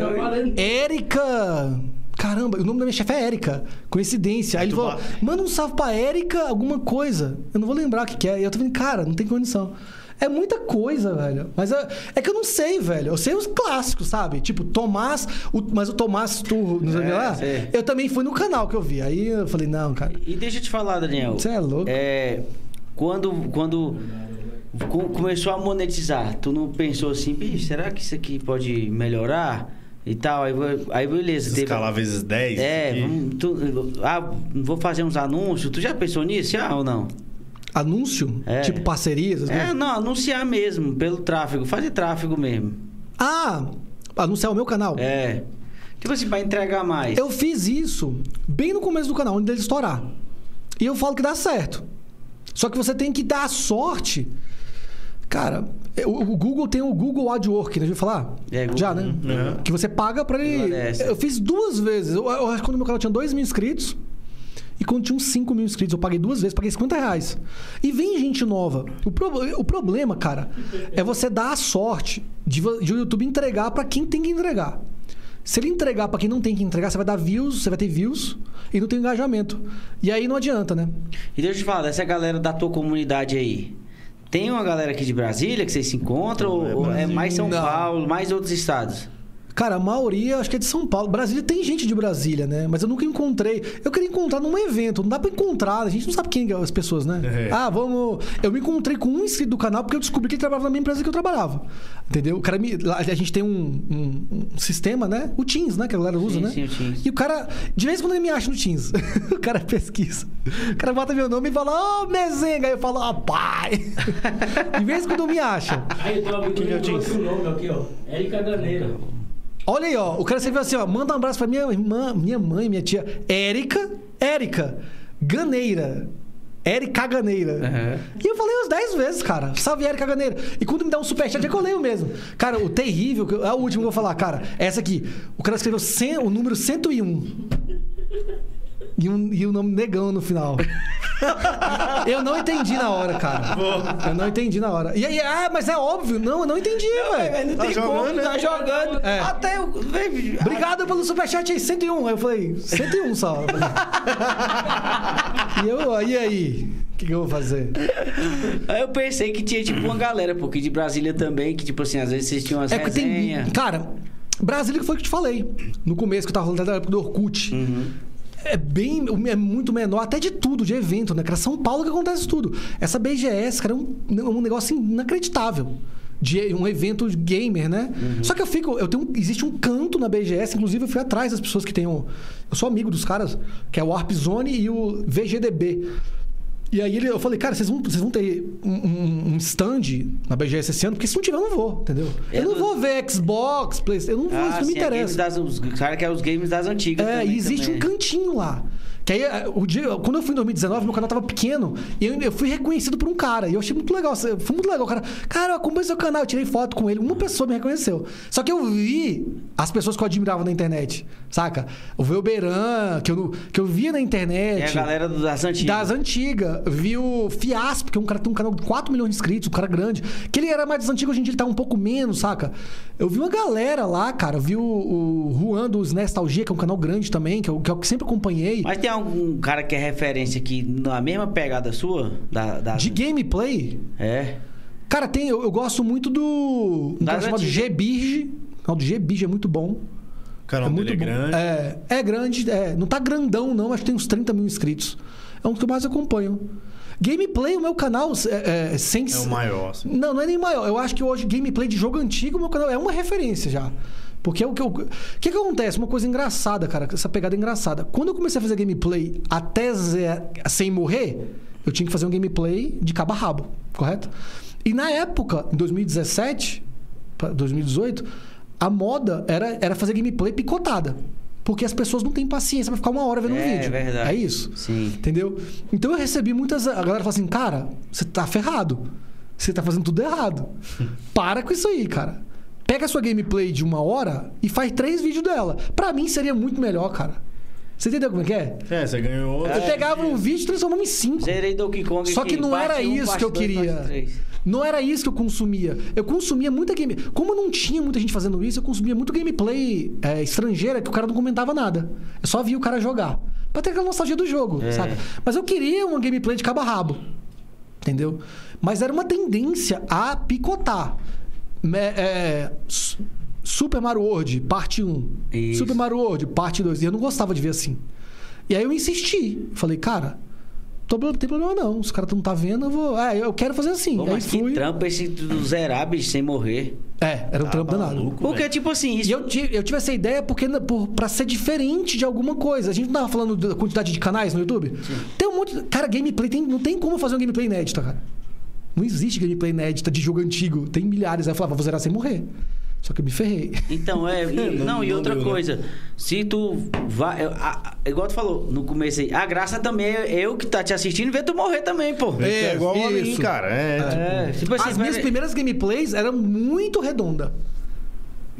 Érica! Caramba, o nome da minha chefe é Érica. Coincidência. Aí ele falou: manda um salve pra Érica, alguma coisa. Eu não vou lembrar o que, que é. E eu tô falando, cara, não tem condição. É muita coisa, velho. Mas é, é que eu não sei, velho. Eu sei os clássicos, sabe? Tipo, Tomás, o- mas o Tomás Turro, não sei É, lá. sei. Eu também fui no canal que eu vi. Aí eu falei, não, cara. E deixa eu te falar, Daniel. Você é louco. É, quando, quando co- começou a monetizar, tu não pensou assim, bicho, será que isso aqui pode melhorar? E tal, aí, aí beleza. teve- Escalar vezes 10. É, vamos, tu, ah, vou fazer uns anúncios. Tu já pensou nisso, já ou não? Anúncio? É. Tipo parcerias? É, coisas? não, anunciar mesmo, pelo tráfego, fazer tráfego mesmo. Ah, anunciar o meu canal. É. Tipo assim, pra entregar mais. Eu fiz isso bem no começo do canal, antes dele estourar. E eu falo que dá certo. Só que você tem que dar sorte. Cara, o, o Google tem o Google AdWork, né? Já ouviu falar? É, Google. Já, né? Uhum. Que você paga pra ele. Eu fiz duas vezes. Eu, eu acho que quando meu canal tinha 2 mil inscritos. E quando tinha uns 5 mil inscritos, eu paguei duas vezes, paguei 50 reais. E vem gente nova. O, pro- o problema, cara, é você dar a sorte de, de o YouTube entregar pra quem tem que entregar. Se ele entregar pra quem não tem que entregar, você vai dar views, você vai ter views e não tem engajamento. E aí não adianta, né? E deixa eu te falar, dessa galera da tua comunidade aí. Tem uma galera aqui de Brasília que vocês se encontram? É ou é Brasília. mais São Não. Paulo, mais outros estados? Cara, a maioria acho que é de São Paulo. Brasília tem gente de Brasília, né? Mas eu nunca encontrei. Eu queria encontrar num evento. Não dá pra encontrar. A gente não sabe quem é as pessoas, né? É. Ah, vamos. Eu me encontrei com um inscrito do canal porque eu descobri que ele trabalhava na mesma empresa que eu trabalhava. Entendeu? O cara me... A gente tem um, um- um sistema, né? O Teams, né? Que a galera usa, Sim, né? sim, o Teams. E o cara. De vez em quando ele me acha no Teams. [LAUGHS] o cara pesquisa. O cara bota meu nome e fala, ô, Mezenga. Aí eu falo, ó, pai. [LAUGHS] de vez em quando me acha. Aí tem um amigo que meu eu que trouxe o nome aqui, ó. Érica Ganeira. Olha aí, ó. O cara escreveu assim, ó. Manda um abraço pra minha irmã, minha mãe, minha tia. Érica, Érica, Ganeira. Eric Caganeira. Aham. E eu falei uns 10 vezes, cara. Salve Eric Caganeira. E quando me dá um superchat, é que eu leio mesmo. Cara, o terrível, é o último que eu vou falar, cara. É essa aqui. O cara escreveu 100 o número 101. E, um, e o nome negão no final. [LAUGHS] eu não entendi na hora, cara. Eu não entendi na hora. E aí, ah, mas é óbvio. Não, eu não entendi, velho. Não Tá tem jogando, como, né? tá jogando. É. Até velho, Obrigado pelo superchat aí, 101. Aí eu falei, 101 só. Eu e eu, e aí? O que, que eu vou fazer? Aí eu pensei que tinha, tipo, uma galera, porque de Brasília também, que, tipo assim, às vezes vocês tinham umas É resenhas. tem. Cara, Brasília que foi o que eu te falei. No começo que eu tava falando da época do Orkut. É bem. É muito menor, até de tudo, de evento, né? Cara, São Paulo que acontece tudo. Essa BGS, cara, é um, um negócio inacreditável. De um evento gamer, né? Só que eu fico. Eu tenho, existe um canto na BGS, inclusive eu fui atrás das pessoas que têm. um- eu sou amigo dos caras, que é o Warp Zone e o VGDB. E aí ele- eu falei, cara, vocês vão, vocês vão ter um, um- um stand na BGS esse ano, porque se não tiver, eu não vou, entendeu? Eu, Eu não não- vou ver Xbox, PlayStation, eu não vou, Ah, isso não me sim, é interessa. Das, os cara que é os games das antigas. É, também, e existe também. um cantinho lá. Que aí, eh, o dia, quando eu fui em 2019, meu canal tava pequeno e eu, eu fui reconhecido por um cara. E eu achei muito legal. Foi muito legal. O cara, cara, eu acompanho seu canal. Eu tirei foto com ele. Uma pessoa me reconheceu. Só que eu vi as pessoas que eu admirava na internet, saca? O Velberan, que eu, que eu via na internet. É a galera das antigas. Das antigas. Vi o Fiasp, que é um cara que tem um canal de 4 milhões de inscritos, um cara grande. Que ele era mais das antigas, hoje em dia ele tá um pouco menos, saca? Eu vi uma galera lá, cara. Eu vi o, o Juan dos Nostalgia, que é um canal grande também, que eu, que eu sempre acompanhei. Mas tem algum cara que é referência aqui na mesma pegada sua? Da, das- De gameplay, É. cara, tem. Eu, eu gosto muito do. Um cara chamado. G-Birge. O canal do G-Birge é muito bom. O canal é dele muito é bom. grande. É, é grande, é. Não tá grandão, não, acho que tem uns 30 mil inscritos. É um que eu mais acompanho. Gameplay, o meu canal, é, é, sem. É o maior, assim. Não, não é nem maior. Eu acho que hoje gameplay de jogo antigo, meu canal é uma referência já. Porque é o que eu. O que, que acontece? Uma coisa engraçada, cara. Essa pegada é engraçada. Quando eu comecei a fazer gameplay até ze- sem morrer, eu tinha que fazer um gameplay de cabo a rabo, correto? E na época, em 2017 pra 2018, a moda era, era fazer gameplay picotada. Porque as pessoas não têm paciência pra ficar uma hora vendo um É, vídeo. verdade. É isso. Sim. Entendeu? Então eu recebi muitas. A galera fala assim, cara, você tá ferrado. Você tá fazendo tudo errado. [LAUGHS] Para com isso aí, cara. Pega a sua gameplay de uma hora e faz três vídeos dela. Pra mim seria muito melhor, cara. Você entendeu como é que é? É, você ganhou. Eu pegava um vídeo e transformava em cinco. Zerei Donkey Kong Só que não parte era um, isso parte que eu dois, queria. Não era isso que eu consumia. Eu consumia muita game. Como não tinha muita gente fazendo isso, eu consumia muito gameplay é, estrangeira que o cara não comentava nada. Eu só via o cara jogar. Pra ter aquela nostalgia do jogo, É. saca? Mas eu queria uma gameplay de cabo a rabo. Entendeu? Mas era uma tendência a picotar. É, Su- Super Mario World, parte 1. Isso. Super Mario World, parte 2. E eu não gostava de ver assim. E aí eu insisti. Falei, cara, tô- não tem problema não. Os caras não tá vendo, eu vou. É, eu quero fazer assim. Pô, mas que fui. trampo esse do zerar, bicho, sem morrer. É, era um trampo danado. Porque, tipo assim, isso... E eu tive, eu tive essa ideia porque por, pra ser diferente de alguma coisa. A gente não tava falando da quantidade de canais no YouTube? Tem um monte. Cara, gameplay tem, não tem como fazer uma gameplay inédita, cara. Não existe gameplay inédita de jogo antigo. Tem milhares. Aí eu falava, vou zerar sem morrer. Só que eu me ferrei. Então, é. [LAUGHS] e- Não- não, e outra deu, né? coisa. Se tu vai. eu- a- a- igual tu falou no começo aí, a graça também é eu que tá te assistindo ver tu morrer também, pô. É, igual a mim, isso. cara. É, tipo, É, tipo assim, As minhas pera- primeiras gameplays eram muito redonda.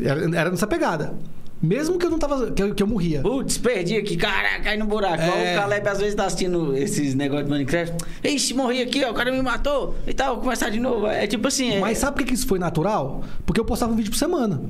Era, era nessa pegada. Mesmo que eu não tava. que eu, que eu morria. Putz, perdi aqui, caraca, cai no buraco. É. O Caleb às vezes tá assistindo esses negócios de Minecraft. Ixi, morri aqui, ó, o cara me matou e tal, vou começar de novo. É tipo assim. é- Mas sabe por que isso foi natural? Porque eu postava um vídeo por semana.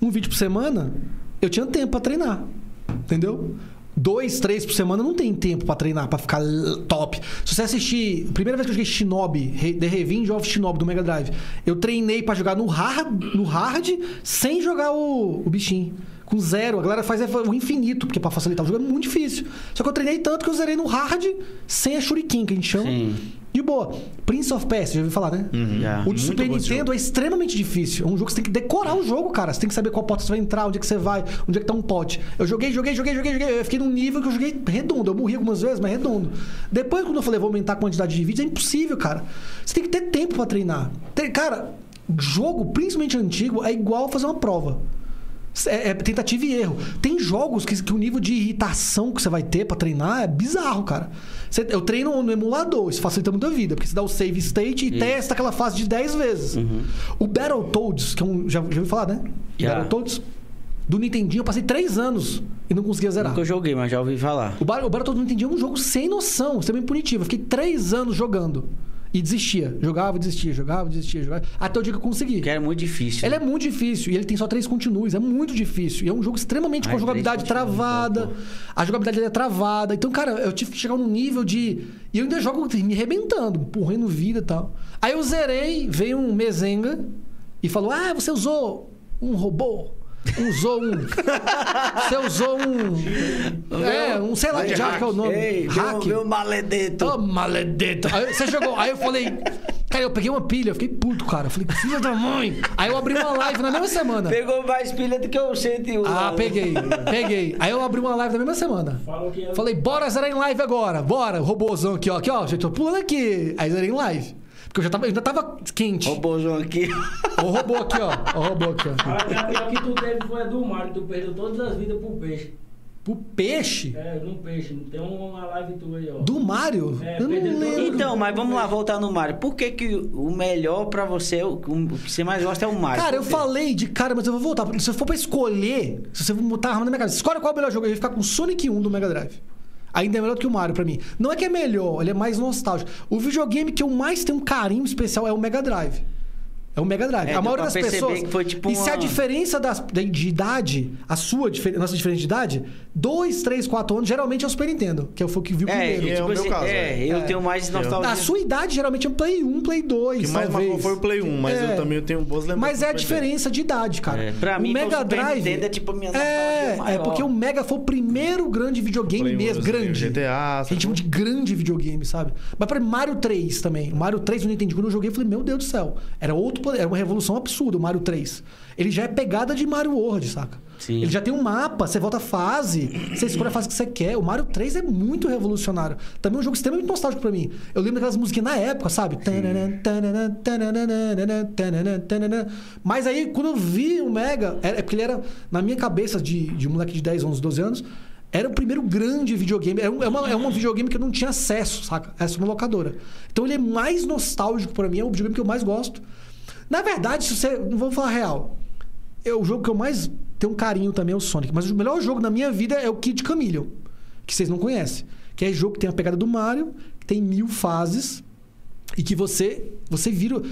Um vídeo por semana, eu tinha tempo pra treinar. Entendeu? Dois, três por semana não tem tempo pra treinar, pra ficar top. Se você assistir. Primeira vez que eu joguei Shinobi, The Revenge of Shinobi do Mega Drive, eu treinei pra jogar no hard, no hard sem jogar o, o bichinho. Com zero. A galera faz o infinito, porque pra facilitar o jogo é muito difícil. Só que eu treinei tanto que eu zerei no hard sem a Shuriken, que a gente chama. Sim. De boa. Prince of Persia, já ouviu falar, né? Já. O de Super Nintendo é extremamente difícil. É um jogo que você tem que decorar o jogo, cara. Você tem que saber qual porta você vai entrar, onde é que você vai, onde é que tá um pote. Eu joguei, joguei, joguei, joguei, joguei. Eu fiquei num nível que eu joguei redondo. Eu morri algumas vezes, mas redondo. Depois, quando eu falei, vou aumentar a quantidade de vídeos, é impossível, cara. Você tem que ter tempo pra treinar. Tem- Cara, jogo, principalmente antigo, é igual fazer uma prova. É, é tentativa e erro. Tem jogos que, que o nível de irritação que você vai ter pra treinar é bizarro, cara. Você- eu treino no emulador, isso facilita muito a vida, porque você dá o save state e testa aquela fase de 10 vezes. O Battletoads, que é um. Já, já ouviu falar, né? Já. Battletoads? Do Nintendinho, eu passei 3 anos e não conseguia zerar. Nunca joguei, mas já ouvi falar. O, Bar- o Battletoads do Nintendinho é um jogo sem noção, extremamente punitivo. Eu fiquei 3 anos jogando e desistia. Jogava, desistia, jogava, desistia, jogava. Até o dia que eu consegui. Que era muito difícil. Ele é muito difícil e ele tem só três continues. É muito difícil. E é um jogo extremamente Ah, com a três jogabilidade travada. então, a jogabilidade dele é travada. Então, cara, eu tive que chegar num nível de. E eu ainda jogo me arrebentando, empurrando vida e tal. Aí eu zerei, veio um mezenga e falou: Ah, você usou um robô. Usou um. Você usou um. É, um, sei lá que já que é o nome. Ei, Hack. meu, meu maledeto. Ô, maledeto. Aí você jogou. Aí eu falei. Cara, eu peguei uma pilha, eu fiquei puto, cara. Eu falei, filha da mãe. Aí eu abri uma live na mesma semana. Pegou mais pilha do que o 101. Ah, peguei, peguei. Aí eu abri uma live na mesma semana. Falou que eu... Falei, bora zerar em live agora. Bora, robôzão aqui, ó. Aqui, ó. Já tô pulando aqui. Aí zerei em live. Porque eu já tava, eu ainda tava quente. Robôzão aqui. O robô aqui, ó. O robô aqui, ó. Fala que a pior que tu teve foi a do Mario, tu perdeu todas as vidas pro peixe. Pro peixe É, no peixe. Tem uma live tua aí, ó. do Mario. É, eu não lembro. Então, mas vamos lá, voltar no Mario. Por que, que o melhor pra você, o, o que você mais gosta é o Mario? Cara, eu falei de cara, mas eu vou voltar. Se eu for pra escolher, se você botar arma na minha cabeça, escolhe qual é o melhor jogo, eu ia ficar com o Sonic 1 do Mega Drive. Ainda é melhor do que o Mario pra mim. Não é que é melhor, ele é mais nostálgico. O videogame que eu mais tenho um carinho especial é o Mega Drive. É o Mega Drive. É, a maioria das pessoas. que foi tipo e se a uma- diferença das, de, de idade, a sua nossa diferença de idade, 2, 3, 4 anos, geralmente é o Super Nintendo, que foi o que viu É, primeiro. é tipo o meu assim, caso, é, é. eu É. tenho mais nostalgia. A sua idade geralmente é um Play 1, Play 2. O que mais talvez. marcou foi o Play 1, mas É. eu também tenho boas lembranças. Mas é a diferença de idade, cara. É, pra o mim, Mega o Super Drive. Nintendo é tipo a minha É, é porque o Mega foi o primeiro grande videogame Play mesmo, eu grande. GTA, A gente chama de grande videogame, sabe? Mas para Mario 3 também. O Mario 3 eu não entendi. Quando eu joguei, eu falei, meu Deus do céu. Era outro poder, era uma revolução absurda o Mario 3. Ele já é pegada de Mario World, saca? Sim. Ele já tem um mapa, você volta a fase, você escolhe a fase que você quer. O Mario 3 é muito revolucionário. Também é um jogo extremamente nostálgico pra mim. Eu lembro daquelas musiquinhas na época, sabe? Mas aí, quando eu vi o Mega, era- é porque ele era, na minha cabeça de, de um moleque de 10, 11, 12 anos, era o primeiro grande videogame. É, um, é, uma, é um videogame que eu não tinha acesso, saca? Essa é uma locadora. Então ele é mais nostálgico pra mim, é o videogame que eu mais gosto. Na verdade, se você. Não vou falar real. É o jogo que eu mais tenho um carinho também é o Sonic. Mas o melhor jogo na minha vida é o Kid Chameleon, que vocês não conhecem. Que é jogo que tem a pegada do Mario, que tem mil fases e que você você vira.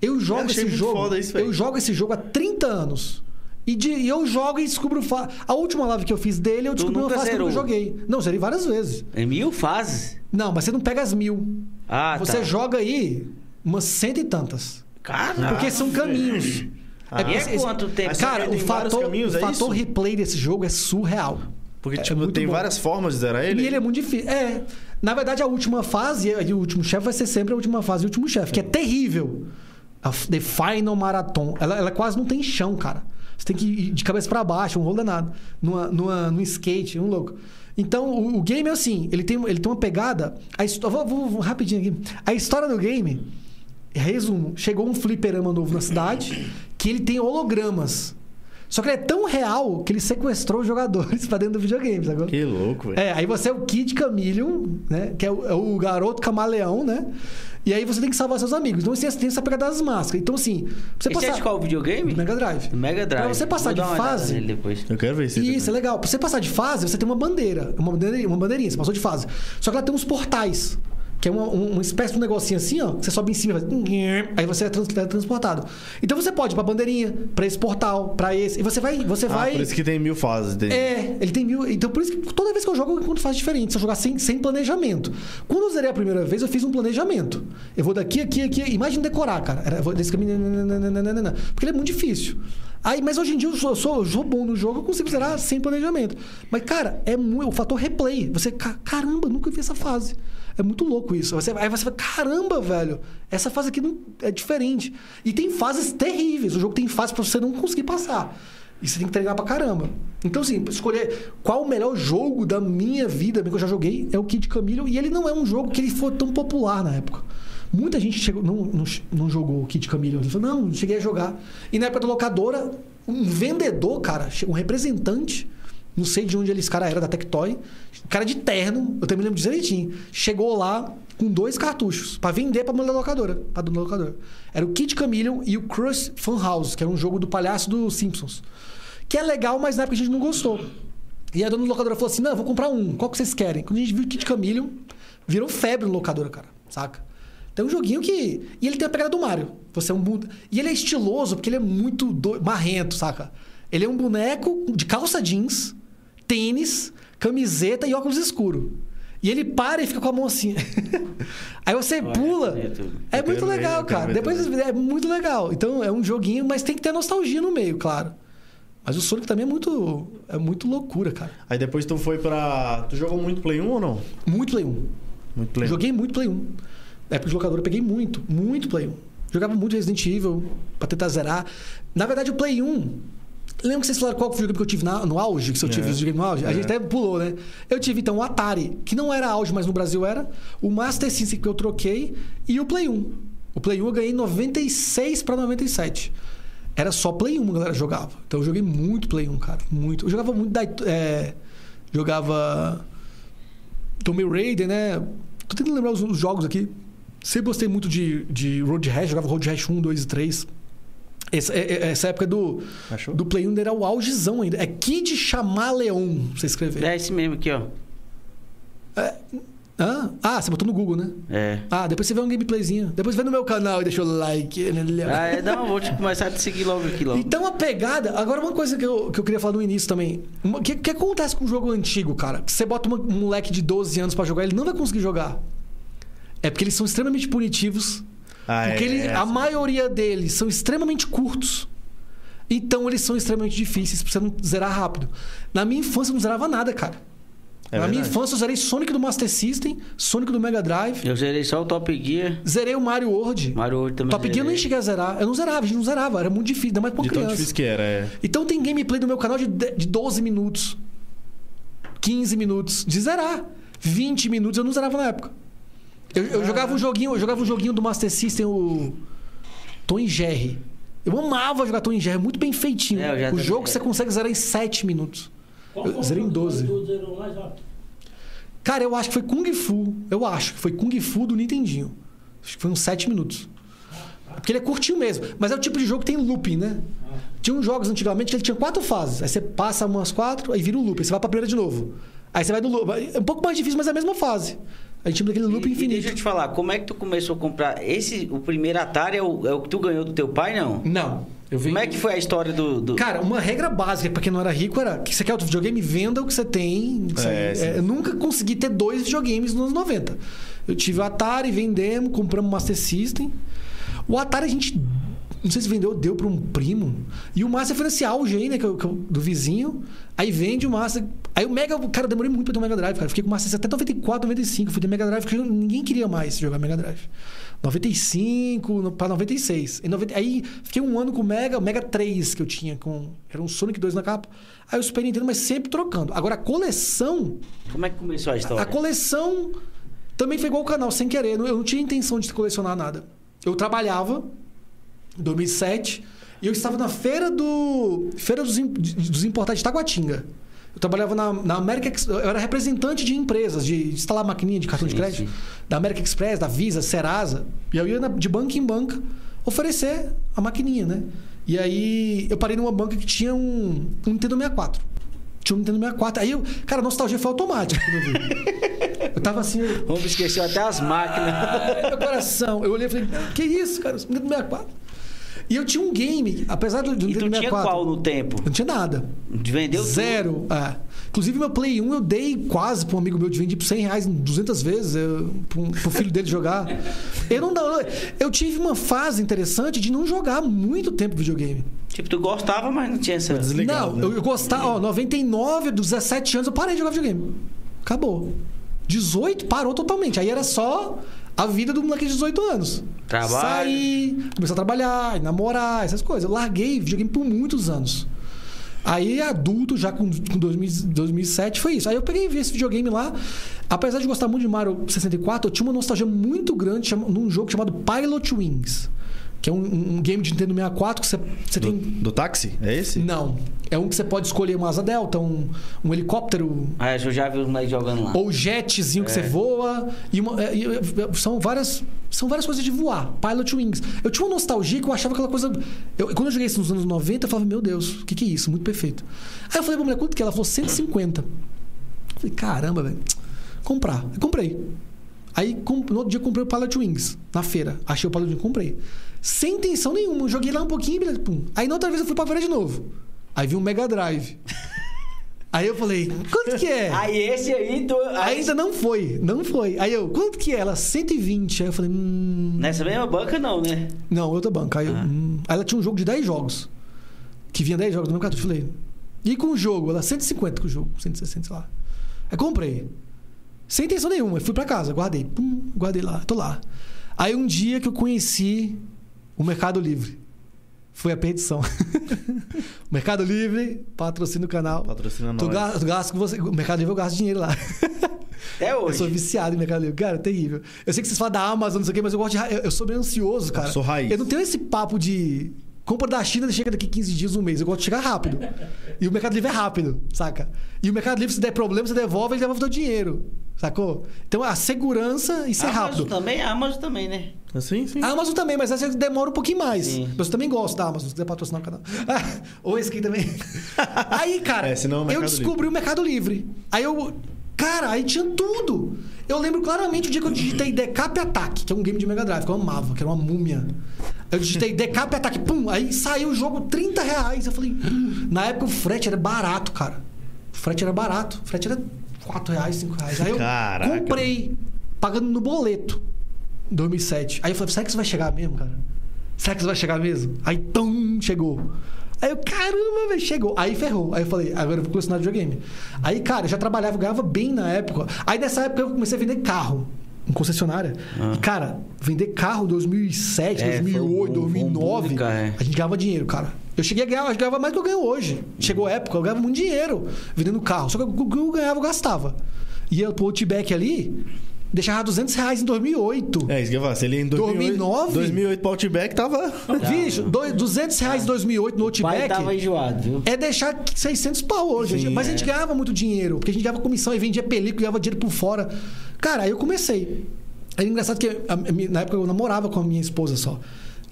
Eu jogo achei esse muito jogo. foda isso, eu jogo esse jogo há 30 anos. E, de- e eu jogo e descubro. Fa... A última live que eu fiz dele, eu descobri uma fase que eu zerou? joguei. Não, zerei várias vezes. É mil fases? Não, mas você não pega as mil. Ah, você tá. joga aí umas cento e tantas. Cara, Porque são caminhos. Ah. e é esse- quanto tempo? Cara, Tem o fator, caminhos, o é fator isso? replay desse jogo é surreal. Porque, É tipo, tem bom. várias formas de zerar ele. E ele é muito difícil. É. Na verdade, a última fase e o último chefe vai ser sempre a última fase e o último chefe, que é terrível. A The Final Marathon. Ela, ela quase não tem chão, cara. Você tem que ir de cabeça pra baixo, um rolo danado. Numa, numa, num skate, um louco. Então, o, o game é assim: ele tem, ele tem uma pegada. A vou, vou- vou rapidinho aqui. A história do game, resumo: chegou um fliperama novo na cidade que ele tem hologramas. Só que ele é tão real que ele sequestrou os jogadores [LAUGHS] pra dentro do videogame, sacou? Que louco, velho. É, aí você é o Kid Camillion, né? Que é o, é o garoto camaleão, né? E aí você tem que salvar seus amigos. Então você tem essa pegada das máscaras. Então, assim, você Esse é passar. de qual videogame? Mega Drive. Mega Drive. Pra você passar Vou de fase- depois. Eu quero ver esse. Isso, é legal. Pra você passar de fase, você tem uma bandeira. Uma bandeirinha, uma bandeirinha, você passou de fase. Só que ela tem uns portais. Que é uma, um- uma espécie de um negocinho assim, ó. que Você sobe em cima e faz... Aí você é, trans- é transportado. Então você pode ir pra bandeirinha, pra esse portal, pra esse. E você vai. Você Ah, vai... por isso que tem mil fases. Tem... É, ele tem mil. Então, por isso que toda vez que eu jogo, eu encontro fase diferente. Se eu jogar sem, sem planejamento. Quando eu zerei a primeira vez, eu fiz um planejamento. Eu vou daqui, aqui, aqui. Imagina decorar, cara. Eu vou desse caminho. nananana, Porque ele é muito difícil. Aí, mas hoje em dia eu sou, sou, sou bom no jogo, eu consigo zerar sem planejamento. Mas, cara, é muito. O fator replay. Você, ca- caramba, nunca vi essa fase. É muito louco isso. Você, aí você fala, caramba, velho, essa fase aqui não, é diferente. E tem fases terríveis. O jogo tem fases pra você não conseguir passar. E você tem que treinar pra caramba. Então, assim, escolher qual o melhor jogo da minha vida, que eu já joguei, é o Kid Camillion. E ele não é um jogo que ele foi tão popular na época. Muita gente chegou, não, não, não jogou o Kid Camillion. Ele falou, não, não cheguei a jogar. E na época da locadora, um vendedor, cara, um representante, não sei de onde ele, esse cara era, da Tectoy, cara de terno, eu também lembro direitinho, chegou lá com dois cartuchos pra vender pra mulher da locadora, pra dona da locadora. Era o Kid Chameleon e o Crush Funhouse, que era um jogo do palhaço dos Simpsons. Que é legal, mas na época a gente não gostou. E a dona da locadora falou assim: não, vou comprar um, qual que vocês querem? Quando a gente viu o Kid Chameleon, virou febre no locadora, cara, saca? Tem um joguinho que. E ele tem a pegada do Mario. Você é um. E ele é estiloso porque ele é muito do... marrento, saca? Ele é um boneco de calça jeans, tênis, camiseta e óculos escuro. E ele para e fica com a mão assim. [LAUGHS] Aí você Olha, pula. bonito. É Eu muito legal, cara. Depois é muito legal. Então é um joguinho, mas tem que ter nostalgia no meio, claro. Mas o Sonic também é muito. É muito loucura, cara. Aí depois tu foi pra. Tu jogou muito Play 1 ou não? Muito Play 1. Muito Play 1. Joguei muito Play 1. Na época de locadora eu peguei muito, muito Play 1. Jogava muito Resident Evil pra tentar zerar. Na verdade, o Play 1. Lembra que vocês falaram qual foi o videogame que eu tive na- no auge? Que se eu tive É. videogame no auge? A É. gente até pulou, né? Eu tive então o Atari, que não era auge, mas no Brasil era. O Master System que eu troquei. E o Play 1. O Play 1 eu ganhei 96 pra 97. Era só Play 1 a galera jogava. Então eu joguei muito Play 1, cara. Muito. Eu jogava muito. Dai- é, jogava. Tomb Raider, né? Tô tentando lembrar os, os jogos aqui. Sempre gostei muito de, de Road Rash, jogava Road Rash 1, 2 e 3. Essa, é- é- essa época do, Achou? do Play 1 era o augezão ainda. É Kid Chamaleon, você escrever. É esse mesmo aqui, ó. Hã? Ah, você botou no Google, né? É. Ah, depois você vê um gameplayzinho. Depois vê no meu canal e deixa o like. Ah, é, não, vou te começar a te seguir logo aqui logo. Então a pegada. Agora, uma coisa que eu, que eu queria falar no início também. O que, que acontece com um jogo antigo, cara? Você bota uma- um moleque de 12 anos pra jogar, ele não vai conseguir jogar. É porque eles são extremamente punitivos. Ah, porque é, ele- é a assim. maioria deles são extremamente curtos. Então eles são extremamente difíceis pra você não zerar rápido. Na minha infância eu não zerava nada, cara. É Na minha verdade. infância eu zerei Sonic do Master System, Sonic do Mega Drive, Eu zerei só o Top Gear. zerei o Mario World. Mario World também. Top Gear eu nem zerei. cheguei a zerar. Eu não zerava, a gente não zerava. Era muito difícil, ainda mais pra uma De tão criança. difícil que era, é. Então tem gameplay do meu canal de, de de 12 minutos. 15 minutos de zerar. 20 minutos eu não zerava na época. Eu, eu jogava um joguinho, eu jogava um joguinho do Master System, o Tom Jerry. Eu amava jogar Tom Jerry, muito bem feitinho. É, o também. jogo você consegue zerar em 7 minutos. Qual Eu foi o zerei em jogo 12. que tu zerou mais rápido? Cara, eu acho que foi Kung Fu. Eu acho que foi Kung Fu do Nintendinho. Acho que foi uns 7 minutos. Porque ele é curtinho mesmo. Mas é o tipo de jogo que tem looping, né? Tinha uns jogos antigamente que ele tinha quatro fases. Aí você passa umas quatro, aí vira o loop. Aí você vai pra primeira de novo. Aí você vai do loop. É um pouco mais difícil, mas é a mesma fase. A gente chama daquele loop E- e infinito. deixa eu te falar, como é que tu começou a comprar? Esse, o primeiro Atari é o, é o que tu ganhou do teu pai, não? Não. Como é que foi a história do. do... Cara, uma regra básica pra quem não era rico era que você quer outro videogame, venda o que você tem. É. É, eu nunca consegui ter dois videogames nos anos 90. Eu tive o Atari, vendemos, compramos o Master System. O Atari a gente. Não sei se vendeu, deu pra um primo. E o Master foi nesse auge aí, né? que eu- que eu- do vizinho. Aí vende o Master. Aí o Mega. Cara, eu demorei muito pra ter o Mega Drive, cara. Eu Fiquei com o Master até 94, 95. Fui ter Mega Drive porque ninguém queria mais jogar Mega Drive. 95 no- pra 96. Em 90, aí fiquei um ano com o Mega, o Mega 3 que eu tinha, com. Era um Sonic 2 na capa. Aí o Super Nintendo, mas sempre trocando. Agora a coleção. Como é que começou a história? A coleção também foi igual o canal, sem querer. Eu não tinha intenção de colecionar nada. Eu trabalhava 2007 e eu estava na feira do feira dos, de- dos importados de Taguatinga. Eu trabalhava na, na América eu era representante de empresas de instalar maquininha de cartão de Sim, crédito sim. da América Express, da Visa, Serasa. E eu ia de banca em banca oferecer a maquininha, né? E aí eu parei numa banca que tinha um, um Nintendo 64. Tinha um Nintendo 64. Aí eu, cara, a nostalgia foi automática quando eu vi. [LAUGHS] Eu tava assim, eu, Vamos esqueceu até as máquinas. Ai, meu coração. Eu olhei e falei, que isso, cara? Nintendo 64. E eu tinha um game, apesar do, do E tu tinha 64. qual no tempo? Eu não tinha nada. Vendeu tudo? Zero. É. Inclusive, meu Play 1 eu dei quase pra um amigo meu de vendi por 100 reais 200 vezes eu, pro, pro filho dele jogar. [LAUGHS] Eu não dá- Eu tive uma fase interessante de não jogar muito tempo videogame. Tipo, tu gostava, mas não tinha essa. Desligado, não, né? eu, eu gostava. Ó, 99, dos 17 anos, eu parei de jogar videogame. Acabou. 18, parou totalmente. Aí era só a vida do moleque de 18 anos. Trabalho. Sair, começar a trabalhar, namorar, essas coisas. Eu larguei videogame por muitos anos. Aí, adulto, já com, com 2000, 2007, foi isso. Aí eu peguei e vi esse videogame lá. Apesar de gostar muito de Mario 64, eu tinha uma nostalgia muito grande num jogo chamado Pilot Wings. Que é um, um game de Nintendo 64 que você, você Do, tem. do táxi? É esse? Não. É um que você pode escolher uma asa delta, um, um helicóptero, Ah, eu já vi os moleques jogando lá. ou jetzinho que você voa. E uma- é, e, é, são várias. São várias coisas de voar. Pilot Wings. Eu tinha uma nostalgia que eu achava aquela coisa. eu- quando eu joguei isso nos anos 90, eu falava, meu Deus, o que, que é isso? Muito perfeito. Aí eu falei pra mulher, quanto que é? Ela falou 150. Eu falei, caramba, velho. Comprar. Eu comprei. Aí no outro dia eu comprei o Pilot Wings na feira. Achei o Pilot Wings, comprei. Sem intenção nenhuma. Eu joguei lá um pouquinho, beleza, pum. Aí na outra vez eu fui pra feira de novo. Aí vi um Mega Drive. [LAUGHS] Aí eu falei, quanto que é? Aí esse aí, tu, aí, Ainda não foi, não foi. Aí eu, quanto que é? Ela, 120. Aí eu falei, hum. Nessa mesma banca não, né? Não, outra banca. Aí, eu, Ah. hum. Aí ela tinha um jogo de 10 jogos. Que vinha 10 jogos no meu cartucho. Eu falei, e com o jogo? Ela, 150 com o jogo, 160, sei lá. Aí comprei. Sem intenção nenhuma. Eu fui pra casa, guardei. Pum, guardei lá, tô lá. Aí um dia que eu conheci o Mercado Livre. Foi a perdição. [LAUGHS] Mercado Livre, patrocina o canal. Patrocina Tu nós. ga- tu gasta com você. O Mercado Livre eu gasto dinheiro lá. Até [LAUGHS] Eu hoje. sou viciado em Mercado Livre. Cara, é terrível. Eu sei que vocês falam da Amazon, não sei o quê, mas eu gosto de. Eu, eu sou bem ansioso, cara. sou raiz. Eu não tenho esse papo de. Compra da China chega daqui 15 dias, um mês. Eu gosto de chegar rápido. E o Mercado Livre é rápido, saca? E o Mercado Livre, se der problema, você devolve, ele devolve o teu dinheiro. Sacou? Então a segurança, isso é Amazon rápido. também, a Amazon também, né? Sim, sim. A Amazon também, mas essa demora um pouquinho mais. Sim. Mas eu também gosto da Amazon, se quiser patrocinar o canal. [LAUGHS] Ou esse aqui também. [LAUGHS] Aí, cara, É, senão é o eu descobri o Mercado Livre. Aí eu. Cara, aí tinha tudo. Eu lembro claramente o dia que eu digitei Decap Attack, que é um game de Mega Drive, que eu amava, que era uma múmia. Eu digitei Decap Attack, pum, aí saiu o jogo 30 reais. Eu falei, "Hum." na época o frete era barato, cara. O frete era barato. O frete era 4 reais, 5 reais. Aí eu Caraca. comprei, pagando no boleto. Em 2007. Aí eu falei, será que isso vai chegar mesmo, cara? Será que isso vai chegar mesmo? Aí, tum, chegou. Aí eu, caramba, velho, chegou. Aí ferrou. Aí eu falei, agora eu vou colecionar videogame. Aí, cara, eu já trabalhava, eu ganhava bem na época. Aí nessa época eu comecei a vender carro. Em concessionária. E, cara, vender carro em 2007, É, foi um 2008, boom, foi um boom 2009. de carro, é. A gente ganhava dinheiro, cara. Eu cheguei a ganhar, eu ganhava mais do que eu ganho hoje. Chegou a época, eu ganhava muito dinheiro vendendo carro. Só que o que eu ganhava, eu gastava. Ia pro Outback ali, deixava 200 reais em 2008. É, isso que eu falar. Se ele em 2008, 2009? 2008 pro Outback tava... Bicho, dois- 200 reais em 2008 no O pai Outback tava enjoado, viu? é deixar 600 pau hoje. Sim, mas a é. gente ganhava muito dinheiro, porque a gente ganhava comissão e vendia película, ganhava dinheiro por fora. Cara, aí eu comecei. Era engraçado que na época eu namorava com a minha esposa só.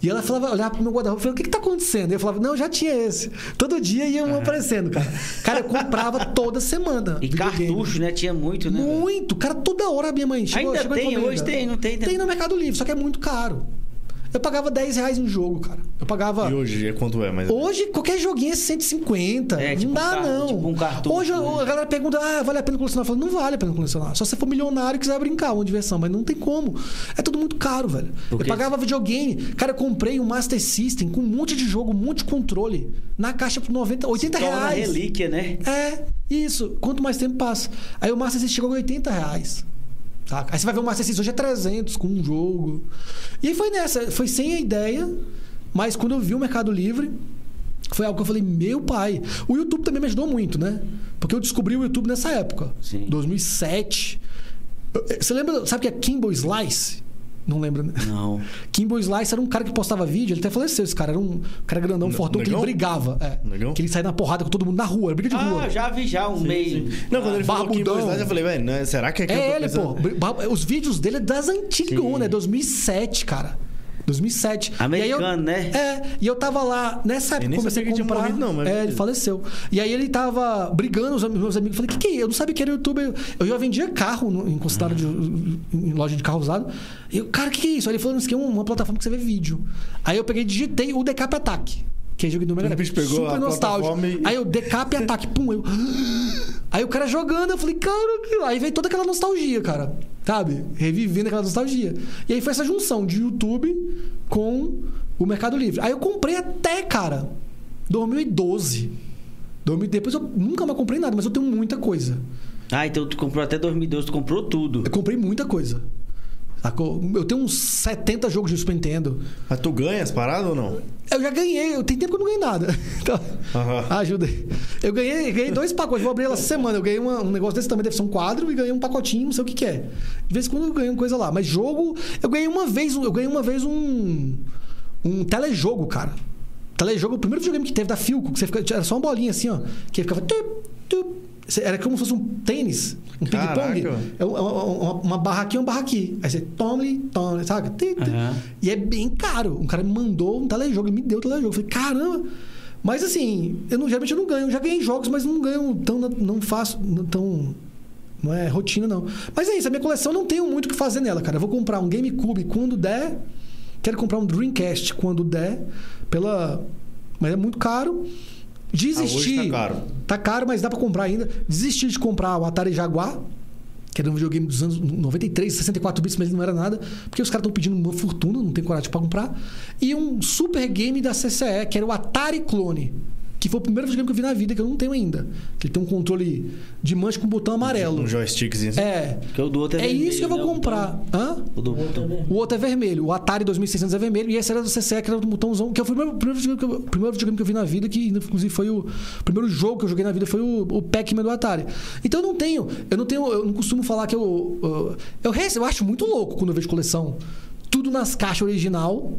E ela falava, olhava pro meu guarda-roupa e falava, o que, que tá acontecendo? Eu falava, não, já tinha esse. Todo dia ia um aparecendo, cara. Cara, eu comprava toda semana. E cartucho, né? Tinha muito, né? Muito. Cara, toda hora a minha mãe chegou, Ainda chegou tem, hoje tem, não tem, tem. Tem no Mercado Livre, só que é muito caro. Eu pagava 10 reais em jogo, cara. Eu pagava... E hoje é quanto é, mas... Hoje, qualquer joguinho é 150. É, tipo não dá, um car- não. tipo um cartucho, Hoje né? a galera pergunta, ah, vale a pena colecionar? Eu falo, não vale a pena colecionar. Só se você for milionário e quiser brincar, uma diversão. Mas não tem como. É tudo muito caro, velho. Eu pagava videogame. Cara, eu comprei um Master System com um monte de jogo, um monte de controle. Na caixa por 90, 80 Torna reais. relíquia, né? É, isso. Quanto mais tempo passa. Aí o Master System chegou a 80 reais. Tá? Aí você vai ver o Master System hoje é 300 com um jogo. E aí foi nessa. Foi sem a ideia. Mas quando eu vi o Mercado Livre, foi algo que eu falei, meu pai. O YouTube também me ajudou muito, né? Porque eu descobri o YouTube nessa época. Sim. 2007. Eu- Você lembra, sabe que é Kimbo Slice? Não lembra, né? Não. [LAUGHS] Kimbo Slice era um cara que postava vídeo, ele até faleceu. Esse cara era um cara grandão, Ne- fortão, que ele brigava. É. Negão? Que ele saía na porrada com todo mundo na rua, era briga de rua. Ah, já vi já um meio. Não, quando ele falou Barbudão. Slide, eu falei, velho, né, será que é que eu tô É ele, pensando? pô. Os vídeos dele é das antigas, Sim. né? 2007, cara. 2007. Americano, E aí eu, né? É. E eu tava lá, nessa época nem eu comecei a comprar. morrido, não, mas é, ele faleceu. E aí ele tava brigando, os meus amigos. Eu falei, o que, que é? Eu não sabia que era YouTube. Eu, já vendia carro no- em concessionária de em loja de carro usado. E eu, cara, o que, que é isso? Aí ele falou, isso aqui é uma, uma plataforma que você vê vídeo. Aí eu peguei e digitei o Decap Attack. Que é jogo do Mega O bicho Drive. pegou Super nostálgico. e- Aí eu Decap Attack, pum, eu. Aí o cara jogando, eu falei, cara, que... aí veio toda aquela nostalgia, cara. Sabe? Revivendo aquela nostalgia. E aí foi essa junção de YouTube com o Mercado Livre. Aí eu comprei até, cara, 2012. 2000 Depois eu nunca mais comprei nada, mas eu tenho muita coisa. Ah, então tu comprou até 2012, tu comprou tudo. Eu comprei muita coisa. Eu tenho uns 70 jogos de Super Nintendo. Mas tu ganha as paradas ou não? Eu já ganhei, eu tenho tempo que eu não ganhei nada. [LAUGHS] Então, Aham. ajuda aí. Eu ganhei, ganhei dois pacotes, vou abrir ela essa semana. Eu ganhei uma- um negócio desse também, deve ser um quadro, e ganhei um pacotinho, não sei o que, que é. De vez em quando eu ganho coisa lá. Mas jogo, eu ganhei uma vez, eu ganhei uma vez um. um telejogo, cara. Telejogo, o primeiro videogame que teve da Filco, que você fica, era só uma bolinha assim, ó. Que ficava. Era como se fosse um tênis, um ping-pong. Caraca. É uma, uma, uma barra aqui, uma barra aqui. Aí você tome, tome, sabe? Aham. E é bem caro. Um cara me mandou um telejogo, ele me deu o telejogo. Eu falei, caramba. Mas assim, eu não, geralmente eu não ganho. Eu já ganhei jogos, mas não ganho tão. Não faço. Tão. Não é rotina, não. Mas é isso, a minha coleção não tenho muito o que fazer nela, cara. Eu vou comprar um GameCube quando der. Quero comprar um Dreamcast quando der. Pela. Mas é muito caro. Desistir. Ah, tá caro. Tá caro, mas dá pra comprar ainda. Desistir de comprar o Atari Jaguar, que era um videogame dos anos 93, 64 bits, mas ele não era nada, porque os caras estão pedindo uma fortuna, não tem coragem pra comprar. E um super game da CCE, que era o Atari Clone, que foi o primeiro videogame que eu vi na vida, que eu não tenho ainda. Que ele tem um controle de manche com botão amarelo. Um joystickzinho. É. Porque o do outro é É isso que eu vou né? comprar. Hã? O do Outro é O outro é vermelho. O Atari 2600 é vermelho. E esse era do CCE, que era do botãozão. Que foi o primeiro, primeiro, videogame, que eu, primeiro videogame que eu vi na vida. Que inclusive foi o... O primeiro jogo que eu joguei na vida foi o, o Pac-Man do Atari. Então eu não tenho... Eu não tenho... Eu não costumo falar que eu... Eu, eu, eu acho muito louco quando eu vejo coleção. Tudo nas caixas original,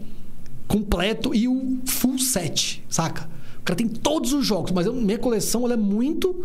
completo. E o full set, saca? O cara tem todos os jogos. Mas eu- minha coleção, ela é muito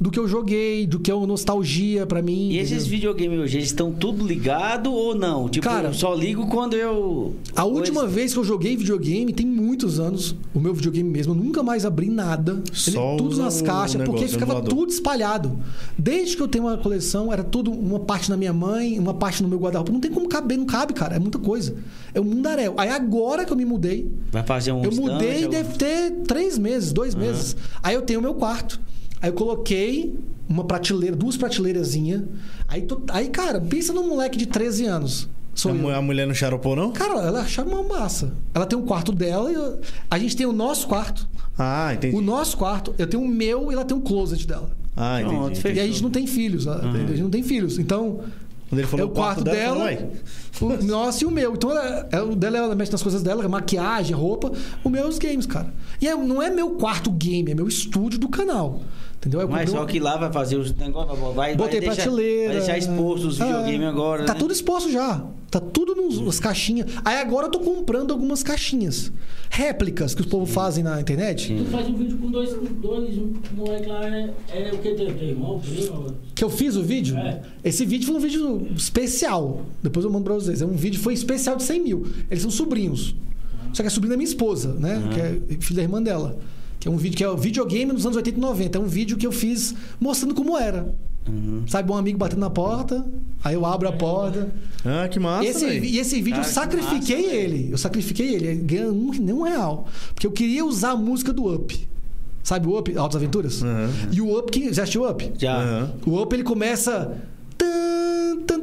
do que eu joguei. Do que é uma nostalgia pra mim. E esses videogames hoje, eles estão tudo ligado ou não? Tipo, Cara- eu só ligo quando eu. A última vez que eu joguei videogame, tem muitos anos, o meu videogame mesmo, eu nunca mais abri nada. Só Ele, tudo nas caixas, porque negócio, o ficava emulador. tudo espalhado. Desde que eu tenho uma coleção, era tudo uma parte na minha mãe, uma parte no meu guarda-roupa. Não tem como caber, não cabe, cara. É muita coisa. É um mundaréu. Aí agora que eu me mudei, Vai fazer um. eu mudei deve ter três meses, dois meses. Aí eu tenho o meu quarto. Aí eu coloquei uma prateleira, duas prateleirazinhas. Aí, tô- aí, cara, pensa num moleque de 13 anos. Sou A, a mulher não charopou, não? Cara, ela achava uma massa. Ela tem um quarto dela e eu- a gente tem o nosso quarto. Ah, entendi. O nosso quarto, eu tenho o meu e ela tem um closet dela. Ah, entendi. Pronto, entendi. E a gente não tem filhos. A a gente não tem filhos. Então, Quando ele falou é o quarto eu dela, falei, "Ué, o nosso e o meu. Então, ela, é, o dela ela mexe nas coisas dela, maquiagem, roupa. O meu é os games, cara. E é- não é meu quarto game, é meu estúdio do canal. Entendeu? Eu Mas comprei só que lá vai fazer os negócios, vai, Botei vai deixar, prateleira. vai deixar exposto os Ah, videogames agora. Tá né? tudo exposto já. Tá tudo nos, nas caixinhas. Aí agora eu tô comprando algumas caixinhas. Réplicas que os povo fazem na internet. Tu faz um vídeo com dois, com dois um moleque lá, é, é o que? Teu, teu irmão, primo? Que eu fiz o vídeo. É. Esse vídeo foi um vídeo especial. Depois eu mando pra vocês. É um vídeo foi especial de 100 mil. Eles são sobrinhos. Só que é sobrinho da minha esposa, né? Que é filha da irmã dela. Que é um vídeo que é o videogame nos anos 80 e 90. É um vídeo que eu fiz mostrando como era. Uhum. Sabe, um amigo batendo na porta, aí eu abro a porta. Ah, que massa, esse, e esse vídeo Cara, eu que sacrifiquei massa, ele. Eu sacrifiquei ele. Ele ganha um, nem um real. Porque eu queria usar a música do Up. Sabe o Up, Altas Aventuras? Aham. E o Up, que, já assistiu o Up? Já. Aham. O Up ele começa. Tan,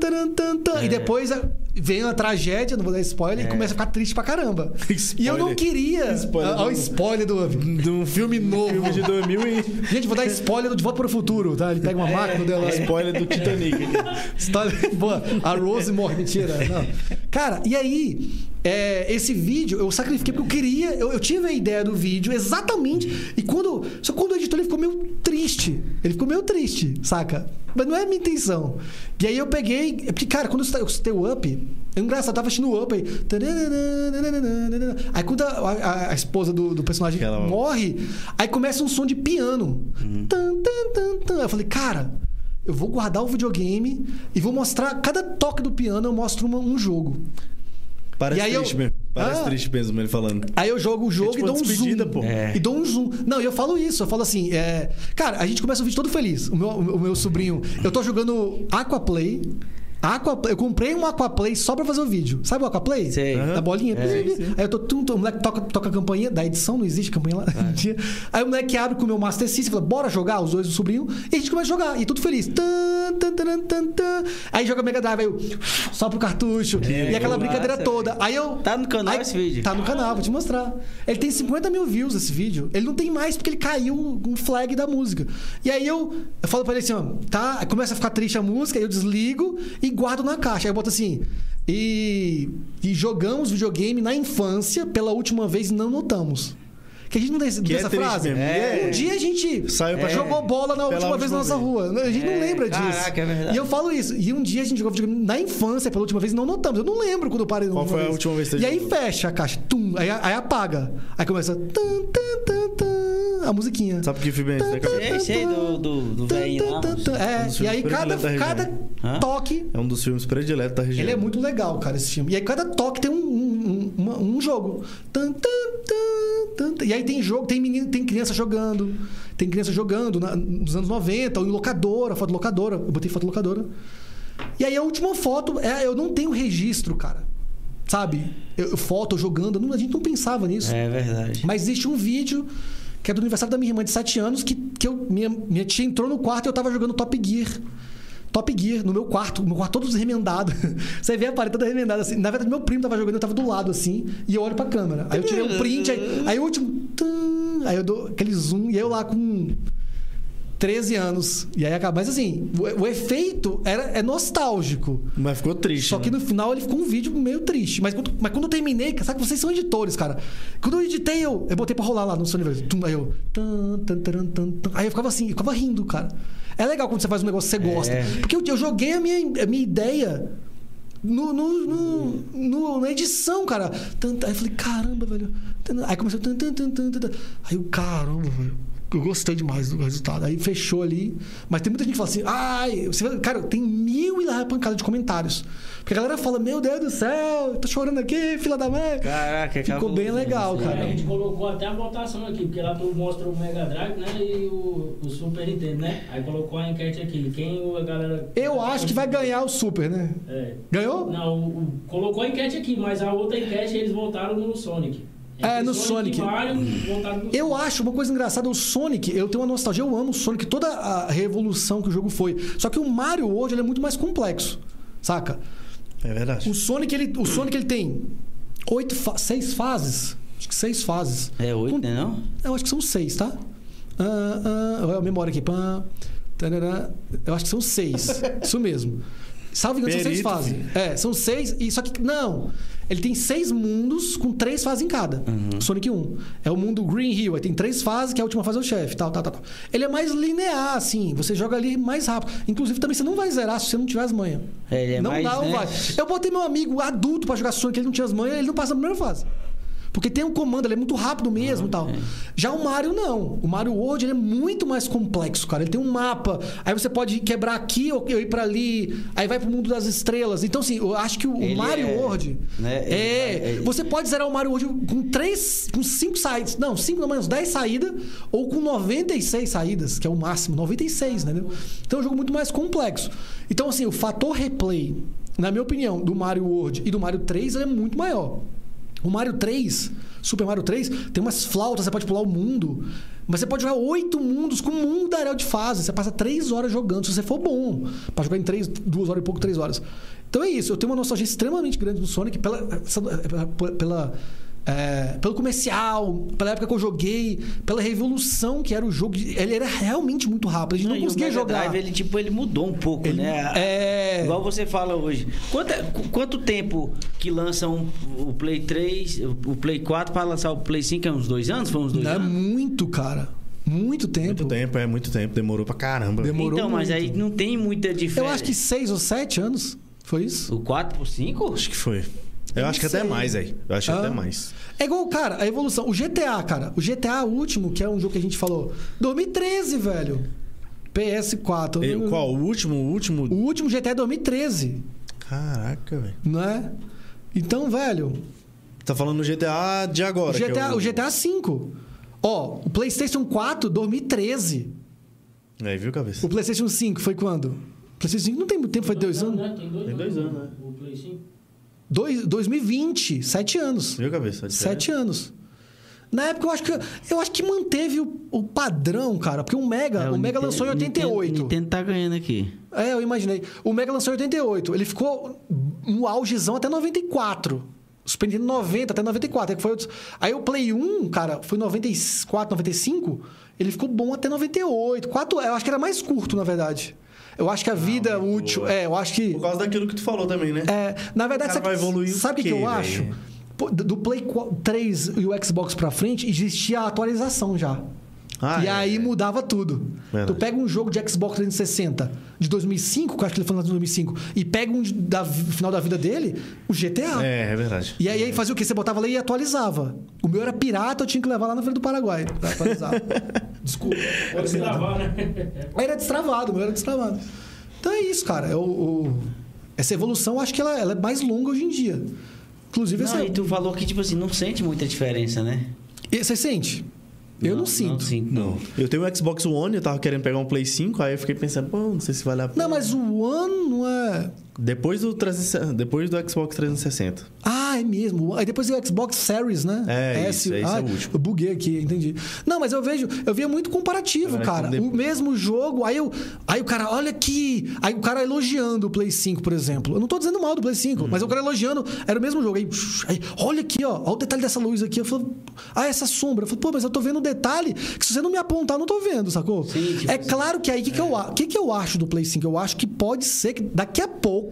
É. E depois vem a tragédia, não vou dar spoiler, e começa a ficar triste pra caramba. [LAUGHS] E eu não Spoiler. queria. Spoiler Olha o do- spoiler do um filme novo. Filme de 2000 e... [LAUGHS] Gente, vou dar spoiler do De Volta para o Futuro, tá? Ele pega uma máquina dela. Spoiler do Titanic. [LAUGHS] Boa. A Rose morre, mentira. Não. Cara, e aí, é, esse vídeo eu sacrifiquei porque eu queria. Eu, eu tive a ideia do vídeo exatamente. E quando. Só quando o editor ele ficou meio triste. Ele ficou meio triste, saca? Mas não é a minha intenção. E aí eu peguei. é Porque, cara, quando eu citei o Up. É engraçado, eu tava assistindo o Up aí. Aí quando a, a- a esposa do, do personagem Aquela- morre, aí começa um som de piano. Tan. Eu falei, cara, eu vou guardar o videogame e vou mostrar. Cada toque do piano eu mostro uma- um jogo. Parece E aí eu- triste mesmo. Parece Ah. triste mesmo ele falando. Aí eu jogo o jogo É tipo e dou um zoom. pô. É. E dou um zoom. Não, e eu falo isso, eu falo assim, é... Cara, a gente começa o vídeo todo feliz. O meu, o meu sobrinho. Eu tô jogando Aquaplay. Aquaplay. Eu comprei um Aquaplay só pra fazer o vídeo. Sabe o Aquaplay? Sei. Da bolinha. É. Pi, pi, pi. Aí eu tô. Tum, tum, o moleque toca, toca a campainha da edição, não existe campainha lá. [LAUGHS] Aí o moleque abre com o meu Master System e fala: bora jogar, os dois o sobrinho. E a gente começa a jogar. E tudo feliz. Tan, tan, tan, tan, tan. Aí joga Mega Drive, aí eu só pro cartucho. e aquela massa, brincadeira toda. Aí eu. Tá no canal Aí- esse vídeo? Tá no canal, vou te mostrar. Ele tem 50 mil views esse vídeo. Ele não tem mais porque ele caiu um flag da música. E aí eu, eu falo pra ele assim, ó, tá? Começa a ficar triste a música, aí eu desligo e guardo na caixa. Aí eu boto assim. E, e jogamos videogame na infância pela última vez e não notamos. Que a gente não Que tem é frase. mesmo. É. Um dia a gente Saiu pra jogou bola na última vez na nossa vez. rua. A gente não É, lembra disso. caraca, é verdade. E eu falo isso. E um dia a gente jogou videogame na infância pela última vez e não notamos. Eu não lembro quando eu parei Qual foi a última vez que você E aí jogou? fecha a caixa. Tum, aí, aí apaga. Aí começa. Tan, tan, tan, tan, a musiquinha. Sabe o que filme é esse? Sei, do, do, do tan. É, Um e aí cada, cada toque É um dos filmes prediletos da região. ele é muito legal, cara, esse filme. E aí cada toque tem um, uma- um jogo. Tan, tan, tan, tan. E aí tem jogo, tem menino, tem criança jogando. Tem criança jogando na- nos anos 90, ou em locadora, foto locadora. Eu botei foto locadora. E aí a última foto, é, eu não tenho registro, cara. Sabe? Eu, foto jogando, não- a gente não pensava nisso. É verdade. Mas existe um vídeo que é do aniversário da minha irmã de 7 anos, que, que eu, minha, minha tia entrou no quarto e eu tava jogando Top Gear. Top Gear, no meu quarto, meu quarto todo remendado. [LAUGHS] Você vê a parede toda remendada assim. Na verdade, meu primo tava jogando, eu tava do lado assim, e eu olho pra câmera. Aí eu tirei um print, aí, aí o último. tum, aí eu dou aquele zoom, e eu lá com 13 anos. E aí acaba. Mas assim, o, o efeito era, é nostálgico. Mas ficou triste. Só que né? no final ele ficou um vídeo meio triste. Mas quando, mas quando eu terminei, sabe que vocês são editores, cara. Quando eu editei, eu, eu botei pra rolar lá no Sony Aí eu. Aí eu ficava assim, eu ficava rindo, cara. É legal quando você faz um negócio que você gosta. É. Porque eu, eu joguei a minha, a minha ideia. No, no, no- no- na edição, cara. Aí eu falei, caramba, velho. Aí começou. Aí eu, caramba, velho. Eu gostei demais do resultado. Aí fechou ali. Mas tem muita gente que fala assim, ai, você cara, tem mil e lá pancada de comentários. Porque a galera fala, meu Deus do céu, tô chorando aqui, filha da mãe. Caraca, Ficou bem legal, É, cara. a gente colocou até a votação aqui, porque lá tu mostra o Mega Drive, né? E o, o Super Nintendo, né? Aí colocou a enquete aqui. Quem a galera. Eu acho que vai ganhar o Super, né? É. Ganhou? Não, o- o- colocou a enquete aqui, mas a outra enquete eles votaram no Sonic. É, no Sonic. e Mario, Eu Sonic. acho uma coisa engraçada, o Sonic, eu tenho uma nostalgia, eu amo o Sonic, toda a revolução que o jogo foi. Só que o Mario hoje ele é muito mais complexo, saca? É verdade. O Sonic, ele, o Sonic, ele tem oito fa- seis fases. Acho que seis fases. É oito, Com- né não? Eu acho que são seis, tá? Ah, ah, olha a memória aqui. Pã, tarará. eu acho que são seis. [LAUGHS] Isso mesmo. Salvo engano, são seis fases. É, são seis. E só que. Não. Ele tem seis mundos com três fases em cada. Sonic 1. É o mundo Green Hill. Aí tem três fases, que a última fase é o chefe. Tal, tal, tal, tal. Ele é mais linear, assim. Você joga ali mais rápido. Inclusive, também você não vai zerar se você não tiver as manhas. É, ele é não mais, dá, não né? vai. Eu botei meu amigo adulto pra jogar Sonic, ele não tinha as manhas, ele não passa na primeira fase. Porque tem um comando, ele é muito rápido mesmo e tal. Já o Mario não. O Mario World é muito mais complexo, cara. Ele tem um mapa, aí você pode quebrar aqui ou ir pra ali, aí vai pro mundo das estrelas. Então, assim, eu acho que o Ele Mario é- World. né, É. ele- Você pode zerar o Mario World com três, com cinco saídas. Não, cinco, não, menos 10 saídas, ou com 96 saídas, que é o máximo. 96, né? Então é um jogo muito mais complexo. Então, assim, o fator replay, na minha opinião, do Mario World e do Mario 3 ele é muito maior. O Mario 3, Super Mario 3, tem umas flautas, você pode pular o mundo. Mas você pode jogar oito mundos com um mundo areal de fase. Você passa três horas jogando, se você for bom. Pra jogar em três, duas horas e pouco, três horas. Então é isso. Eu tenho uma nostalgia extremamente grande do Sonic pela, pela, pela, é, pelo comercial, pela época que eu joguei, pela revolução que era o jogo. Ele era realmente muito rápido. A gente não, e o conseguia Mega jogar. Drive, ele, tipo, ele mudou um pouco, Ele- né? é. Igual você fala hoje. Quanto, qu- quanto tempo que lançam o Play 3, o Play 4 para lançar o Play 5? É uns dois anos? Foi uns dois Não é anos? muito, cara. Muito tempo. Muito tempo, é muito tempo. Demorou pra caramba. Demorou então, mas muito. aí não tem muita diferença. Eu acho que seis ou sete anos. Foi isso? O 4 por 5? Acho que foi. Eu, Eu acho que até mais, aí. Eu acho que Ah. até mais. É igual, cara, a evolução. O GTA, cara. O GTA último, que é um jogo que a gente falou. 2013, velho. PS4. E qual? O último, o último. O último GTA é 2013, Caraca, velho. não é? Então, velho. Tá falando no GTA de agora. O que é GTA, o GTA V. Ó, o PlayStation 4, 2013. Aí, viu, cabeça? O PlayStation 5 foi quando? O PlayStation 5 não tem muito tempo, foi dois anos. Né? Tem dois, Tem dois anos, né? O Play 5. Dois, 2020, sete anos. Viu, cabeça? A Sete anos. Na época, eu acho que, eu acho que manteve o, o padrão, cara. Porque o Mega, É, o Mega Nintendo- lançou em Nintendo, 88. Nintendo tá ganhando aqui. É, eu imaginei. O Mega lançou em 88. Ele ficou no augezão até 94. O Super Nintendo 90 até 94. que foi Aí o Play 1, cara, foi 94, 95. Ele ficou bom até 98. Quatro, eu acho que era mais curto, na verdade. Eu acho que a vida aumentou, útil. é. É, eu acho que. Por causa daquilo que tu falou também, né? É, na verdade, O cara vai evoluir o sabe o que, que eu velho? acho? Do Play 3 e o Xbox pra frente, existia a atualização já. Ah, e é, aí é. mudava tudo. Verdade. Tu pega um jogo de Xbox 360 de 2005, que eu acho que ele foi lançado em 2005, e pega um da final da vida dele, o GTA. É, é verdade. E aí, aí fazia o quê? Você botava lá e atualizava. O meu era pirata, eu tinha que levar lá na frente do Paraguai pra atualizar. [LAUGHS] Desculpa. Pode se travar, né? Era destravado, o meu era destravado. Então é isso, cara. É o- o- Essa evolução, eu acho que ela, ela é mais longa hoje em dia. Inclusive, Não, essa... e tu falou que, tipo assim, não sente muita diferença, né? E Você sente? Eu não, sinto. Não sinto, não. Eu tenho um Xbox One, eu tava querendo pegar um Play 5, aí eu fiquei pensando, pô, não sei se vale a pena. Não, mas o One não é. Depois do, 360 depois do Xbox 360. Ah, é mesmo. Aí depois veio o Xbox Series, né? É, isso, esse ah, é o último. Eu buguei aqui, entendi. Não, mas eu vejo, eu via muito comparativo, Agora, cara. então, O depois- mesmo jogo, aí, eu, aí o cara, olha aqui. Aí o cara elogiando o Play 5, por exemplo. Eu não tô dizendo mal do Play 5, mas o cara elogiando, era o mesmo jogo. Aí, aí, olha aqui, ó, olha o detalhe dessa luz aqui. Eu falo, ah, essa sombra. Eu falo, pô, mas eu tô vendo um detalhe que se você não me apontar, eu não tô vendo, sacou? Sim, tipo é assim. claro que aí, o que, que, eu, a- que, que eu acho do Play 5? Eu acho que pode ser que daqui a pouco,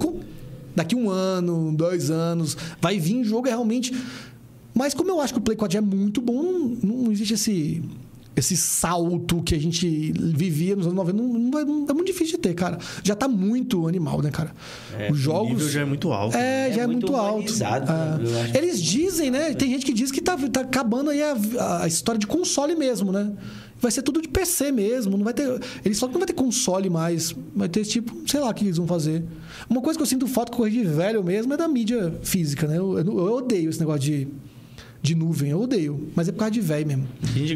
daqui um ano, dois anos, vai vir jogo realmente. Mas como eu acho que o Play 4 já é muito bom, não, não existe esse. Esse salto que a gente vivia nos anos 90 não, não não- é muito difícil de ter, cara. Já tá muito animal, né, cara? Os O jogos. nível já é muito alto. É, É já é muito muito, alto. né? É. Eles dizem, né? Tem gente que diz que tá, tá acabando aí a, a história de console mesmo, né? Vai ser tudo de PC mesmo, não vai ter. Eles falam que não vai ter console mais. Vai ter tipo, sei lá o que eles vão fazer. Uma coisa que eu sinto falta com coisa de velho mesmo é da mídia física, né? Eu, eu- eu odeio esse negócio de, de nuvem, eu odeio. Mas é por causa de velho mesmo.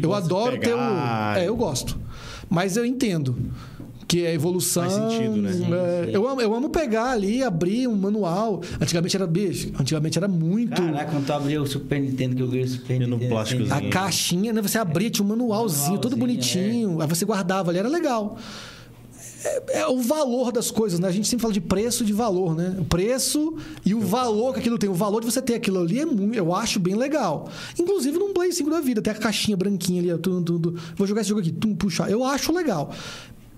Eu adoro ter o. É, eu gosto. Mas eu entendo. Que é evolução. Faz sentido, né? é, Sim, sim. eu, amo, eu amo pegar ali, abrir um manual. Antigamente era bicho. Antigamente era muito. Caraca, quando tu abriu o Super Nintendo, que eu ganhei o Super E no Nintendo. plásticozinho. A Sim. caixinha, né? Você abria, tinha um manualzinho, todo Manualzinho, bonitinho. Aí você guardava ali, era legal. É, é o valor das coisas, né? A gente sempre fala de preço e de valor, né? O preço e o valor que aquilo tem. O valor de você ter aquilo ali é muito, eu acho bem legal. Inclusive num Play 5 da vida, tem a caixinha branquinha ali, ó, tudo, tudo. Vou jogar esse jogo aqui, tum, puxar. Eu acho legal.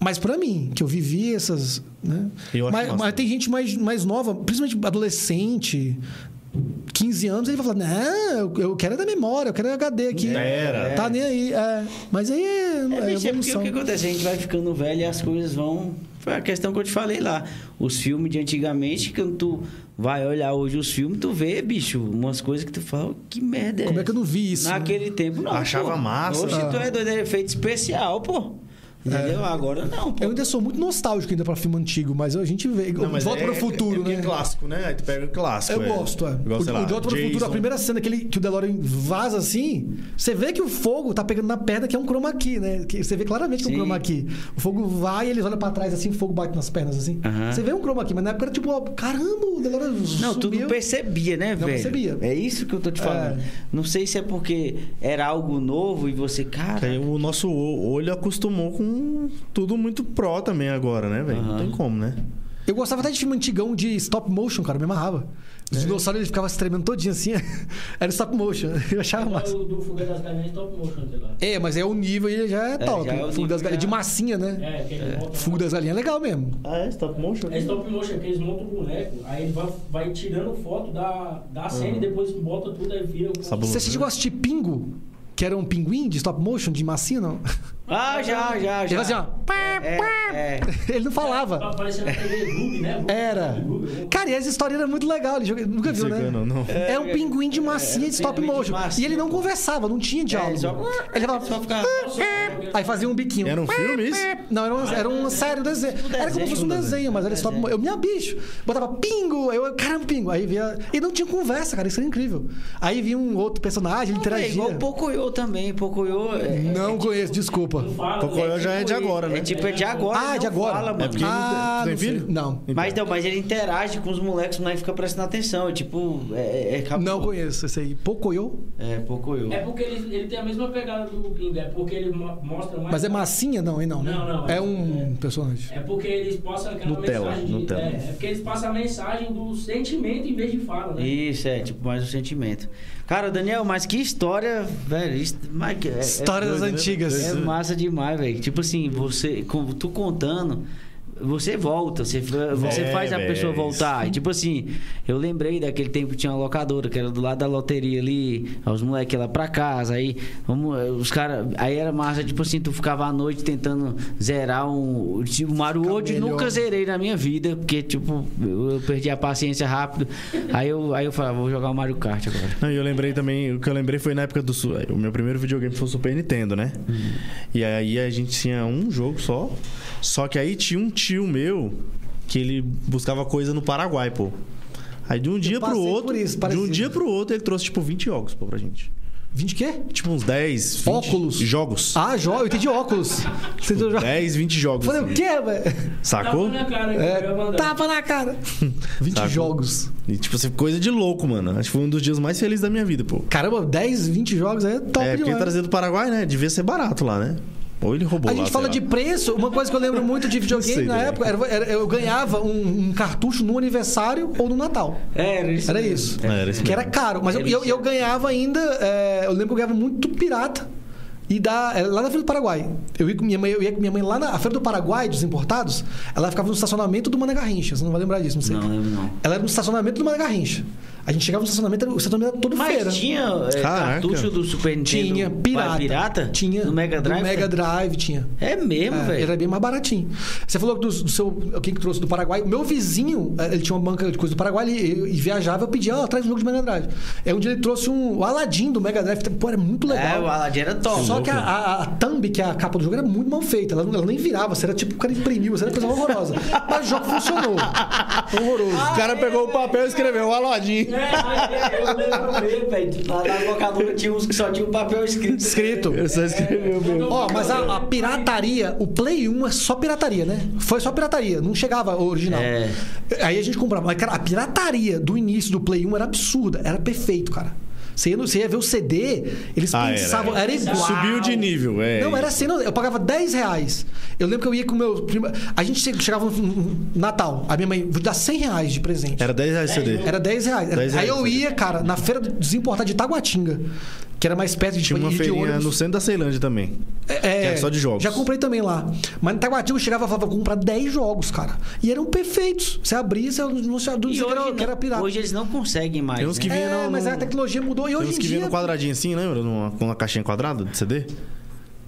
Mas pra mim, que eu vivi essas. Né? Eu acho mas, mas tem gente mais, mais nova, principalmente adolescente, 15 anos, ele vai falar: Não, eu, quero é da memória, eu quero HD aqui. Era. Tá nem aí. É. Mas aí é, É, é bicho, é porque evolução. o que acontece? A gente vai ficando velho e as coisas vão. Foi a questão que eu te falei lá. Os filmes de antigamente, quando tu vai olhar hoje os filmes, tu vê, bicho, umas coisas que tu fala, "Oh, que merda é Como é que eu não vi isso? né? Naquele tempo, não. Achava pô. massa. Hoje tu é doido, é efeito especial, pô. Entendeu? Agora não, pô. Eu ainda sou muito nostálgico ainda pra filme antigo, mas a gente vê. Não, mas Volta é- para o futuro, é, porque né? é clássico, né? Aí tu pega o clássico. Eu gosto, é. Igual, o, sei lá, o De Volta para o Futuro, a primeira cena que, ele, que o DeLorean vaza assim, você vê que o fogo tá pegando na perna, que é um chroma key, né? Que você vê claramente que é um chroma key. O fogo vai e eles olham pra trás assim, o fogo bate nas pernas assim. Você vê um chroma key, mas na época era tipo, ó, caramba, o DeLorean Não, tu não percebia, né, velho? percebia. É isso que eu tô te falando. É. Não sei se é porque era algo novo e você, cara. O nosso o- olho acostumou com tudo muito pró também agora, né, velho? Não Aham. tem como, né? Eu gostava até de filme antigão de stop motion, cara, me amarrava. Os dinossauros ele ficava se tremendo todinho assim. [LAUGHS] era stop motion. [LAUGHS] Eu achava massa. O do Fuga das Galinhas stop motion, sei lá. É, mas é o nível ele já é top. já é nível das galinhas. já- De massinha, né? É, monta. Fogo das galinhas é legal mesmo. Ah, é? Stop motion? É stop motion, que eles montam o boneco, aí ele vai, vai tirando foto da, da cena e depois bota tudo aí vira. Você chegou a assistir Pingo? Que era um pinguim de stop motion, de massinha, não? [LAUGHS] Ah, já, já, Ele já. fazia assim, ó. É, é. Ele não falava. Aparecendo na TV Gloob, né? Era. Gloob, Cara, e essa história era muito legal. Ele joga- nunca viu, né? Cigano, não. Era um pinguim de massinha É, de stop pinguim de motion. E ele não conversava, não tinha diálogo. ele Ele falava. só ficava- Aí fazia um biquinho. Era um filme isso? Não, era uma, era uma série, um desenho. Era como se fosse um desenho, mas era stop motion. Eu, minha bicho, botava pingo, eu, caramba, pingo. Aí via. E não tinha conversa, cara, isso era incrível. Aí vinha um outro personagem, ele Não, é igual interagia. o Pocoyo também. Pocoyo. É, Não conheço, desculpa. Não fala, Pocoyo já é de agora, né? É tipo, é de agora. Ah, de não agora. Fala, É mano. porque- Ah, tem não sei. filho? Não. Mas não, mas ele interage com os moleques, moleques ficam prestando atenção. É tipo. É, é. Não conheço esse aí. Pocoyo? É, Pocoyo. É porque ele, ele tem a mesma pegada do Pingo, é porque ele mo- mostra mais. Mas é massinha? Não, hein? Não, né? Não, não. É um personagem. É porque eles passam aquela Nutella, mensagem. De, Nutella. É, é porque eles passam a mensagem do sentimento em vez de fala, né? Isso, é, tipo, mais o sentimento. Cara, Daniel, mas que história, velho. mas é- é- História das doido, né? antigas. É massa demais, velho. Tipo assim, você, tu contando, você volta, você, você É, faz a véi, pessoa é voltar. E, tipo assim, eu lembrei daquele tempo que tinha uma locadora, que era do lado da loteria ali, os moleques lá pra casa, aí vamos, os caras. Aí era massa, tipo assim, tu ficava à noite tentando zerar um. Tipo, o Mario World nunca zerei na minha vida, porque, tipo, eu, eu perdi a paciência rápido. Aí eu, aí eu falei, ah, vou jogar o Mario Kart agora. Não, e eu lembrei também, o que eu lembrei foi na época do. O meu primeiro videogame foi o Super Nintendo, né? E aí a gente tinha um jogo só. Só que aí tinha um tio meu que ele buscava coisa no Paraguai, pô. Aí de um dia pro outro. por isso, de um dia pro outro, ele trouxe tipo 20 jogos pô, pra gente. 20 quê? Tipo uns 10, 20 Óculos. jogos. Ah, jogo, eu entendi óculos. Você entendeu? jo- 10, 20 jogos. Falei, o quê, velho? Sacou? Tapa na cara, É, tapa na cara. [LAUGHS] 20 Sacou? jogos. E tipo assim, coisa de louco, mano. Acho que foi um dos dias mais felizes da minha vida, pô. Caramba, 10, 20 jogos aí é top é, porque demais. trazer do Paraguai, né? Devia ser barato lá, né? Ou ele roubou A lá, gente fala lá. de preço, uma coisa que eu lembro muito de videogame sei na também. época, era, era- eu ganhava um, um cartucho no aniversário ou no Natal. Era isso. Era isso. É, era isso Que era caro. Mas eu, Era eu, eu ganhava ainda. é, eu lembro que eu ganhava muito pirata. E da, é, lá na Feira do Paraguai. Eu ia com minha mãe, eu ia com minha mãe lá na a Feira do Paraguai, dos importados. Ela ficava no estacionamento do Mané Garrincha. Você não vai lembrar disso, não sei. Não, lembro não. Ela era no estacionamento do Mané Garrincha. A gente chegava no estacionamento, o estacionamento era todo feira. Mas tinha é, cartucho do Super Nintendo Tinha pirata. pirata? Tinha. No Mega Drive? Do Mega Drive tinha. É mesmo, É, velho. Era bem mais baratinho. Você falou do, do seu. Quem que trouxe do Paraguai? O meu vizinho, eh, ele tinha uma banca de coisa do Paraguai ele, eu- e viajava, eu pedia, ó, traz um jogo de Mega Drive. Um dia ele trouxe um o Aladdin do Mega Drive. Pô, era muito legal. É, o Aladdin era top. Só que a, a, a thumb, que é a capa do jogo, era muito mal feita. Ela, ela nem virava, você era tipo, o cara imprimiu, você era coisa horrorosa. Mas o jogo funcionou. Horroroso. O cara pegou o papel e escreveu Aladdin. É, mas eu lembro mesmo, velho. Lá na locadora tinha uns que só tinha um papel escrito. Escrito. Ele só escreveu mesmo. Ó, mas a, a pirataria, o Play 1 é só pirataria, né? Foi só pirataria, não chegava o original. É. Aí a gente comprava. Mas, cara, a pirataria do início do Play 1 era absurda, era perfeito, cara. Você ia, no- você ia ver o CD, eles Ah, era. pensavam, era, igual. Subiu de nível, é. Não, era assim, não, eu pagava 10 reais. Eu lembro que eu ia com o meu primo. A gente che- chegava no Natal, a minha mãe, vou te dar 100 reais de presente. Era 10 reais o CD. Era 10 reais. 10 Aí reais, eu CD. ia, cara, na feira dos importados de Taguatinga, que era mais perto de Tinha uma feirinha ônibus. no centro da Ceilândia também. É, Que era só de jogos. Já comprei também lá. Mas no Taguatinga eu chegava e falava, vou comprar 10 jogos, cara. E eram perfeitos. Você abria, você não E que era, hoje, que era pirata. hoje eles não conseguem mais. Tem uns que né? vinha é, no- mas no- a tecnologia mudou. E Tem hoje uns em que dia... vinha no quadradinho assim, lembra? Numa, com uma caixinha quadrada de CD.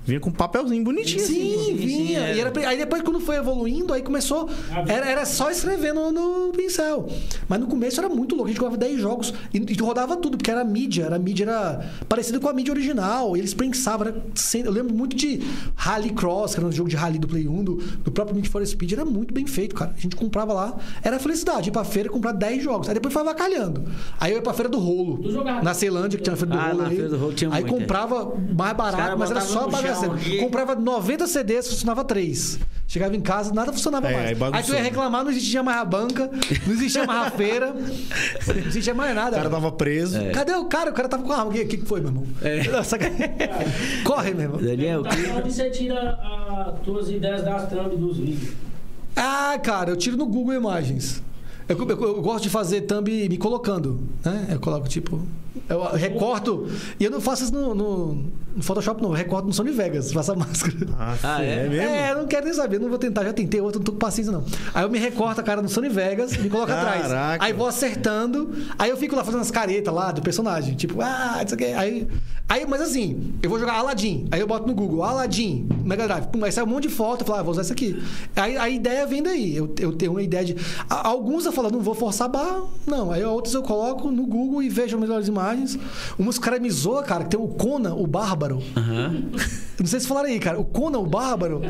Vinha com um papelzinho bonitinho assim. Sim, sim, vinha. sim, E era- aí depois, quando foi evoluindo, aí começou. Era, era só escrever no, no pincel. Mas no começo era muito louco. A gente jogava 10 jogos e, e rodava tudo, porque era mídia. Era mídia era parecida com a mídia original. E eles pensavam. Era, sem- eu lembro muito de Rally Cross, que era um jogo de rally do Play 1, do, do próprio Need for Speed. Era muito bem feito, cara. A gente comprava lá. Era felicidade ir pra feira e comprar 10 jogos. Aí depois foi avacalhando. Aí eu ia pra feira do rolo. Na Ceilândia, que tinha a feira do Ah, rolo. na aí. Feira do Rolo tinha Aí muito, comprava mais barato, mas era só no aqui. Comprava 90 CDs, funcionava 3. Chegava em casa, nada funcionava É, mais. aí Aí, tu ia reclamar, não existia mais a banca, não existia mais a [LAUGHS] feira, não existia mais O nada. cara tava preso. Cadê o cara? O cara tava com a arma. O que, que foi, meu irmão? Nossa, cara. [LAUGHS] Corre, meu irmão. Daniel, que- onde você tira as tuas ideias das thumb dos vídeos? Ah, cara, eu tiro no Google Imagens. Eu, eu- eu gosto de fazer thumb me colocando, né? Eu coloco, tipo... Eu recorto... E eu não faço isso no, no, no Photoshop, não. Eu recorto no Sony Vegas. Faço a máscara. Ah, [LAUGHS] Ah, é? é? mesmo? É, eu não quero nem saber, não vou tentar, já tentei outro, não tô com paciência não. Aí eu me recorto a cara no Sony Vegas, me coloco atrás. Caraca. Aí vou acertando, aí eu fico lá fazendo as caretas lá do personagem, tipo, ah, isso aqui. Aí, aí, mas assim, eu vou jogar Aladdin, aí eu boto no Google, Aladdin, Mega Drive, pum, aí sai um monte de foto, eu falo, ah, vou usar isso aqui. Aí a ideia vem daí, eu, eu tenho uma ideia de. Alguns eu falo, não vou forçar a barra, não. Aí outros eu coloco no Google e vejo melhores imagens. Umas que o cara me zoa, cara, que tem o Conan, o Bárbaro. Aham. [LAUGHS] Não sei se falaram aí, cara. O Conan, o Bárbaro,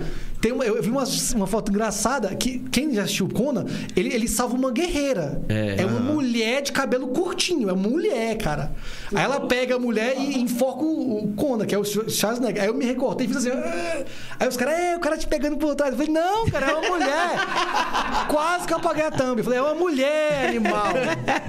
tem uma, eu vi uma, uma foto engraçada que quem já assistiu o Conan, ele, ele salva uma guerreira. É. uma mulher de cabelo curtinho. É uma mulher, cara. Aí ela pega a mulher e enfoca o, o Conan, que é o Schwarzenegger. Aí eu me recortei e fiz assim. "Ah". Aí os caras, é, o cara te pegando por trás. Eu falei, não, cara, é uma mulher. [LAUGHS] Quase que eu apaguei a thumb. Eu falei, é uma mulher, animal.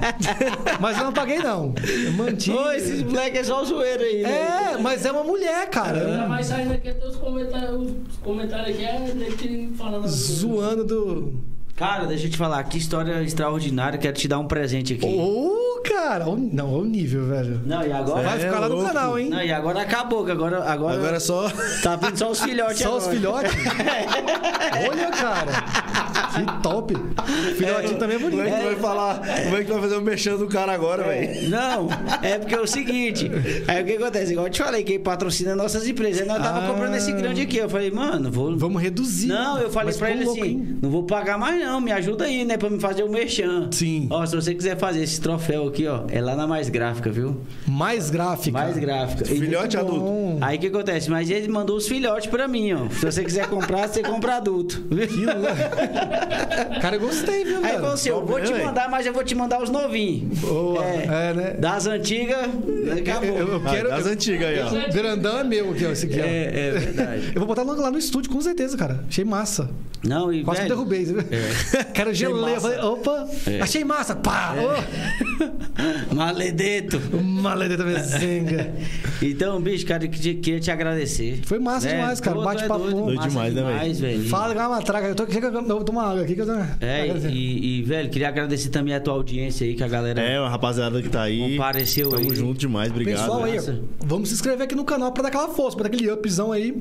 [LAUGHS] Mas eu não apaguei, não. Mantive. Ô, esses moleques é só zoeira aí, né? É, mas é uma mulher, cara. Ainda mais saindo aqui até os comentários, os comentários aqui é falando assim. Zoando do. Cara, deixa eu te falar, que história extraordinária. Quero te dar um presente aqui. Ô, cara. Olha o- Não, olha o nível, velho. Não, e agora. Vai É ficar lá no louco. canal, hein? Não, e agora acabou, que agora. Agora, Agora é só. Tá vindo só os filhotes Só os agora. filhotes? [LAUGHS] Olha, cara. Que top. Filhotinho também é Como é bonito. que vai falar? Como é que vai fazer o mexendo do cara agora, velho? Não, é porque é o seguinte. Aí o que acontece? Igual eu te falei, quem patrocina nossas empresas. Aí nós tava Ah. comprando esse grande aqui. Eu falei, mano, vou. Vamos reduzir. Não, eu falei pra ele louco, assim: hein? não vou pagar mais, não, me ajuda aí, né? Pra me fazer o merchan. Sim. Ó, se você quiser fazer esse troféu aqui, ó, é lá na mais gráfica, viu? Mais gráfica. Mais gráfica. E- Filhote adulto. bom. Aí o que acontece? Mas ele mandou os filhotes pra mim, ó. Se você quiser comprar, você compra adulto. [LAUGHS] Cara, eu gostei, viu, Aí falou assim: eu vou te mandar, mas eu vou te mandar os novinhos. Boa. É, né? Das antigas, acabou. Eu, eu Ah, quero. das eu- antigas aí, ó. o grandão é meu aqui, ó. Esse aqui, ó. É, é verdade. [LAUGHS] Eu vou botar lá no estúdio, com certeza, cara. Achei massa. Não, e Quase que velho, derrubei, viu? Cara, eu gelei. Eu falei, opa, É. achei massa. Pá! [LAUGHS] Maledeto. Ô, maledeta mezenga. Então, bicho, cara, eu queria te agradecer. Foi massa Né? demais, cara. Tu é Bate-papo doido, demais, né, demais, velho? Fala, uma traga. Eu tô chega, eu vou tomar água aqui que eu tô. É, e, e, velho, queria agradecer também a tua audiência aí, que a galera É, a rapaziada que tá aí. compareceu Tamo aí. junto demais, obrigado. Pessoal aí, vamos se inscrever aqui no canal pra dar aquela força, pra dar aquele upzão aí.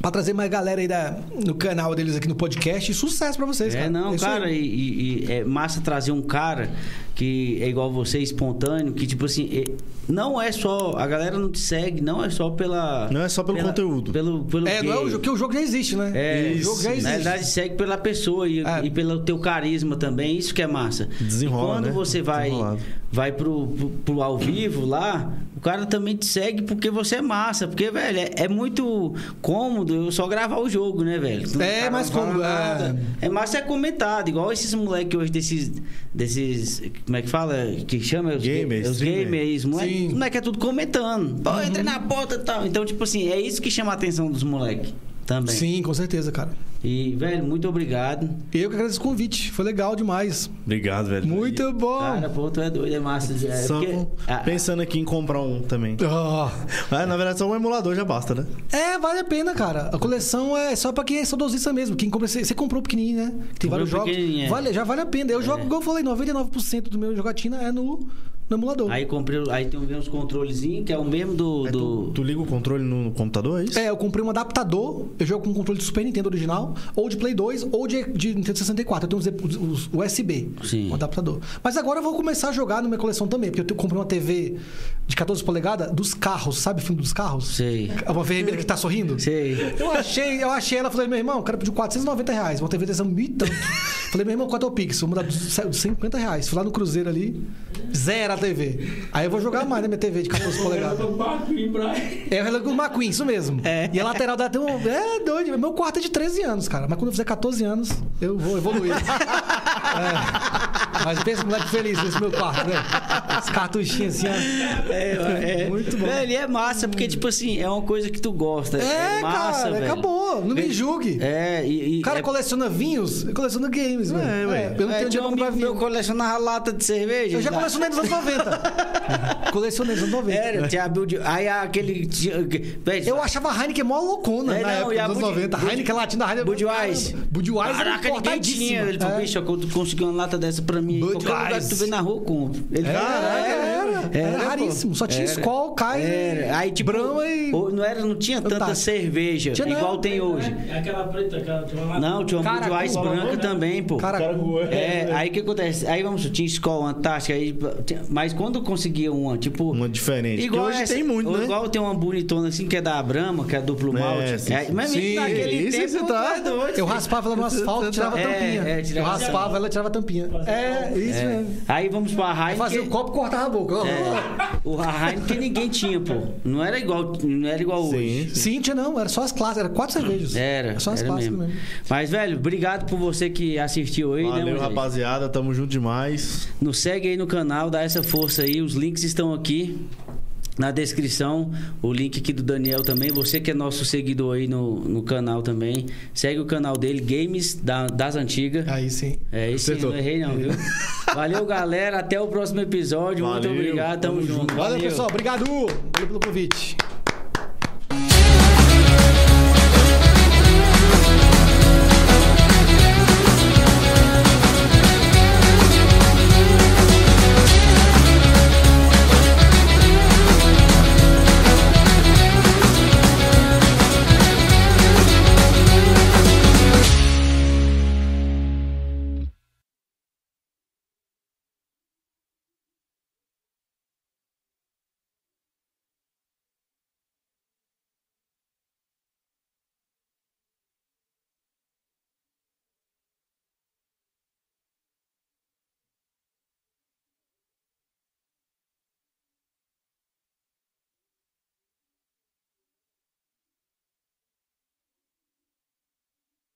Pra trazer mais galera aí da, no canal deles aqui no podcast. E sucesso pra vocês, É, cara. não, isso cara, aí. e, e- e é massa trazer um cara que é igual você, espontâneo, que tipo assim, é- não é só. A galera não te segue, não é só pela. Não é só pelo pela- conteúdo. Pelo, pelo É, não é o gay. jogo, que o jogo já existe, né? É, o jogo já na existe. verdade segue pela pessoa e, É. e pelo teu carisma também, isso que é massa. Desenrola, e quando né? você vai Desenrolado. vai pro, pro, pro ao vivo lá, o cara também te segue porque você é massa, porque velho, é, é muito cômodo eu só gravar o jogo, né, velho? O É, cara mais cômodo, é. É massa é comentado, igual esses moleques hoje desses desses, como é que fala, que chama os Gamers, os gamers, moleque, Sim. moleque é tudo comentando. Pô, entra na porta e tal. Então, tipo assim, é isso que chama a atenção dos moleques também. Sim, com certeza, cara. E, velho, muito obrigado. Eu que agradeço o convite. Foi legal demais. Obrigado, velho. Muito bom. Cara, pô, tu é doido, é massa. É Só porque- ah, pensando aqui em comprar um também. Ah. Mas, [LAUGHS] na verdade, só um emulador já basta, né? É, vale a pena, cara. A coleção é só pra quem é saudosista mesmo. Quem compra, você comprou o pequenininho, né? Tem Comprei vários jogos. é. Vale, já vale a pena. Eu jogo, igual eu falei, 99% do meu jogatina é no, no emulador. Aí comprei, aí tem uns controlezinhos, que é o mesmo do. Aí do... tu, tu liga o controle no computador, é isso? É, eu comprei um adaptador. Eu jogo com um controle de Super Nintendo original, ou de Play 2, ou de, de Nintendo 64. Eu tenho os, os USB, Sim. um adaptador. Mas agora eu vou começar a jogar na minha coleção também, porque eu comprei uma TV de 14 polegadas dos carros, sabe o filme dos carros? Sei. Uma vermelha que tá sorrindo? Sei. Eu achei, eu achei ela, falei, meu irmão, o cara pediu 490 reais, uma TV dessa mil e tanto. falei, meu irmão, quanto é o Pix? Vou mudar dos 50 reais. Fui lá no Cruzeiro ali, zero a TV. Aí eu vou jogar mais na minha TV de 14 polegadas. Eu. É o relógio do McQueen, isso mesmo. E a lateral tem um. É doido. Meu quarto é de 13 anos, cara. Mas quando eu fizer 14 anos, eu vou evoluir. [LAUGHS] É. Mas pensa, moleque feliz nesse meu quarto, né? Os cartuchinhos assim, ó. É, é. Muito bom. Velho, e é massa, porque, tipo assim, é uma coisa que tu gosta. É, massa, cara, velho. acabou. Não me Velho, julgue. É, e. e O cara é, coleciona vinhos, eu coleciono games, velho. É, ué. eu não é, tenho tinha dinheiro pra comprar vinho. colecionava lata de cerveja. Eu já colecionei nos anos 90. colecionei nos anos 90. Era, tinha a Build. Aí aquele. tinha- Eu achava a Heineken mó loucona É, na não, época e a dos anos Bud- 90. Bud- Heineken latina, Heineken... Budweiser. Budweiser Caraca, ninguém tinha. Ele falou, É. bicho, eu consegui uma lata dessa pra mim. Qualquer lugar que tu vê na rua, compra. Ele Era, falou, era, era. Era raríssimo. Só tinha. Skol, Kaiser, Era. Aí, tipo, Brahma e- não, era, não tinha tanta cerveja Tinha não. igual tem hoje. É aquela preta, aquela... Tinha uma Não, tinha uma Caraca, Budweiser branca também, pô. Cara, É, aí o que acontece? Aí vamos, tinha escola, Antártica, aí, tinha- mas quando conseguia uma, tipo. Uma diferente. Igual hoje essa- tem muito, né? Igual tem uma bonitona assim que é da Brahma, que é duplo É, malte. sim, É, mas Sim, naquele isso tempo você tá- é doido. eu raspava ela no asfalto e tirava a É, tampinha. é, tirava- eu raspava ela e tirava a tampinha. É, isso É. mesmo. Aí vamos pra Heineken. fazia o copo e cortava a boca. É, o Heineken ninguém tinha, pô. Não era igual, não era igual hoje. Sim. Tinha não. Era só as clássicas. Era quatro cervejas. Era, Só as era clássicas mesmo. mesmo. Mas, velho, obrigado por você que assistiu aí, né, Valeu, rapaziada. Tamo junto demais. Nos segue aí no canal, dá essa força aí. Os links estão aqui na descrição. O link aqui do Daniel também. Você que é nosso seguidor aí no, no canal também. Segue o canal dele, Games da- das Antigas. Aí sim. É isso, não errei não, viu? [LAUGHS] Valeu, galera. Até o próximo episódio. Muito Valeu, obrigado. Tamo, tamo junto. Valeu, pessoal. Obrigado. Valeu pelo convite.